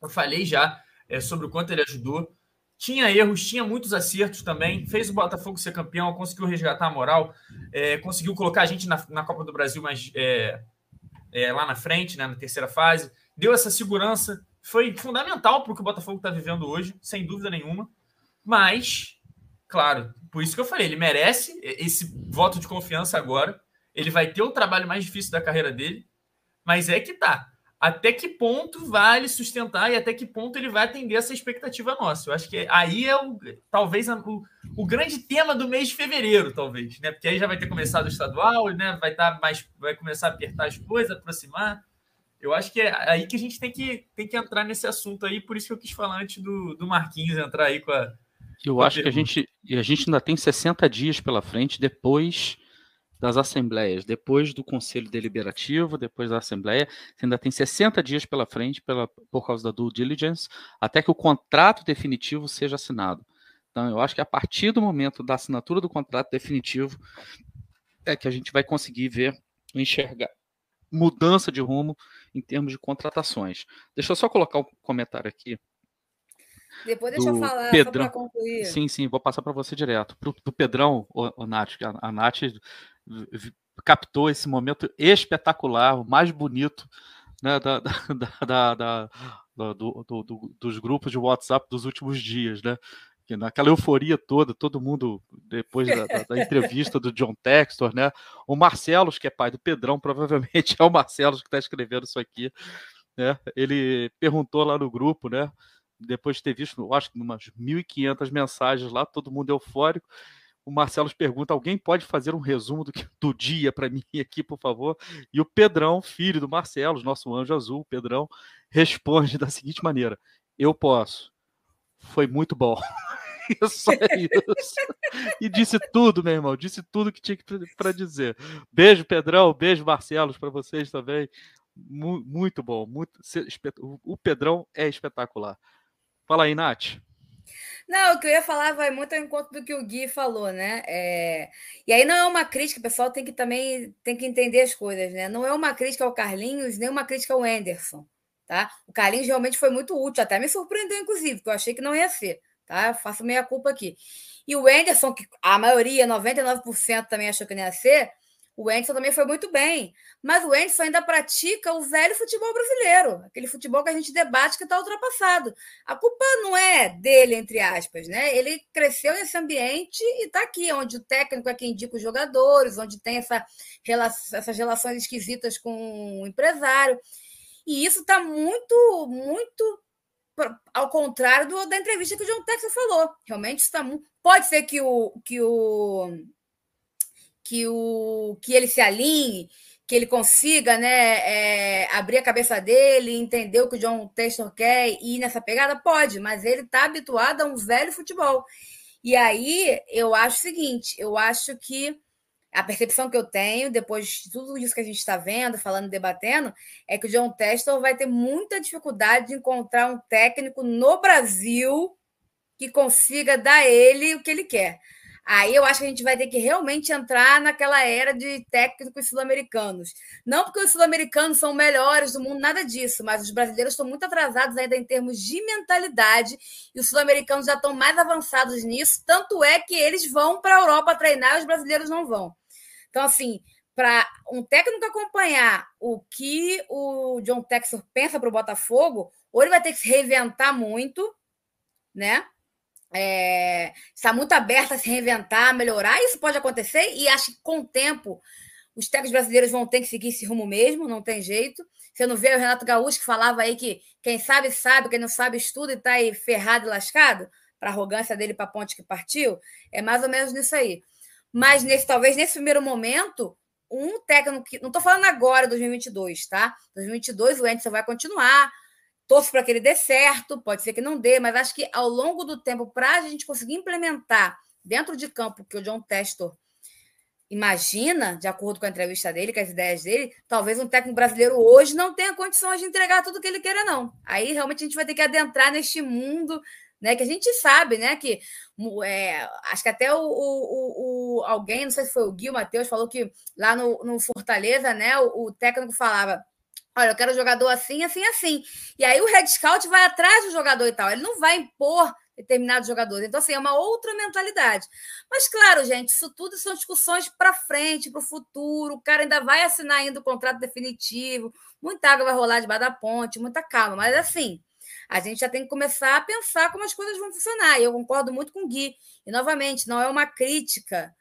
Eu falei já é, sobre o quanto ele ajudou. Tinha erros, tinha muitos acertos também. Fez o Botafogo ser campeão, conseguiu resgatar a moral, é, conseguiu colocar a gente na, na Copa do Brasil mais lá na frente, né, na terceira fase. Deu essa segurança. Foi fundamental para o que o Botafogo está vivendo hoje, sem dúvida nenhuma. Mas, claro, por isso que eu falei, ele merece esse voto de confiança agora. Ele vai ter o trabalho mais difícil da carreira dele. Mas é que tá até que ponto vale sustentar e até que ponto ele vai atender essa expectativa nossa. Eu acho que aí é o, talvez o, o grande tema do mês de fevereiro, talvez, né? Porque aí já vai ter começado o estadual, né? Vai estar tá mais, vai começar a apertar as coisas, aproximar. Eu acho que é aí que a gente tem que, tem que entrar nesse assunto aí, por isso que eu quis falar antes do, do Marquinhos entrar aí com a. Eu com acho que a gente, a gente ainda tem 60 dias pela frente depois das assembleias, depois do Conselho Deliberativo, depois da Assembleia, você ainda tem 60 dias pela frente pela, por causa da due diligence, até que o contrato definitivo seja assinado. Então, eu acho que a partir do momento da assinatura do contrato definitivo é que a gente vai conseguir ver, enxergar mudança de rumo em termos de contratações. Deixa eu só colocar um comentário aqui. Depois deixa eu falar, Pedrão. só para concluir. Sim, sim, vou passar para você direto. Para o Pedrão, o, o Nath, a, a Nath captou esse momento espetacular, o mais bonito né, da, da, da, do, do, do, dos grupos de WhatsApp dos últimos dias, né? Que naquela euforia toda, todo mundo, depois da, da, entrevista do John Textor, né? O Marcelos, que é pai do Pedrão, provavelmente é o Marcelos que está escrevendo isso aqui, né? Ele perguntou lá no grupo, né? Depois de ter visto, eu acho que umas 1.500 mensagens lá, todo mundo eufórico o Marcelo pergunta: alguém pode fazer um resumo do, do dia para mim aqui, por favor? E o Pedrão, filho do Marcelo, nosso anjo azul, Pedrão, responde da seguinte maneira: Eu posso. Foi muito bom. Só isso. E disse tudo, meu irmão. Disse tudo que tinha para dizer. Beijo, Pedrão. Beijo, Marcelos, para vocês também. Muito bom. Muito... O Pedrão é espetacular. Fala aí, Nath. Não, o que eu ia falar vai muito ao encontro do que o Gui falou, né? É... E aí não é uma crítica, o pessoal tem que também tem que entender as coisas, né? Não é uma crítica ao Carlinhos, nem uma crítica ao Anderson, tá? O Carlinhos realmente foi muito útil, até me surpreendeu, inclusive, porque eu achei que não ia ser, tá? Eu faço meia culpa aqui. E o Anderson, que a maioria, 99% também achou que não ia ser, o Anderson também foi muito bem, mas o Anderson ainda pratica o velho futebol brasileiro, aquele futebol que a gente debate que está ultrapassado. A culpa não é dele, entre aspas, né? Ele cresceu nesse ambiente e está aqui, onde o técnico é quem indica os jogadores, onde tem essa, essas relações esquisitas com o empresário. E isso está muito, muito ao contrário do, da entrevista que o John Texas falou. Realmente está muito. Pode ser que o, que o que, o, que ele se alinhe, que ele consiga né, é, abrir a cabeça dele, entender o que o John Textor quer e ir nessa pegada? Pode, mas ele está habituado a um velho futebol. E aí eu acho o seguinte: eu acho que a percepção que eu tenho, depois de tudo isso que a gente está vendo, falando, debatendo, é que o John Testor vai ter muita dificuldade de encontrar um técnico no Brasil que consiga dar ele o que ele quer. Aí eu acho que a gente vai ter que realmente entrar naquela era de técnicos sul-americanos. Não porque os sul-americanos são melhores do mundo, nada disso, mas os brasileiros estão muito atrasados ainda em termos de mentalidade e os sul-americanos já estão mais avançados nisso. Tanto é que eles vão para a Europa treinar e os brasileiros não vão. Então, assim, para um técnico acompanhar o que o John Texor pensa para o Botafogo, ou ele vai ter que se reinventar muito, né? É, está muito aberta a se reinventar, a melhorar. Isso pode acontecer e acho que com o tempo os técnicos brasileiros vão ter que seguir esse rumo mesmo, não tem jeito. Você não vê o Renato Gaúcho que falava aí que quem sabe, sabe, quem não sabe, estuda e está aí ferrado e lascado, para arrogância dele para a ponte que partiu. É mais ou menos nisso aí. Mas nesse, talvez nesse primeiro momento, um técnico que. Não estou falando agora, 2022, tá? 2022 o Anderson vai continuar, torço para que ele dê certo, pode ser que não dê, mas acho que ao longo do tempo, para a gente conseguir implementar dentro de campo que o John Testor imagina, de acordo com a entrevista dele, com as ideias dele, talvez um técnico brasileiro hoje não tenha condições de entregar tudo que ele queira, não. Aí realmente a gente vai ter que adentrar neste mundo, né? Que a gente sabe, né? Que é, acho que até o, o, o, alguém, não sei se foi o Gui, o Matheus, falou que lá no, no Fortaleza, né? O, o técnico falava Olha, eu quero jogador assim, assim, assim. E aí o Red Scout vai atrás do jogador e tal. Ele não vai impor determinados jogadores. Então, assim, é uma outra mentalidade. Mas, claro, gente, isso tudo são discussões para frente, para o futuro. O cara ainda vai assinar ainda o contrato definitivo. Muita água vai rolar debaixo da ponte, muita calma. Mas, assim, a gente já tem que começar a pensar como as coisas vão funcionar. E eu concordo muito com o Gui. E, novamente, não é uma crítica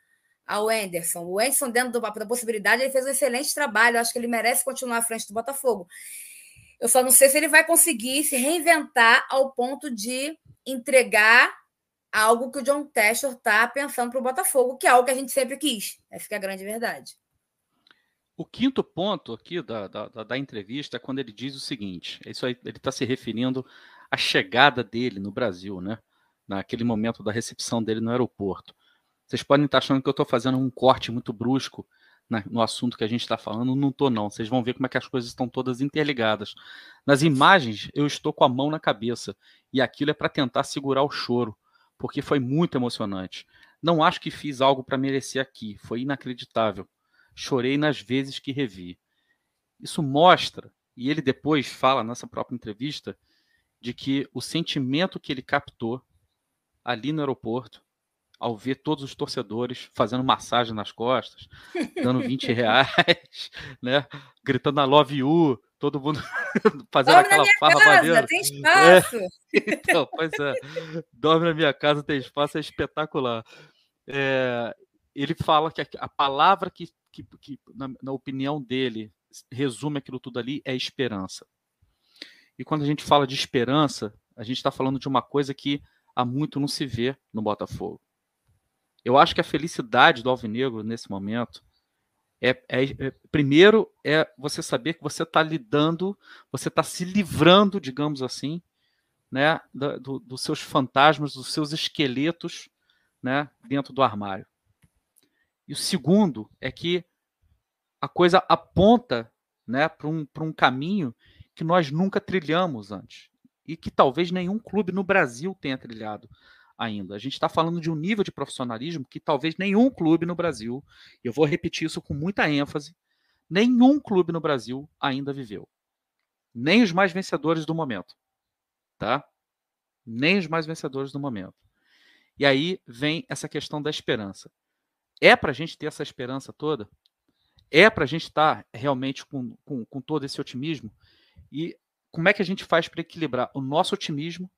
ao Anderson. O Anderson, dentro do, da possibilidade, ele fez um excelente trabalho. Eu acho que ele merece continuar à frente do Botafogo. Eu só não sei se ele vai conseguir se reinventar ao ponto de entregar algo que o John Testor está pensando para o Botafogo, que é algo que a gente sempre quis. Essa é a grande verdade. O quinto ponto aqui da, da, da, entrevista é quando ele diz o seguinte: isso aí, ele está se referindo à chegada dele no Brasil, né? Naquele momento da recepção dele no aeroporto. Vocês podem estar achando que eu estou fazendo um corte muito brusco né, no assunto que a gente está falando. Não estou, não. Vocês vão ver como é que as coisas estão todas interligadas. Nas imagens, eu estou com a mão na cabeça. E aquilo é para tentar segurar o choro. porque foi muito emocionante. Não acho que fiz algo para merecer aqui, foi inacreditável. Chorei nas vezes que revi. Isso mostra, e ele depois fala nessa própria entrevista, de que o sentimento que ele captou ali no aeroporto, ao ver todos os torcedores fazendo massagem nas costas, dando 20 reais, né? gritando a love you, todo mundo fazendo Dorme aquela farra casa, maneira. Tem espaço. É, então, pois é. Dorme na minha casa, tem espaço, é espetacular. É, ele fala que a, a palavra que, que, que na, na, opinião dele, resume aquilo tudo ali é esperança. E quando a gente fala de esperança, a gente está falando de uma coisa que há muito não se vê no Botafogo. Eu acho que a felicidade do Alvinegro nesse momento é, é, é, primeiro é você saber que você está lidando, você está se livrando, digamos assim, né, do, dos seus fantasmas, dos seus esqueletos, né, dentro do armário. E o segundo é que a coisa aponta, né, para um, um caminho que nós nunca trilhamos antes e que talvez nenhum clube no Brasil tenha trilhado ainda. A gente está falando de um nível de profissionalismo que talvez nenhum clube no Brasil, e eu vou repetir isso com muita ênfase, nenhum clube no Brasil ainda viveu. Nem os mais vencedores do momento. Tá? Nem os mais vencedores do momento. E aí vem essa questão da esperança. É para a gente ter essa esperança toda? É para a gente estar tá realmente com, com, com todo esse otimismo? E como é que a gente faz para equilibrar o nosso otimismo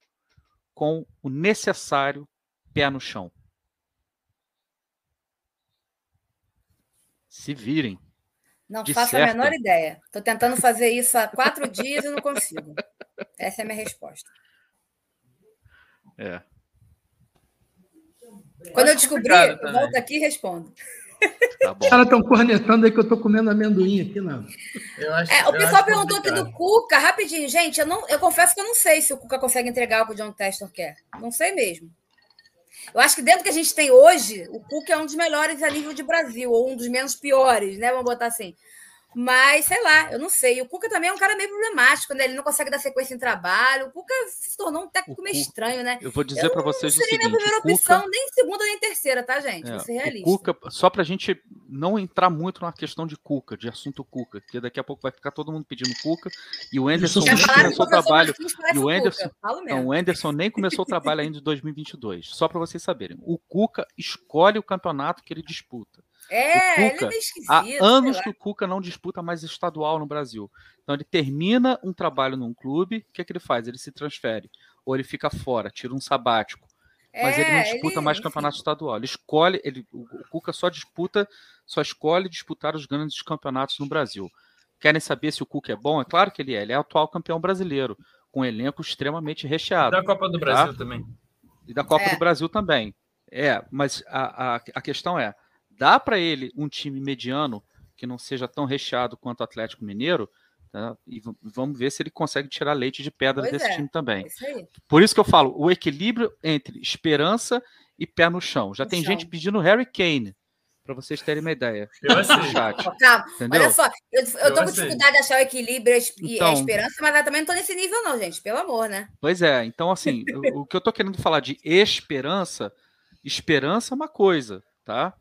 com o necessário pé no chão. Se virem. Não faço a menor ideia. Estou tentando fazer isso há quatro dias e não consigo. Essa é a minha resposta. É. Quando eu descobrir, eu volto aqui e respondo. Tá Os caras estão cornetando aí que eu estou comendo amendoim aqui, não. Acho, é, o pessoal perguntou aqui do Cuca, rapidinho, gente. Eu, não, eu confesso que eu não sei se o Cuca consegue entregar o que o John Testor quer. Não sei mesmo. Eu acho que dentro que a gente tem hoje, o Cuca é um dos melhores a nível de Brasil, ou um dos menos piores, né? Vamos botar assim. Mas, sei lá, eu não sei. O Cuca também é um cara meio problemático, né? Ele não consegue dar sequência em trabalho. O Cuca se tornou um técnico meio estranho, né? Eu vou dizer para vocês não seria o seguinte, minha primeira Cuca, opção, nem segunda nem terceira, tá, gente? É, Vou ser realista. O Cuca, só para a gente não entrar muito na questão de Cuca, de assunto Cuca, porque daqui a pouco vai ficar todo mundo pedindo Cuca e o Anderson nem começou o trabalho. E o Anderson, não, o Anderson nem começou o trabalho ainda de 2022. Só para vocês saberem, o Cuca escolhe o campeonato que ele disputa. É, o Cuca, ele é esquisito. Há anos que o Cuca não disputa mais estadual no Brasil. Então ele termina um trabalho num clube, o que, é que ele faz? Ele se transfere. Ou ele fica fora, tira um sabático. Mas é, ele não disputa ele, mais enfim. campeonato estadual. Ele escolhe, ele, o Cuca só disputa, só escolhe disputar os grandes campeonatos no Brasil. Querem saber se o Cuca é bom? É claro que ele é. Ele é atual campeão brasileiro, com um elenco extremamente recheado. E da Copa do tá? Brasil também. E da Copa é. do Brasil também. É, mas a, a, a questão é: dá para ele um time mediano que não seja tão recheado quanto o Atlético Mineiro, tá? e vamos ver se ele consegue tirar leite de pedra pois desse é, time também. Por isso que eu falo, o equilíbrio entre esperança e pé no chão. Já no tem chão. gente pedindo Harry Kane, para vocês terem uma ideia. Eu aceito. Calma, olha só, eu, eu, eu tô com dificuldade de achar o equilíbrio e então, a esperança, mas eu também não tô nesse nível não, gente, pelo amor, né? Pois é, então assim, o, o que eu tô querendo falar de esperança, esperança é uma coisa, tá?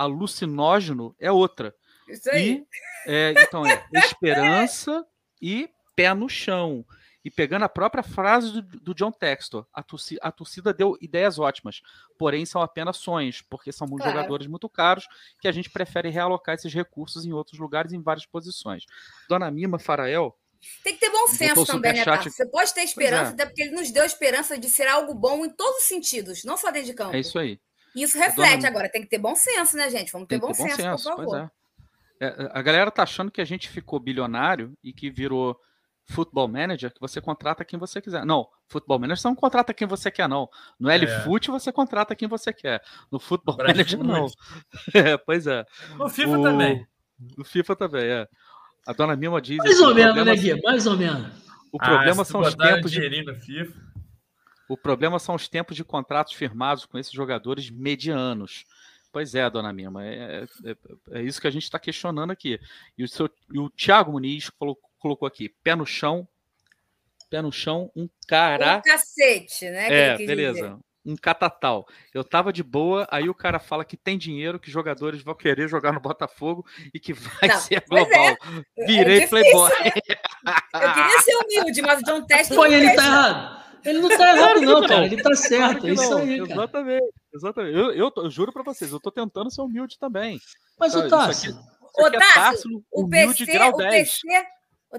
Alucinógeno é outra. Isso aí. E, é, então, é esperança e pé no chão. E pegando a própria frase do, do John Textor, a torcida, a torcida, deu ideias ótimas, porém são apenas sonhos, porque são claro. jogadores muito caros que a gente prefere realocar esses recursos em outros lugares, em várias posições. Dona Mima Farael. Tem que ter bom senso também, né, Tato? Você pode ter esperança, é. até porque ele nos deu esperança de ser algo bom em todos os sentidos, não só dentro de campo. É isso aí. Isso reflete dona... agora, tem que ter bom senso, né, gente? Vamos ter, bom, ter bom, senso, senso, por favor. É. É, a galera tá achando que a gente ficou bilionário e que virou futebol manager, que você contrata quem você quiser. Não, futebol manager você não contrata quem você quer, não. No L-Foot é. você contrata quem você quer. No futebol manager, não. É, pois é. No FIFA o... também. No FIFA também, é. A dona Mima diz. Mais ou menos, né, Gui? Mais ou menos. O problema ah, são os tempos de. No FIFA. O problema são os tempos de contratos firmados com esses jogadores medianos. Pois é, dona Mima, é, é, é isso que a gente está questionando aqui. E o, seu, e o Thiago Muniz colocou, colocou aqui, pé no chão, pé no chão, um cara. Um cacete, né? É, beleza. Dizer. um catatal. Eu tava de boa, aí o cara fala que tem dinheiro, que jogadores vão querer jogar no Botafogo e que vai não, ser é. global. É. Virei é playboy. Eu queria ser humilde, mas o John Test Foi, ele tá errado. Ele não tá errado, não, cara. Ele tá certo. É isso aí, cara. Exatamente. Exatamente. Eu, eu, eu, juro pra vocês, eu tô tentando ser humilde também. Mas o Tássio. Ô, Tássio, o PC, o PC,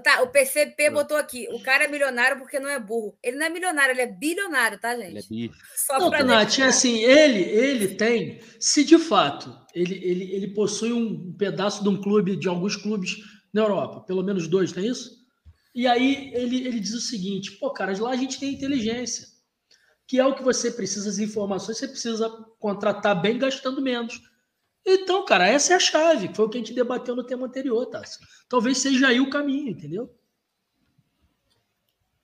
Tá, o PCP botou aqui, o cara é milionário porque não é burro. Ele não é milionário, ele é bilionário, tá, gente? Ele é bi. Só não, Nath, é assim, ele, ele tem, se de fato ele, ele, ele possui um pedaço de um clube, de alguns clubes na Europa, pelo menos dois, não é isso? E aí ele, ele diz o seguinte, pô, cara, lá a gente tem inteligência, que é o que você precisa, as informações, você precisa contratar bem gastando menos. Então, cara, essa é a chave. Foi o que a gente debateu no tema anterior, tá? Talvez seja aí o caminho, entendeu?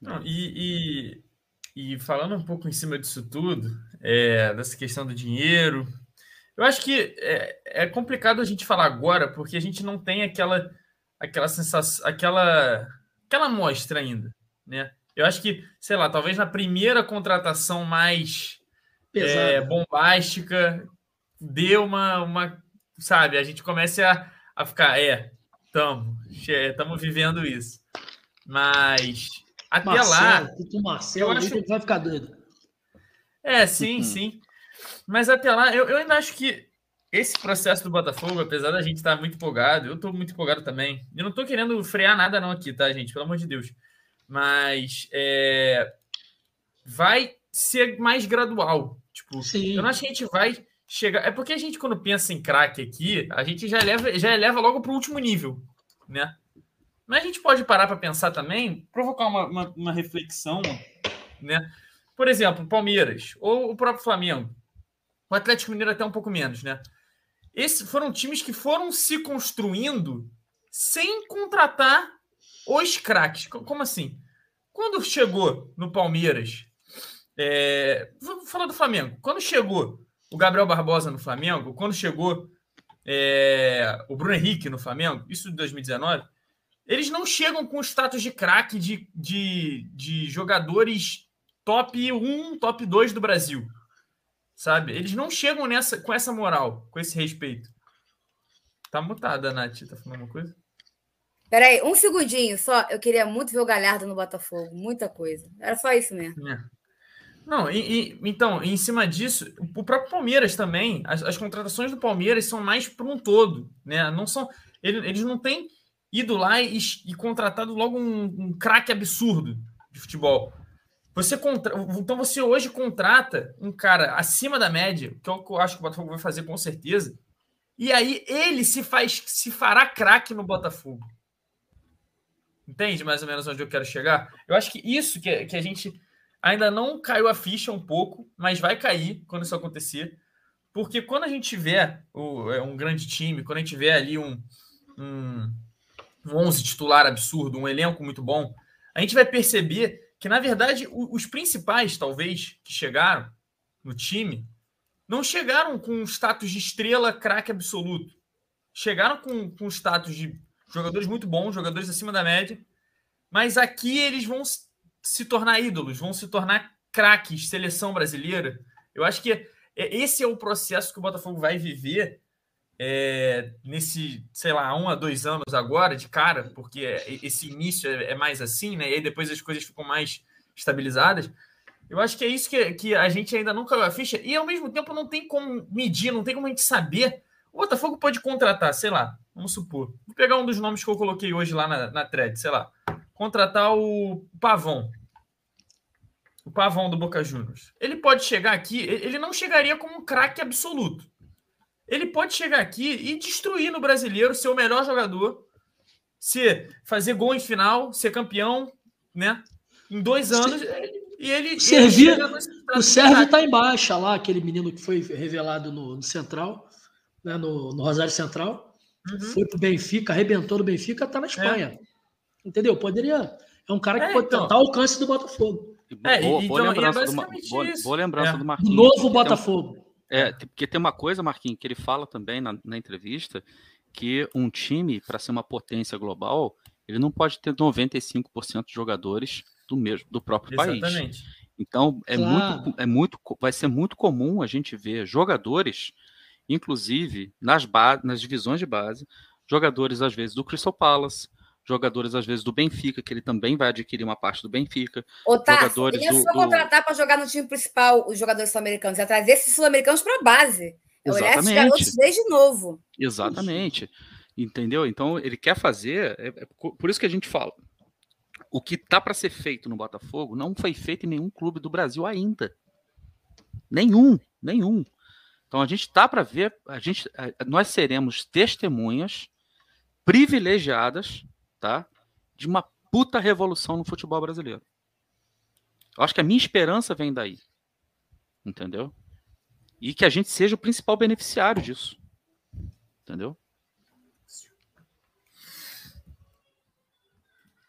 Não, e, e, e, falando um pouco em cima disso tudo, é, dessa questão do dinheiro, eu acho que é, é, complicado a gente falar agora, porque a gente não tem aquela, aquela sensação, aquela, aquela amostra ainda, né? Eu acho que, sei lá, talvez na primeira contratação mais é, bombástica, dê uma, uma sabe, a gente comece a, a ficar, é, estamos estamos vivendo isso. Mas até Marcelo, lá. Marcelo, eu acho que vai ficar doido. É, sim, sim. Mas até lá, eu, eu ainda acho que esse processo do Botafogo, apesar da gente estar muito empolgado, eu estou muito empolgado também. Eu não estou querendo frear nada, não, aqui, tá, gente? Pelo amor de Deus. Mas é, vai ser mais gradual. Tipo, Sim. eu não acho que a gente vai chega. É porque a gente, quando pensa em craque aqui, a gente já eleva, já eleva logo para o último nível, né? Mas a gente pode parar para pensar também, provocar uma, uma, uma, reflexão, né? Por exemplo, Palmeiras ou o próprio Flamengo. O Atlético Mineiro até um pouco menos, né? Esses foram times que foram se construindo sem contratar os craques. Como assim? Quando chegou no Palmeiras, é... vou falar do Flamengo. Quando chegou o Gabriel Barbosa no Flamengo, quando chegou é, o Bruno Henrique no Flamengo, isso de 2019, eles não chegam com o status de craque de, de, de jogadores top 1, top 2 do Brasil. Sabe? Eles não chegam nessa, com essa moral, com esse respeito. Tá mutada, Nath. Tá falando uma coisa? Peraí, um segundinho só. Eu queria muito ver o Galhardo no Botafogo. Muita coisa. Era só isso mesmo. É. Não, e, e, então, em cima disso, o próprio Palmeiras também, as, as contratações do Palmeiras são mais para um todo, né? Não são, eles, eles não têm ido lá e, e contratado logo um, um craque absurdo de futebol. Você contra... Então você hoje contrata um cara acima da média, que é o que eu acho que o Botafogo vai fazer com certeza, e aí ele se faz, se fará craque no Botafogo. Entende mais ou menos onde eu quero chegar? Eu acho que isso que, que a gente Ainda não caiu a ficha um pouco, mas vai cair quando isso acontecer. Porque quando a gente tiver é, um grande time, quando a gente tiver ali um, um, um 11 titular absurdo, um elenco muito bom, a gente vai perceber que, na verdade, os principais, talvez, que chegaram no time, não chegaram com status de estrela craque absoluto. Chegaram com, com status de jogadores muito bons, jogadores acima da média, mas aqui eles vão se tornar ídolos, vão se tornar craques, seleção brasileira. Eu acho que é, esse é o processo que o Botafogo vai viver é, nesse, sei lá, um a dois anos agora, de cara, porque esse início é, é, mais assim, né? E aí depois as coisas ficam mais estabilizadas. Eu acho que é isso que, que a gente ainda nunca a ficha, e ao mesmo tempo não tem como medir, não tem como a gente saber. O Botafogo pode contratar, sei lá, vamos supor. Vou pegar um dos nomes que eu coloquei hoje lá na, na thread, sei lá. Contratar o Pavão o Pavão do Boca Juniors. Ele pode chegar aqui, ele não chegaria como um craque absoluto. Ele pode chegar aqui e destruir no brasileiro, ser o melhor jogador, ser, fazer gol em final, ser campeão, né? Em dois anos. E ele. Servir, ele o Sérgio está em baixa lá, aquele menino que foi revelado no, no Central, né, no, no Rosário Central. Uhum. Foi pro Benfica, arrebentou no Benfica, está na Espanha. É. Entendeu? Poderia. É um cara que é, pode então, tentar alcance do Botafogo. É, boa, então, boa lembrança, é do, boa, boa lembrança é. do Marquinhos. Novo Botafogo. É, porque tem uma coisa, Marquinhos, que ele fala também na, na entrevista, que um time, para ser uma potência global, ele não pode ter 95% de jogadores do mesmo do próprio Exatamente. país. Então é claro. muito, é muito, vai ser muito comum a gente ver jogadores, inclusive nas, nas divisões de base, jogadores às vezes do Crystal Palace, jogadores às vezes do Benfica, que ele também vai adquirir uma parte do Benfica. Ô, tá, jogadores ele é só do, contratar para jogar no time principal os jogadores sul-americanos, é trazer esses sul-americanos para a base. É olhar esses garotos desde novo. Exatamente. Entendeu? Então ele quer fazer, é, é, por isso que a gente fala. O que tá para ser feito no Botafogo não foi feito em nenhum clube do Brasil ainda. Nenhum, nenhum. Então a gente tá para ver, a gente, nós seremos testemunhas privilegiadas tá? De uma puta revolução no futebol brasileiro. Eu acho que a minha esperança vem daí. Entendeu? E que a gente seja o principal beneficiário disso. Entendeu?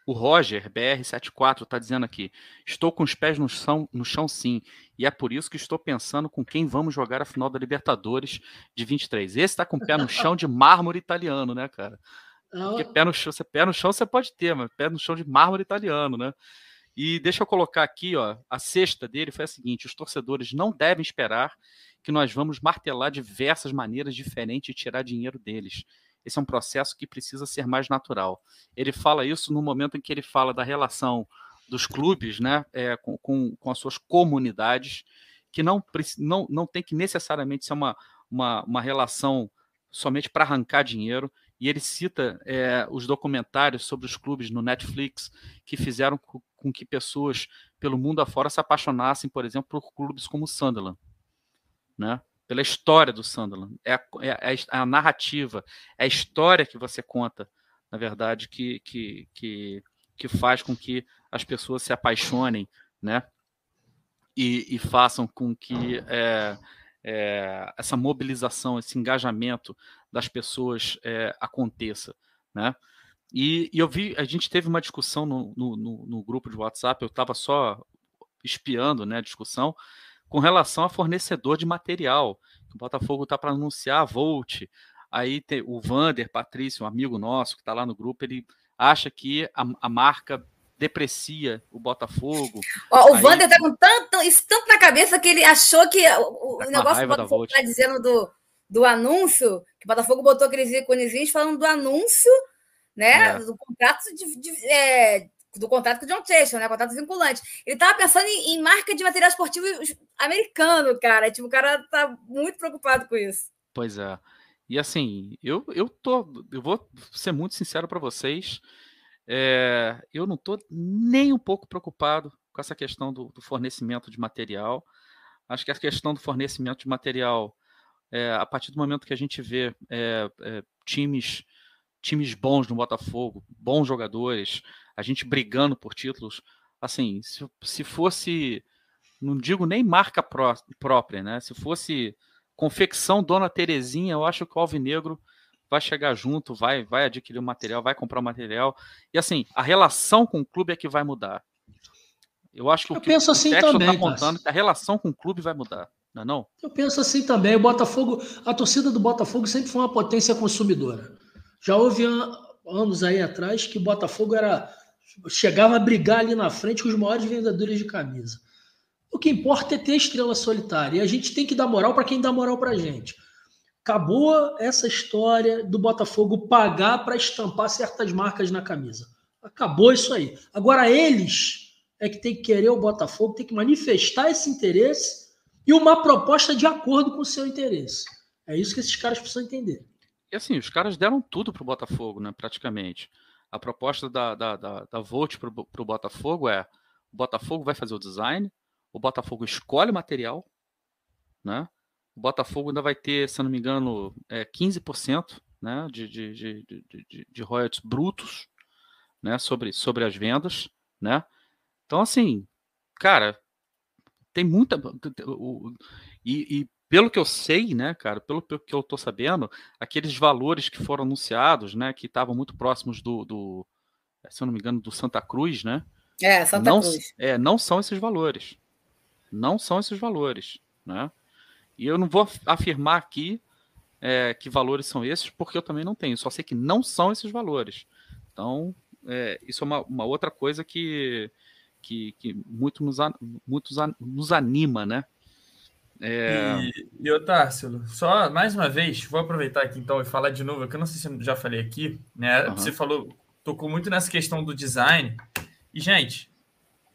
O Roger, BR74, está dizendo aqui: estou com os pés no chão, no chão sim, e é por isso que estou pensando com quem vamos jogar a final da Libertadores de 23. Esse está com o pé no chão de mármore italiano, né, cara? Porque pé no chão, você pé no chão você pode ter, mas pé no chão de mármore italiano, né? E deixa eu colocar aqui, ó, a sexta dele foi a seguinte: os torcedores não devem esperar que nós vamos martelar diversas maneiras diferentes de tirar dinheiro deles. Esse é um processo que precisa ser mais natural. Ele fala isso no momento em que ele fala da relação dos clubes, né, é, com, com, com as suas comunidades, que não, não, não tem que necessariamente ser uma, uma, uma relação somente para arrancar dinheiro e ele cita é, os documentários sobre os clubes no Netflix que fizeram com que pessoas pelo mundo afora se apaixonassem, por exemplo, por clubes como o Sunderland, né? pela história do Sunderland. É a, é, é a, narrativa, é a história que você conta, na verdade, que, que, que, que faz com que as pessoas se apaixonem né? e, e façam com que é, é, essa mobilização, esse engajamento das pessoas é, aconteça, né? E, e, eu vi, a gente teve uma discussão no, no, no grupo de WhatsApp, eu estava só espiando né, a discussão, com relação a fornecedor de material. O Botafogo está para anunciar a Volt. Aí tem o Vander Patrício, um amigo nosso que está lá no grupo, ele acha que a, a marca deprecia o Botafogo. Ó, o aí... Vander tá com tanto, isso tanto na cabeça que ele achou que o, o negócio que o Botafogo está dizendo do, do anúncio, que o Botafogo botou aqueles íconezinhos falando do anúncio, né? É. Do contrato de, de é, do contrato com o John Chase, né? Contrato vinculante. Ele tava pensando em, em, marca de material esportivo americano, cara. Tipo, o cara tá muito preocupado com isso. Pois é. E assim, eu, eu tô. Eu vou ser muito sincero para vocês. É, eu não tô nem um pouco preocupado com essa questão do, do fornecimento de material. Acho que a questão do fornecimento de material é, a partir do momento que a gente vê é, é, times times bons no Botafogo, bons jogadores, a gente brigando por títulos, assim, se, se fosse, não digo nem marca pró própria, né? Se fosse confecção Dona Terezinha, eu acho que o Alvinegro vai chegar junto, vai, vai adquirir o material, vai comprar o material. E assim, a relação com o clube é que vai mudar. Eu acho que eu o que penso o assim também, tá contando, a relação com o clube vai mudar. Não, é não? Eu penso assim também. O Botafogo, a torcida do Botafogo sempre foi uma potência consumidora. Já houve anos aí atrás que o Botafogo era chegava a brigar ali na frente com os maiores vendedores de camisa. O que importa é ter estrela solitária. E a gente tem que dar moral para quem dá moral para a gente. Acabou essa história do Botafogo pagar para estampar certas marcas na camisa. Acabou isso aí. Agora eles é que tem que querer o Botafogo, tem que manifestar esse interesse e uma proposta de acordo com o seu interesse. É isso que esses caras precisam entender. E assim, os caras deram tudo para o Botafogo, né, praticamente. A proposta da, da, da, da Volt para o Botafogo é: o Botafogo vai fazer o design, o Botafogo escolhe o material, né? O Botafogo ainda vai ter, se não me engano, é, 15% né, de, de, de, de, de royalties brutos né, sobre, sobre as vendas. Né? Então, assim, cara, tem muita. E, e, pelo que eu sei, né, cara, pelo que eu tô sabendo, aqueles valores que foram anunciados, né, que estavam muito próximos do, do, se eu não me engano, do Santa Cruz, né? É, Santa não, Cruz. É, não são esses valores. Não são esses valores, né? E eu não vou afirmar aqui é, que valores são esses, porque eu também não tenho. Só sei que não são esses valores. Então, é, isso é uma, uma outra coisa que, que, que muito, nos, muito nos anima, né? É... E, e Otársilo, só mais uma vez, vou aproveitar aqui então e falar de novo, que eu não sei se eu já falei aqui, né? Uhum. Você falou, tocou muito nessa questão do design. E, gente,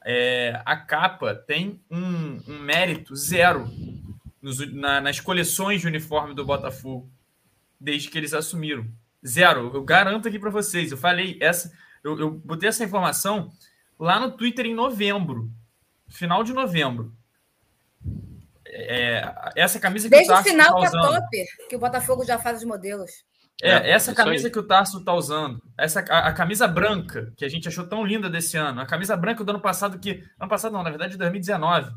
é, a capa tem um, um mérito zero nos, na, nas coleções de uniforme do Botafogo, desde que eles assumiram. Zero. Eu garanto aqui para vocês. Eu falei essa, eu, eu botei essa informação lá no Twitter em novembro, final de novembro. É, essa camisa que Desde o, o final tá usando, top, que o Botafogo já faz os modelos. É, é essa camisa aí. que o Tarso tá usando, essa a, a, camisa branca que a gente achou tão linda desse ano, a camisa branca do ano passado que ano passado não, na verdade de 2019,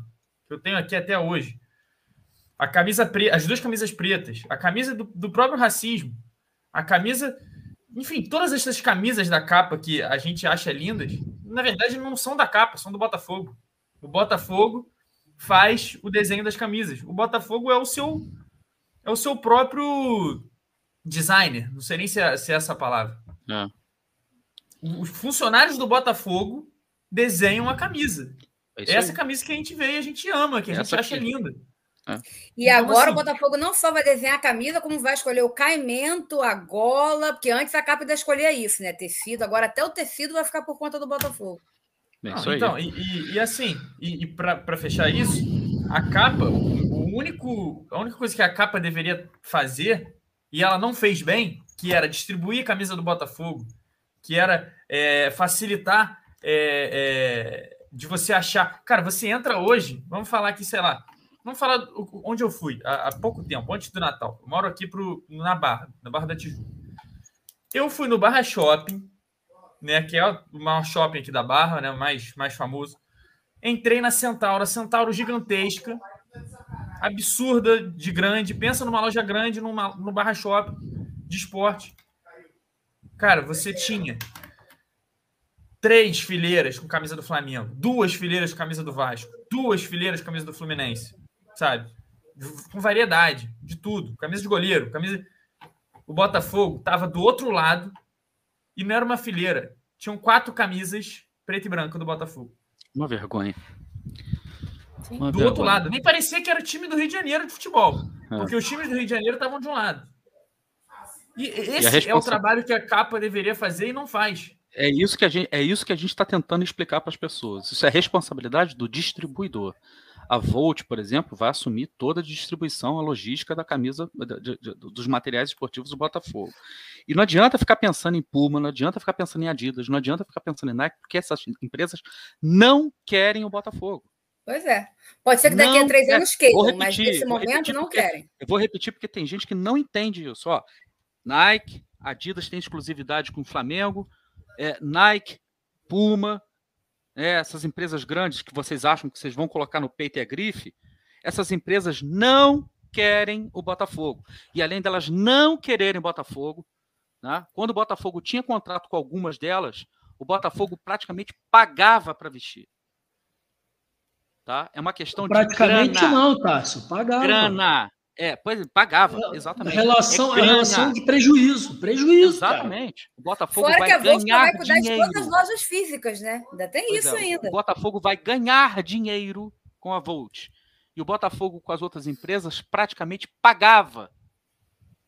que eu tenho aqui até hoje. A camisa preta, as duas camisas pretas, a camisa do, do próprio racismo, a camisa, enfim, todas essas camisas da capa que a gente acha lindas, na verdade não são da capa, são do Botafogo. O Botafogo faz o desenho das camisas. O Botafogo é o seu é o seu próprio designer. Não sei nem se é, se é essa palavra. É. Os funcionários do Botafogo desenham a camisa. É essa camisa que a gente vê e a gente ama, que a gente acha linda. É. E então, agora assim, o Botafogo não só vai desenhar a camisa, como vai escolher o caimento, a gola, porque antes a capa ainda escolhia isso, né? Tecido, agora até o tecido vai ficar por conta do Botafogo. Bem, não, então, e, e, e, assim, e, e para fechar isso, a capa, o, o, único, a única coisa que a capa deveria fazer, e ela não fez bem, que era distribuir a camisa do Botafogo, que era é, facilitar é, é, de você achar. Cara, você entra hoje, vamos falar aqui, sei lá, vamos falar onde eu fui há, há pouco tempo, antes do Natal. Eu moro aqui pro, na Barra, na Barra da Tijuca. Eu fui no Barra Shopping, né, que é o maior shopping aqui da Barra, né, mais, mais famoso. Entrei na Centauro, a Centauro gigantesca, absurda de grande. Pensa numa loja grande, numa, no Barra Shopping de esporte. Cara, você tinha três fileiras com camisa do Flamengo, duas fileiras com camisa do Vasco, duas fileiras com camisa do Fluminense, sabe? Com variedade de tudo. Camisa de goleiro, camisa. O Botafogo tava do outro lado, e não era uma fileira. Tinham quatro camisas preto e branco do Botafogo. Uma vergonha. Uma do vergonha. outro lado. Nem parecia que era o time do Rio de Janeiro de futebol. É. Porque os times do Rio de Janeiro estavam de um lado. E esse e responsa... é o trabalho que a capa deveria fazer e não faz. É isso que a gente é isso que a gente está tentando explicar para as pessoas. Isso é responsabilidade do distribuidor. A Volt, por exemplo, vai assumir toda a distribuição, a logística da camisa de, de, dos materiais esportivos do Botafogo. E não adianta ficar pensando em Puma, não adianta ficar pensando em Adidas, não adianta ficar pensando em Nike, porque essas empresas não querem o Botafogo. Pois é. Pode ser que daqui não, a três é, anos queiram, repetir, mas nesse momento não porque, querem. Eu vou repetir porque tem gente que não entende isso. Ó, Nike, Adidas tem exclusividade com o Flamengo, é, Nike, Puma, é, essas empresas grandes que vocês acham que vocês vão colocar no peito e a grife, essas empresas não querem o Botafogo. E além delas não quererem Botafogo, né, quando o Botafogo tinha contrato com algumas delas, o Botafogo praticamente pagava para vestir. Tá? É uma questão praticamente de grana. não, Tássio, pagava. Grana. É, pois pagava, exatamente. Relação, é relação de prejuízo, prejuízo. Exatamente. Cara. O Botafogo Fora vai que a ganhar vai cuidar dinheiro. de todas as lojas físicas, né? Ainda tem pois isso é, ainda. O Botafogo vai ganhar dinheiro com a Volt. E o Botafogo com as outras empresas praticamente pagava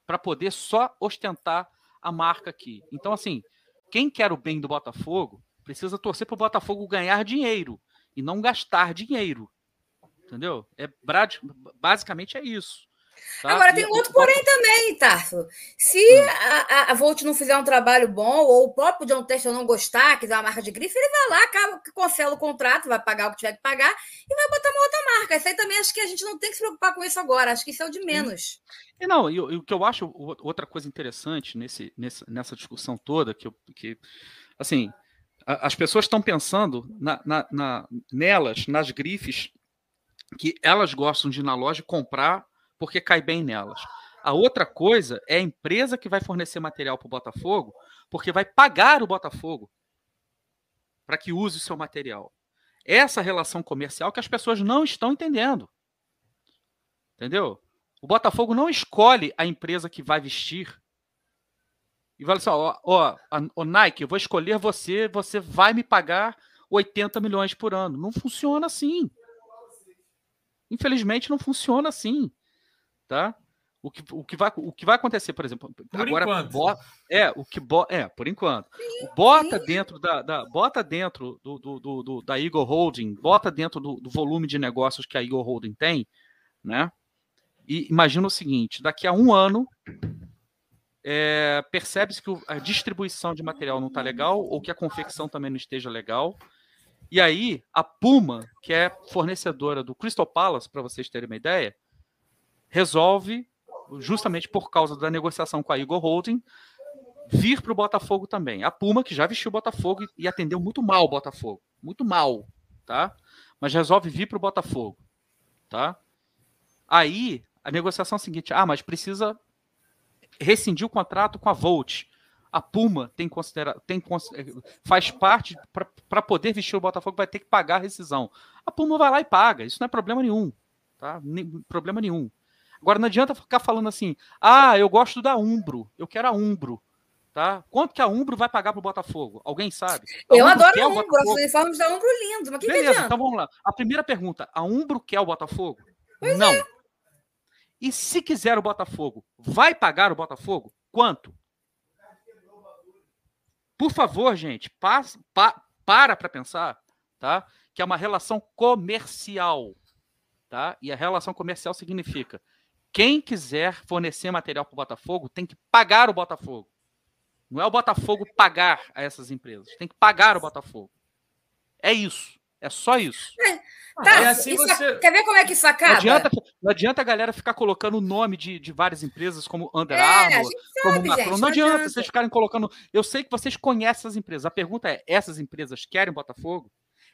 para poder só ostentar a marca aqui. Então, assim, quem quer o bem do Botafogo precisa torcer para o Botafogo ganhar dinheiro e não gastar dinheiro. Entendeu? É basicamente é isso. Tá? Agora, tem um outro porém também, Tarso. Se ah. a, a, Volt não fizer um trabalho bom, ou o próprio John Tester não gostar, quiser uma marca de grife, ele vai lá, acaba, cancela o contrato, vai pagar o que tiver que pagar e vai botar uma outra marca. Isso aí também acho que a gente não tem que se preocupar com isso agora. Acho que isso é o de menos. E não, e, o que eu acho outra coisa interessante nesse, nessa, nessa discussão toda, que, eu, que assim, as pessoas estão pensando na, na, na, nelas, nas grifes, que elas gostam de ir na loja comprar porque cai bem nelas. A outra coisa é a empresa que vai fornecer material para o Botafogo, porque vai pagar o Botafogo para que use o seu material. Essa relação comercial que as pessoas não estão entendendo. Entendeu? O Botafogo não escolhe a empresa que vai vestir. E fala assim: ó, ó, ó, Nike, eu vou escolher você, você vai me pagar 80 milhões por ano. Não funciona assim. Infelizmente, não funciona assim. Tá? O que, o, que vai, o que vai acontecer, por exemplo, por agora enquanto. Bota, é o que bo, é por enquanto bota dentro da, da, bota dentro do, do, do, do, da Eagle Holding, bota dentro do, do volume de negócios que a Eagle Holding tem, né? E imagina o seguinte: daqui a um ano é, percebe-se que a distribuição de material não está legal ou que a confecção também não esteja legal. E aí a Puma, que é fornecedora do Crystal Palace, para vocês terem uma ideia, resolve justamente por causa da negociação com a Eagle Holding, vir para o Botafogo também. A Puma, que já vestiu o Botafogo e atendeu muito mal o Botafogo. Muito mal, tá? Mas resolve vir para o Botafogo, tá? Aí, a negociação é a seguinte, ah, mas precisa rescindir o contrato com a Volt. A Puma tem considera tem faz parte para poder vestir o Botafogo vai ter que pagar a rescisão. A Puma vai lá e paga, isso não é problema nenhum, tá? Nem, problema nenhum. Agora não adianta ficar falando assim: "Ah, eu gosto da Umbro, eu quero a Umbro". Tá? Quanto que a Umbro vai pagar para o Botafogo? Alguém sabe? A eu Umbro adoro a Umbro, os uniformes da Umbro lindos, mas que Beleza, que então vamos lá. A primeira pergunta: a Umbro quer o Botafogo? Pois não. É. E se quiser o Botafogo, vai pagar o Botafogo? Quanto? Por favor, gente, pa, pa, para para pensar, tá? Que é uma relação comercial, tá? E a relação comercial significa quem quiser fornecer material para o Botafogo tem que pagar o Botafogo. Não é o Botafogo pagar a essas empresas, tem que pagar o Botafogo. É isso. É só isso. É, tá, é assim você... Quer ver como é que isso acaba? Não adianta, não adianta a galera ficar colocando o nome de, de várias empresas como Under é, Armour, como Macron. Gente, não, não adianta, adianta vocês ficarem colocando. Eu sei que vocês conhecem essas empresas. A pergunta é: essas empresas querem Botafogo?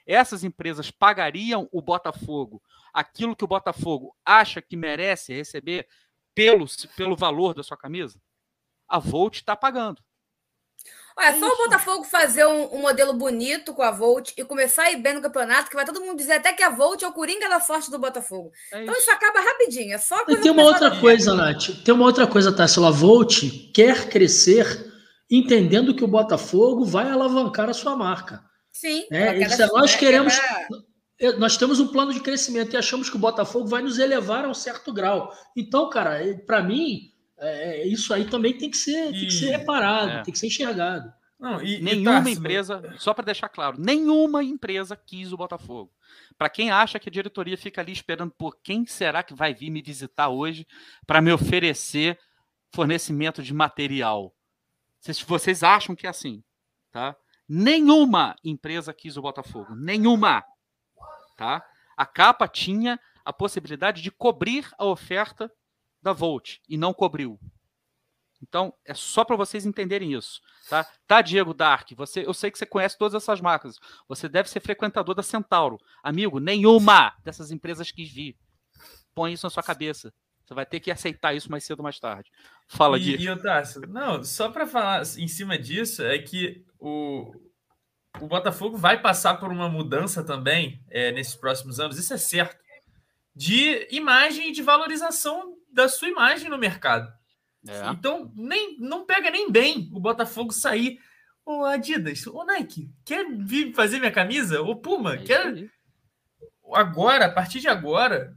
Essas empresas pagariam o Botafogo aquilo que o Botafogo acha que merece receber pelo, pelo valor da sua camisa? A Volt está pagando. Olha, é só o Botafogo fazer um, um, modelo bonito com a Volt e começar a ir bem no campeonato, que vai todo mundo dizer até que a Volt é o coringa da sorte do Botafogo. É então isso acaba rapidinho. É só e tem uma outra coisa, Nath. Tem uma outra coisa, Tássila. A Volt quer crescer entendendo que o Botafogo vai alavancar a sua marca. Sim. É, isso, nós queremos. Nós temos um plano de crescimento e achamos que o Botafogo vai nos elevar a um certo grau. Então, cara, para mim, é, isso aí também tem que ser, e... tem que ser reparado, é. tem que ser enxergado. Não, e, nenhuma e tá, empresa, só para deixar claro, nenhuma empresa quis o Botafogo. Para quem acha que a diretoria fica ali esperando por quem será que vai vir me visitar hoje para me oferecer fornecimento de material. Se vocês acham que é assim, tá? Nenhuma empresa quis o Botafogo, nenhuma, tá? A capa tinha a possibilidade de cobrir a oferta da Volt e não cobriu. Então, é só para vocês entenderem isso, tá? Tá, Diego Dark, você, eu sei que você conhece todas essas marcas. Você deve ser frequentador da Centauro. Amigo, nenhuma dessas empresas quis vir. Põe isso na sua cabeça. Você vai ter que aceitar isso mais cedo ou mais tarde. Fala, Diego. E, e não, só para falar em cima disso, é que o, o Botafogo vai passar por uma mudança também é, nesses próximos anos, isso é certo, de imagem e de valorização da sua imagem no mercado. É. Então, nem, não pega nem bem o Botafogo sair. Ô Adidas, ô Nike, quer vir fazer minha camisa? Ô Puma, é quer. Agora, a partir de agora,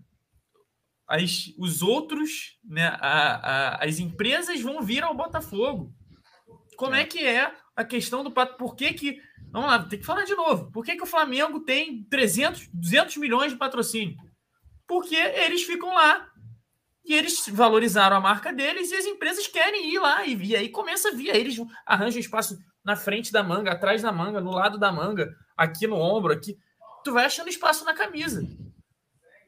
as, os outros, né, a, a, as empresas vão vir ao Botafogo. Como é. é que é a questão do por que que vamos lá, tem que falar de novo. Por que que o Flamengo tem 300, 200 milhões de patrocínio? Porque eles ficam lá e eles valorizaram a marca deles e as empresas querem ir lá e, e aí começa a vir, aí eles arranjam espaço na frente da manga, atrás da manga, no lado da manga, aqui no ombro, aqui. Tu vai achando espaço na camisa.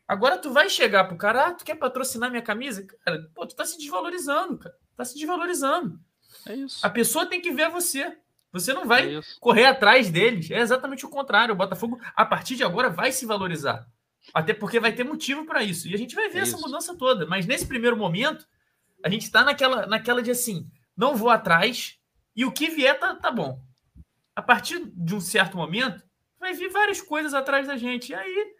Agora tu vai chegar pro cara, ah, tu quer patrocinar minha camisa? Cara, pô, tu tá se desvalorizando, cara. Tá se desvalorizando. É isso. A pessoa tem que ver você. Você não vai é correr atrás deles. É exatamente o contrário. O Botafogo, a partir de agora, vai se valorizar. Até porque vai ter motivo para isso. E a gente vai ver é essa mudança toda. Mas nesse primeiro momento, a gente está naquela, naquela de assim: não vou atrás e o que vier tá, tá bom. A partir de um certo momento, vai vir várias coisas atrás da gente. E aí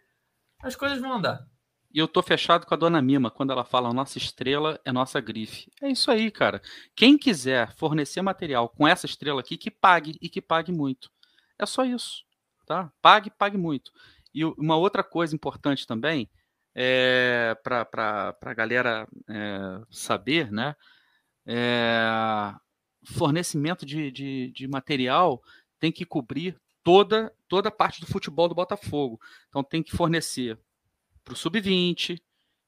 as coisas vão andar. E eu tô fechado com a dona Mima quando ela fala nossa estrela é nossa grife. É isso aí, cara. Quem quiser fornecer material com essa estrela aqui, que pague e que pague muito. É só isso. tá? Pague, pague muito. E uma outra coisa importante também, é, para a galera é, saber, né? É, fornecimento de, de, de, material tem que cobrir toda, toda a parte do futebol do Botafogo. Então tem que fornecer para o sub-20,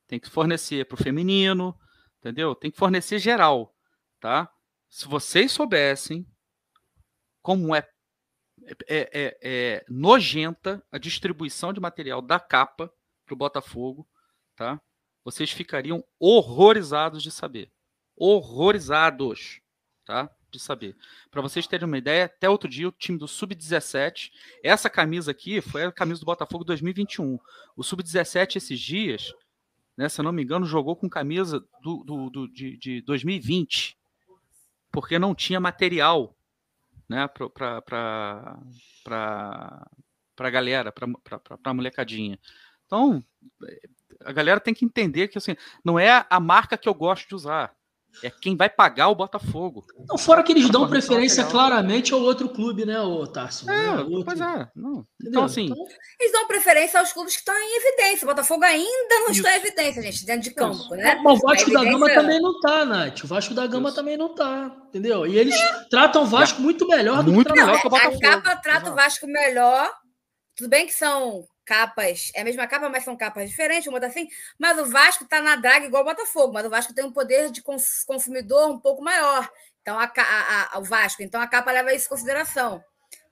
tem que fornecer para o feminino, entendeu? Tem que fornecer geral, tá? Se vocês soubessem como é, é, é, é nojenta a distribuição de material da capa para o Botafogo, tá? Vocês ficariam horrorizados de saber. Horrorizados, tá? De saber. Para vocês terem uma ideia, até outro dia o time do Sub-17, essa camisa aqui foi a camisa do Botafogo 2021. O Sub-17 esses dias, né, se eu não me engano, jogou com camisa do, do, do de, de 2020, porque não tinha material né, para a galera, para a molecadinha. Então, a galera tem que entender que assim, não é a marca que eu gosto de usar. É quem vai pagar o Botafogo. Não, fora que eles dão preferência claramente ao outro clube, né, o Tarso? É, né? outro... pois é. Não. Então, assim. Então, eles dão preferência aos clubes que estão em evidência. O Botafogo ainda não Isso. está em evidência, gente, dentro de campo, Isso. né? Mas o Vasco da Gama também não tá, Nath. O Vasco da Gama Isso. também não tá, entendeu? E eles é. tratam o Vasco muito melhor do muito que melhor que o Botafogo. A capa trata o Vasco melhor. Tudo bem que são capas, é a mesma capa, mas são capas diferentes, vamos botar assim. Mas o Vasco está na draga igual o Botafogo, mas o Vasco tem um poder de consumidor um pouco maior. Então, a, a, a, o Vasco, então a capa leva isso em consideração,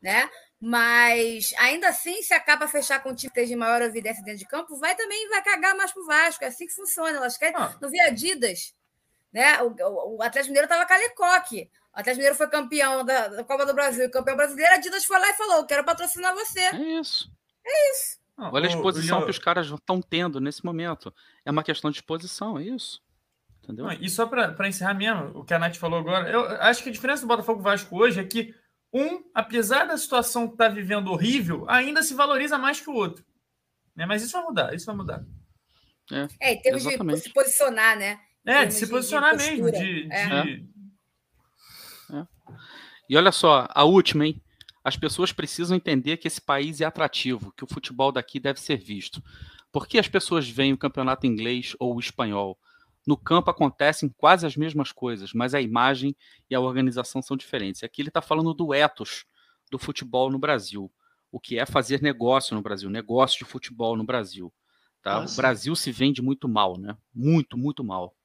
né? Mas ainda assim, se a capa fechar com um time que esteja maior evidência dentro de campo, vai também vai cagar mais pro Vasco. É assim que funciona. Elas querem. Ah. Não vi Adidas. Né? O, o, o Atlético Mineiro estava com a Lecoque. O Atlético Mineiro foi campeão da, da Copa do Brasil, campeão brasileiro. A Adidas foi lá e falou: quero patrocinar você. É isso. É isso. Olha a exposição que os caras estão tendo nesse momento. É uma questão de exposição, é isso. Entendeu? e só para encerrar mesmo, o que a Nath falou agora, eu acho que a diferença do Botafogo Vasco hoje é que um, apesar da situação que está vivendo horrível, ainda se valoriza mais que o outro. Né? Mas isso vai mudar, isso vai mudar. É, é em termos exatamente. de se posicionar, né? É, de se posicionar de mesmo. De, é. de... É. E olha só, a última, hein? As pessoas precisam entender que esse país é atrativo, que o futebol daqui deve ser visto. Por que as pessoas veem o campeonato inglês ou o espanhol? No campo acontecem quase as mesmas coisas, mas a imagem e a organização são diferentes. Aqui ele está falando do ethos do futebol no Brasil. O que é fazer negócio no Brasil, negócio de futebol no Brasil. Tá? Ah, o Brasil se vende muito mal, né? Muito, muito mal.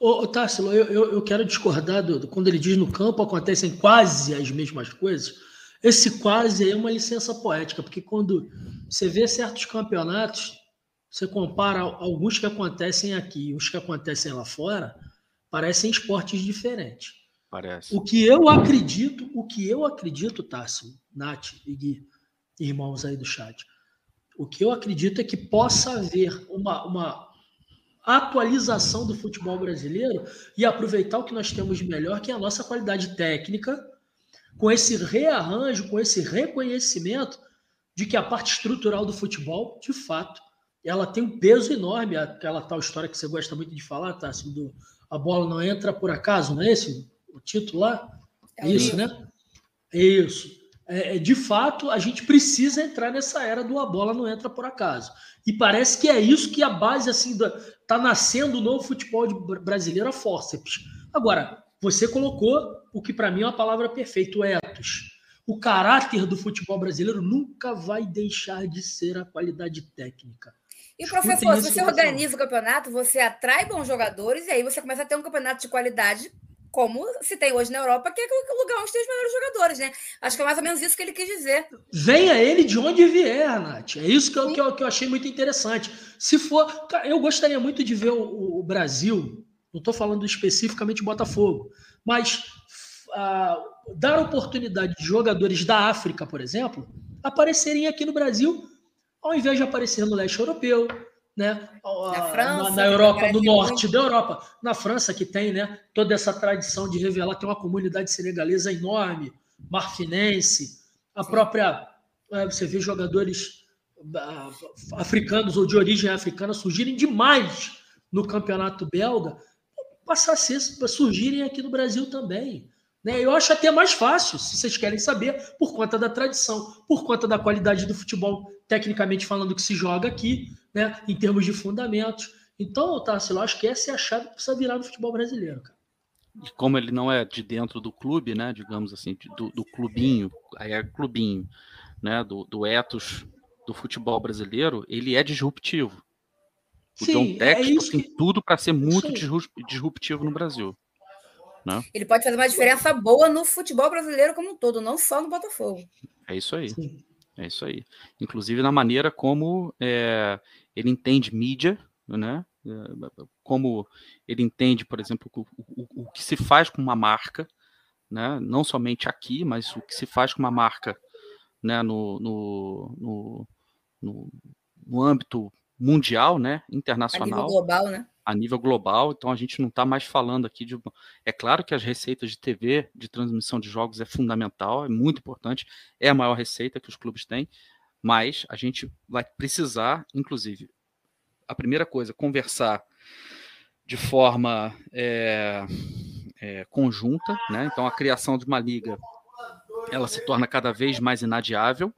Ô, Tássilo, eu, eu, eu, quero discordar do, do, quando ele diz no campo acontecem quase as mesmas coisas. Esse quase é uma licença poética, porque quando você vê certos campeonatos, você compara alguns que acontecem aqui e os que acontecem lá fora, parecem esportes diferentes. Parece. O que eu acredito, o que eu acredito, Tássilo, Nath e Gui, irmãos aí do chat, o que eu acredito é que possa haver uma, uma atualização do futebol brasileiro e aproveitar o que nós temos de melhor, que é a nossa qualidade técnica, com esse rearranjo, com esse reconhecimento de que a parte estrutural do futebol, de fato, ela tem um peso enorme. Aquela tal história que você gosta muito de falar, Tássio, do a bola não entra por acaso, não é esse o título lá? É isso, né? Isso. É, é, de fato, a gente precisa entrar nessa era do a bola não entra por acaso. E parece que é isso que a base assim da, tá nascendo o novo futebol brasileiro a fórceps. Agora, você colocou o que para mim é uma palavra perfeita, o ethos. O caráter do futebol brasileiro nunca vai deixar de ser a qualidade técnica. E, professor, se você organiza o campeonato, você atrai bons jogadores e aí você começa a ter um campeonato de qualidade como se tem hoje na Europa, que é o lugar onde tem os melhores jogadores, né? Acho que é mais ou menos isso que ele quis dizer. Venha ele de onde vier, Nath. É isso que eu, que eu, que eu achei muito interessante. Se for. Eu gostaria muito de ver o, o Brasil, não estou falando especificamente Botafogo, mas uh, dar oportunidade de jogadores da África, por exemplo, aparecerem aqui no Brasil, ao invés de aparecer no leste europeu, né? Na, França, na, na Europa, no norte muito... da Europa, na França que tem, né? Toda essa tradição de revelar, tem uma comunidade senegalesa enorme, marfinense, a Sim. própria é, você vê jogadores ah, africanos ou de origem africana surgirem demais no campeonato belga, passar a ser, surgirem aqui no Brasil também. Né? Eu acho até mais fácil, se vocês querem saber, por conta da tradição, por conta da qualidade do futebol, tecnicamente falando, que se joga aqui, né? em termos de fundamentos. Então, Tarsila, eu acho que essa é a chave que precisa virar no futebol brasileiro, cara. E como ele não é de dentro do clube, né? Digamos assim, do, do clubinho, aí é clubinho, né? Do, do ethos do futebol brasileiro, ele é disruptivo. O Sim, John Textor é tem que... tudo para ser muito disruptivo no Brasil. Né? Ele pode fazer uma diferença boa no futebol brasileiro como um todo, não só no Botafogo. É isso aí. Sim. É isso aí. Inclusive na maneira como é, ele entende mídia, né? Como ele entende, por exemplo, o, o, o, que se faz com uma marca, né? não somente aqui, mas o que se faz com uma marca né? no, no, no, no, no âmbito mundial, né? internacional. A nível global, né? A nível global, então a gente não está mais falando aqui de. É claro que as receitas de TV, de transmissão de jogos, é fundamental, é muito importante, é a maior receita que os clubes têm, mas a gente vai precisar, inclusive, a primeira coisa, conversar de forma é, é, conjunta, né? Então a criação de uma liga ela se torna cada vez mais inadiável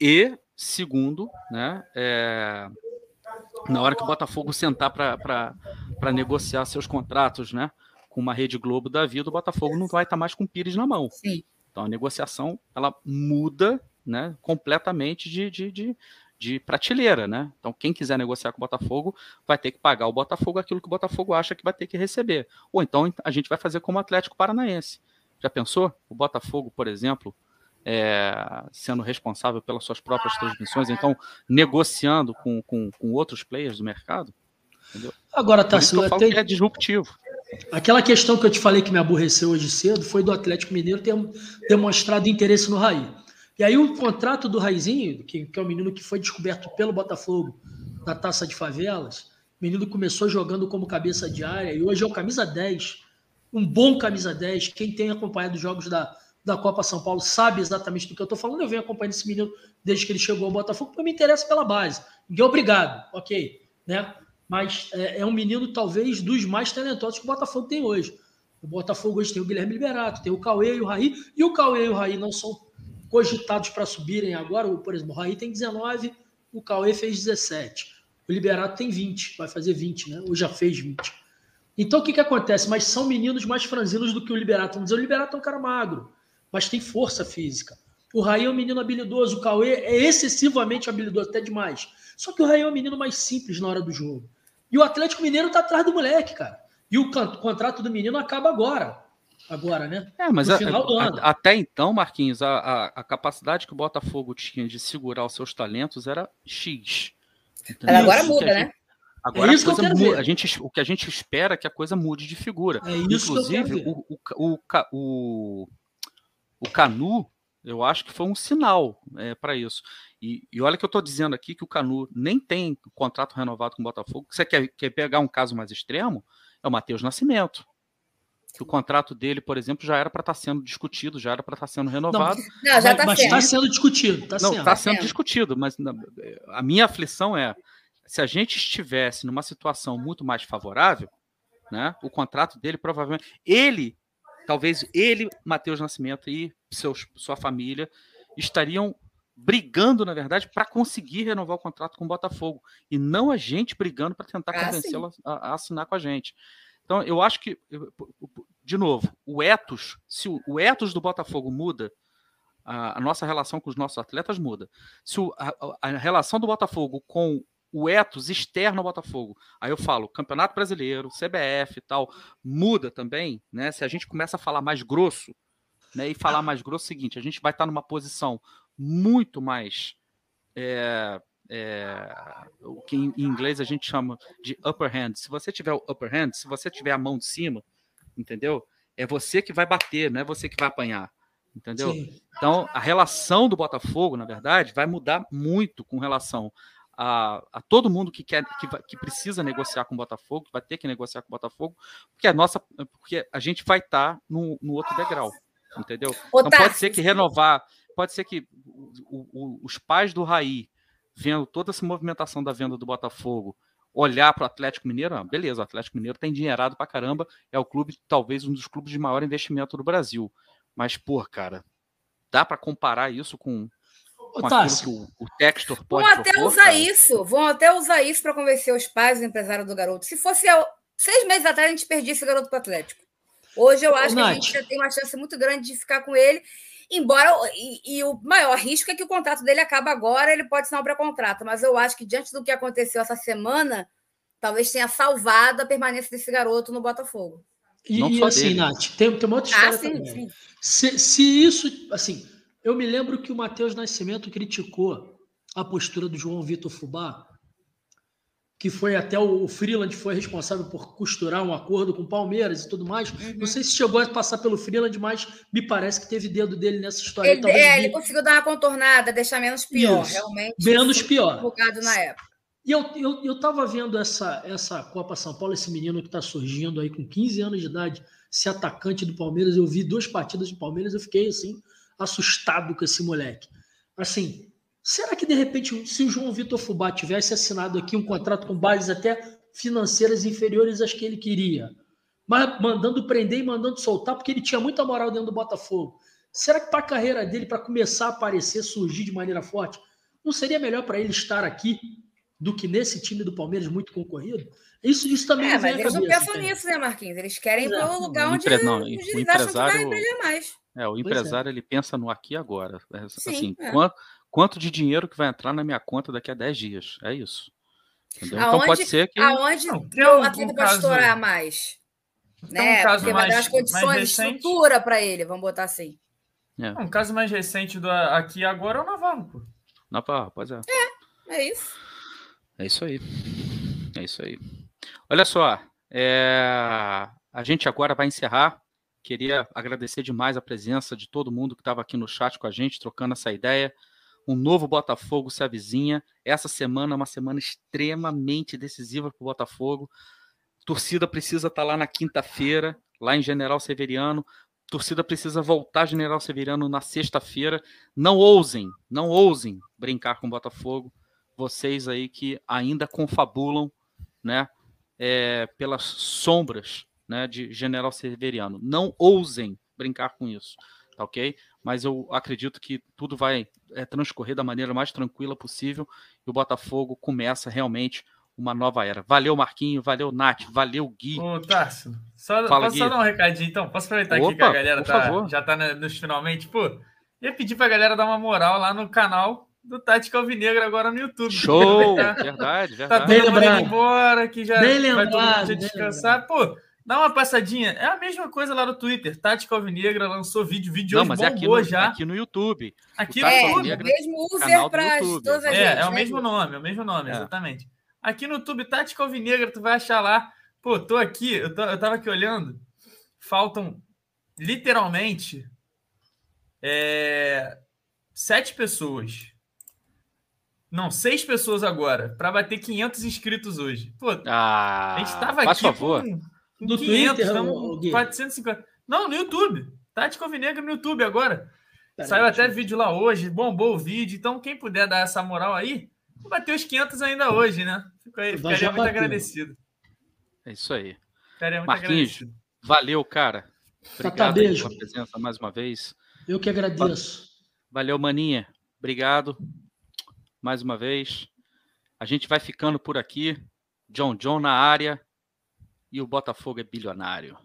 e segundo, né? É, na hora que o Botafogo sentar para negociar seus contratos, né? Com uma rede Globo da vida, o Botafogo não vai estar tá mais com o Pires na mão. Sim. Então a negociação ela muda, né? Completamente de, de, de de prateleira, né? Então, quem quiser negociar com o Botafogo vai ter que pagar ao Botafogo aquilo que o Botafogo acha que vai ter que receber. Ou então a gente vai fazer como o Atlético Paranaense. Já pensou? O Botafogo, por exemplo, é, sendo responsável pelas suas próprias transmissões, então negociando com, com, com outros players do mercado? Entendeu? Agora, Tassilo, tá, tem... é disruptivo. Aquela questão que eu te falei que me aborreceu hoje cedo foi do Atlético Mineiro ter demonstrado interesse no Raí. E aí o contrato do Raizinho, que, que é o menino que foi descoberto pelo Botafogo na Taça de Favelas, o menino começou jogando como cabeça de área e hoje é o camisa 10, um bom camisa 10. Quem tem acompanhado os jogos da, da Copa São Paulo sabe exatamente do que eu estou falando. Eu venho acompanhando esse menino desde que ele chegou ao Botafogo, porque me interessa pela base. É obrigado, ok, né? Mas é, é um menino talvez dos mais talentosos que o Botafogo tem hoje. O Botafogo hoje tem o Guilherme Liberato, tem o Cauê e o Raí, e o Cauê e o Raí não são cogitados para subirem agora, por exemplo, o Raí tem 19, o Cauê fez 17. O Liberato tem 20, vai fazer 20, né? Ou já fez 20. Então o que, que acontece? Mas são meninos mais franzinos do que o Liberato. Vamos dizer, o Liberato é um cara magro, mas tem força física. O Raí é um menino habilidoso, o Cauê é excessivamente habilidoso, até demais. Só que o Raí é um menino mais simples na hora do jogo. E o Atlético Mineiro tá atrás do moleque, cara. E o contrato do menino acaba agora agora, né? É, mas a, a, até então, Marquinhos, a, a, capacidade que o Botafogo tinha de segurar os seus talentos era X. agora muda, né? Gente, agora é isso a, coisa muda, a gente, o que a gente espera é que a coisa mude de figura. É Inclusive, o, o, o, o, o Canu, eu acho que foi um sinal é, para isso. E, e, olha que eu estou dizendo aqui que o Canu nem tem contrato renovado com o Botafogo. Você quer, quer pegar um caso mais extremo? É o Matheus Nascimento que o contrato dele, por exemplo, já era para estar tá sendo discutido, já era para estar tá sendo renovado. Não, não já está sendo. Tá sendo discutido. Tá não, está sendo, sendo discutido, mas a minha aflição é se a gente estivesse numa situação muito mais favorável, né, o contrato dele provavelmente ele, talvez ele, Matheus Nascimento e seus, sua família estariam brigando, na verdade, para conseguir renovar o contrato com o Botafogo e não a gente brigando para tentar ah, convencê-lo a, a assinar com a gente. Então, eu acho que, de novo, o ethos, se o, o ethos do Botafogo muda, a, a, nossa relação com os nossos atletas muda. Se o, a, a, relação do Botafogo com o ethos externo ao Botafogo, aí eu falo, Campeonato Brasileiro, CBF e tal, muda também, né? Se a gente começa a falar mais grosso, né? E falar mais grosso é o seguinte, a gente vai estar numa posição muito mais é, é, o que em inglês a gente chama de upper hand. Se você tiver o upper hand, se você tiver a mão de cima, entendeu? É você que vai bater, não é você que vai apanhar, entendeu? Sim. Então a relação do Botafogo, na verdade, vai mudar muito com relação a, a todo mundo que quer, que, que, precisa negociar com o Botafogo, que vai ter que negociar com o Botafogo, porque a nossa, porque a gente vai estar tá no, no outro degrau, entendeu? Ô, então pode ser que renovar, pode ser que o, o, os pais do Raí vendo toda essa movimentação da venda do Botafogo, olhar para o Atlético Mineiro, ah, beleza, o Atlético Mineiro tem dinheirado para caramba, é o clube, talvez um dos clubes de maior investimento do Brasil. Mas, pô, cara, dá para comparar isso com, com aquilo que o, o Textor pode Vão até propor, usar cara? isso, vão até usar isso para convencer os pais e o empresário do garoto. Se fosse seis meses atrás, a gente perdia esse garoto para o Atlético. Hoje eu acho Ô, que a Nath. gente já tem uma chance muito grande de ficar com ele. Embora, e, e o maior risco é que o contrato dele acaba agora, ele pode assinar um pré-contrato. Mas eu acho que, diante do que aconteceu essa semana, talvez tenha salvado a permanência desse garoto no Botafogo. E, Não e só assim, dele. Nath, tem, tem uma outra Ah, história sim, também. sim. Se, se isso, assim, eu me lembro que o Matheus Nascimento criticou a postura do João Vitor Fubá, que foi até o, o Freeland foi responsável por costurar um acordo com o Palmeiras e tudo mais. Uhum. Não sei se chegou a passar pelo Freeland, mas me parece que teve dedo dele nessa história. Ele, é, ele conseguiu dar uma contornada, deixar menos pior, Isso. realmente. menos pior. divulgado na época. E eu, eu, eu tava vendo essa, essa Copa São Paulo, esse menino que está surgindo aí com 15 anos de idade, esse atacante do Palmeiras. Eu vi duas partidas do Palmeiras, eu fiquei assim, assustado com esse moleque. Assim, será que de repente, se o João Vitor Fubá tivesse assinado aqui um contrato com bases até financeiras inferiores às que ele queria, mas mandando prender e mandando soltar, porque ele tinha muita moral dentro do Botafogo. Será que para a carreira dele, para começar a aparecer, surgir de maneira forte, não seria melhor para ele estar aqui do que nesse time do Palmeiras muito concorrido? Isso, isso também É, vem mas eles não cabeça, pensam entende? nisso, né, Marquinhos? Eles querem ir é. para o lugar onde, empre- não, onde o eles acham que vai empresário- mais. É, o é. empresário ele pensa no aqui e agora. É, Sim, assim, é. quanto, quanto de dinheiro que vai entrar na minha conta daqui a 10 dias? É isso. Entendeu? Então Aonde- pode ser que. Aonde Não, tem o um- atleta um pode estourar mais? Tem Né? um caso Porque vai dar mais- as condições mais de recente. estrutura para ele, vamos botar assim. Um caso mais recente do aqui agora é o Navarro, pô. Não, pá, pois é. É isso. É isso aí. É isso aí. Olha só, é, a gente agora vai encerrar. Queria agradecer demais a presença de todo mundo que estava aqui no chat com a gente, trocando essa ideia. Um novo Botafogo se avizinha. Essa semana é uma semana extremamente decisiva para o Botafogo. Torcida precisa estar lá na quinta-feira, lá em General Severiano. Torcida precisa voltar General Severiano na sexta-feira. Não ousem, não ousem brincar com o Botafogo vocês aí que ainda confabulam, né, é, pelas sombras, né, de General Severiano. Não ousem brincar com isso, tá ok? Mas eu acredito que tudo vai é, transcorrer da maneira mais tranquila possível e o Botafogo começa realmente uma nova era. Valeu, Marquinho, valeu, Nath, valeu, Gui. Ô, Tarso, só, Fala, posso só Gui. dar um recadinho então? Posso aproveitar aqui Opa, que a galera tá, já tá nos finalmente? Pô, ia pedir pra galera dar uma moral lá no canal do Tática Alvinegra agora no YouTube. Show! Verdade, Tá verdade. todo Bem lembrado. embora, que já Bem vai todo mundo descansar. Pô, dá uma passadinha. É a mesma coisa lá no Twitter. Tática Alvinegra lançou vídeo, vídeo Não, hoje mas é aqui no, já. aqui no YouTube. Aqui o no É, YouTube. o Alvinegra, mesmo user para todas as É, redes, é o né, mesmo nome, é o mesmo nome, É. exatamente. Aqui no YouTube, Tática Alvinegra, tu vai achar lá. Pô, tô aqui, eu, tô- eu tava aqui olhando. Faltam literalmente é, sete pessoas. Não, seis pessoas agora, para bater 500 inscritos hoje. Pô, Ah, a gente tava aqui favor. com, com No 500, Twitter, estamos ô, com Gui? 450. Não, no YouTube. Tática Alvinegra no YouTube agora. Pera Saiu até vídeo lá hoje, bombou o vídeo. Então, quem puder dar essa moral aí, bater os 500 ainda hoje, né? Fico aí, ficaria muito bateu. agradecido. É isso aí. Ficaria muito Marquinhos, agradecido. Valeu, cara. Obrigado beijo. pela presença mais uma vez. Eu que agradeço. Valeu, Maninha. Obrigado mais uma vez. A gente vai ficando por aqui. John John na área. E o Botafogo é bilionário.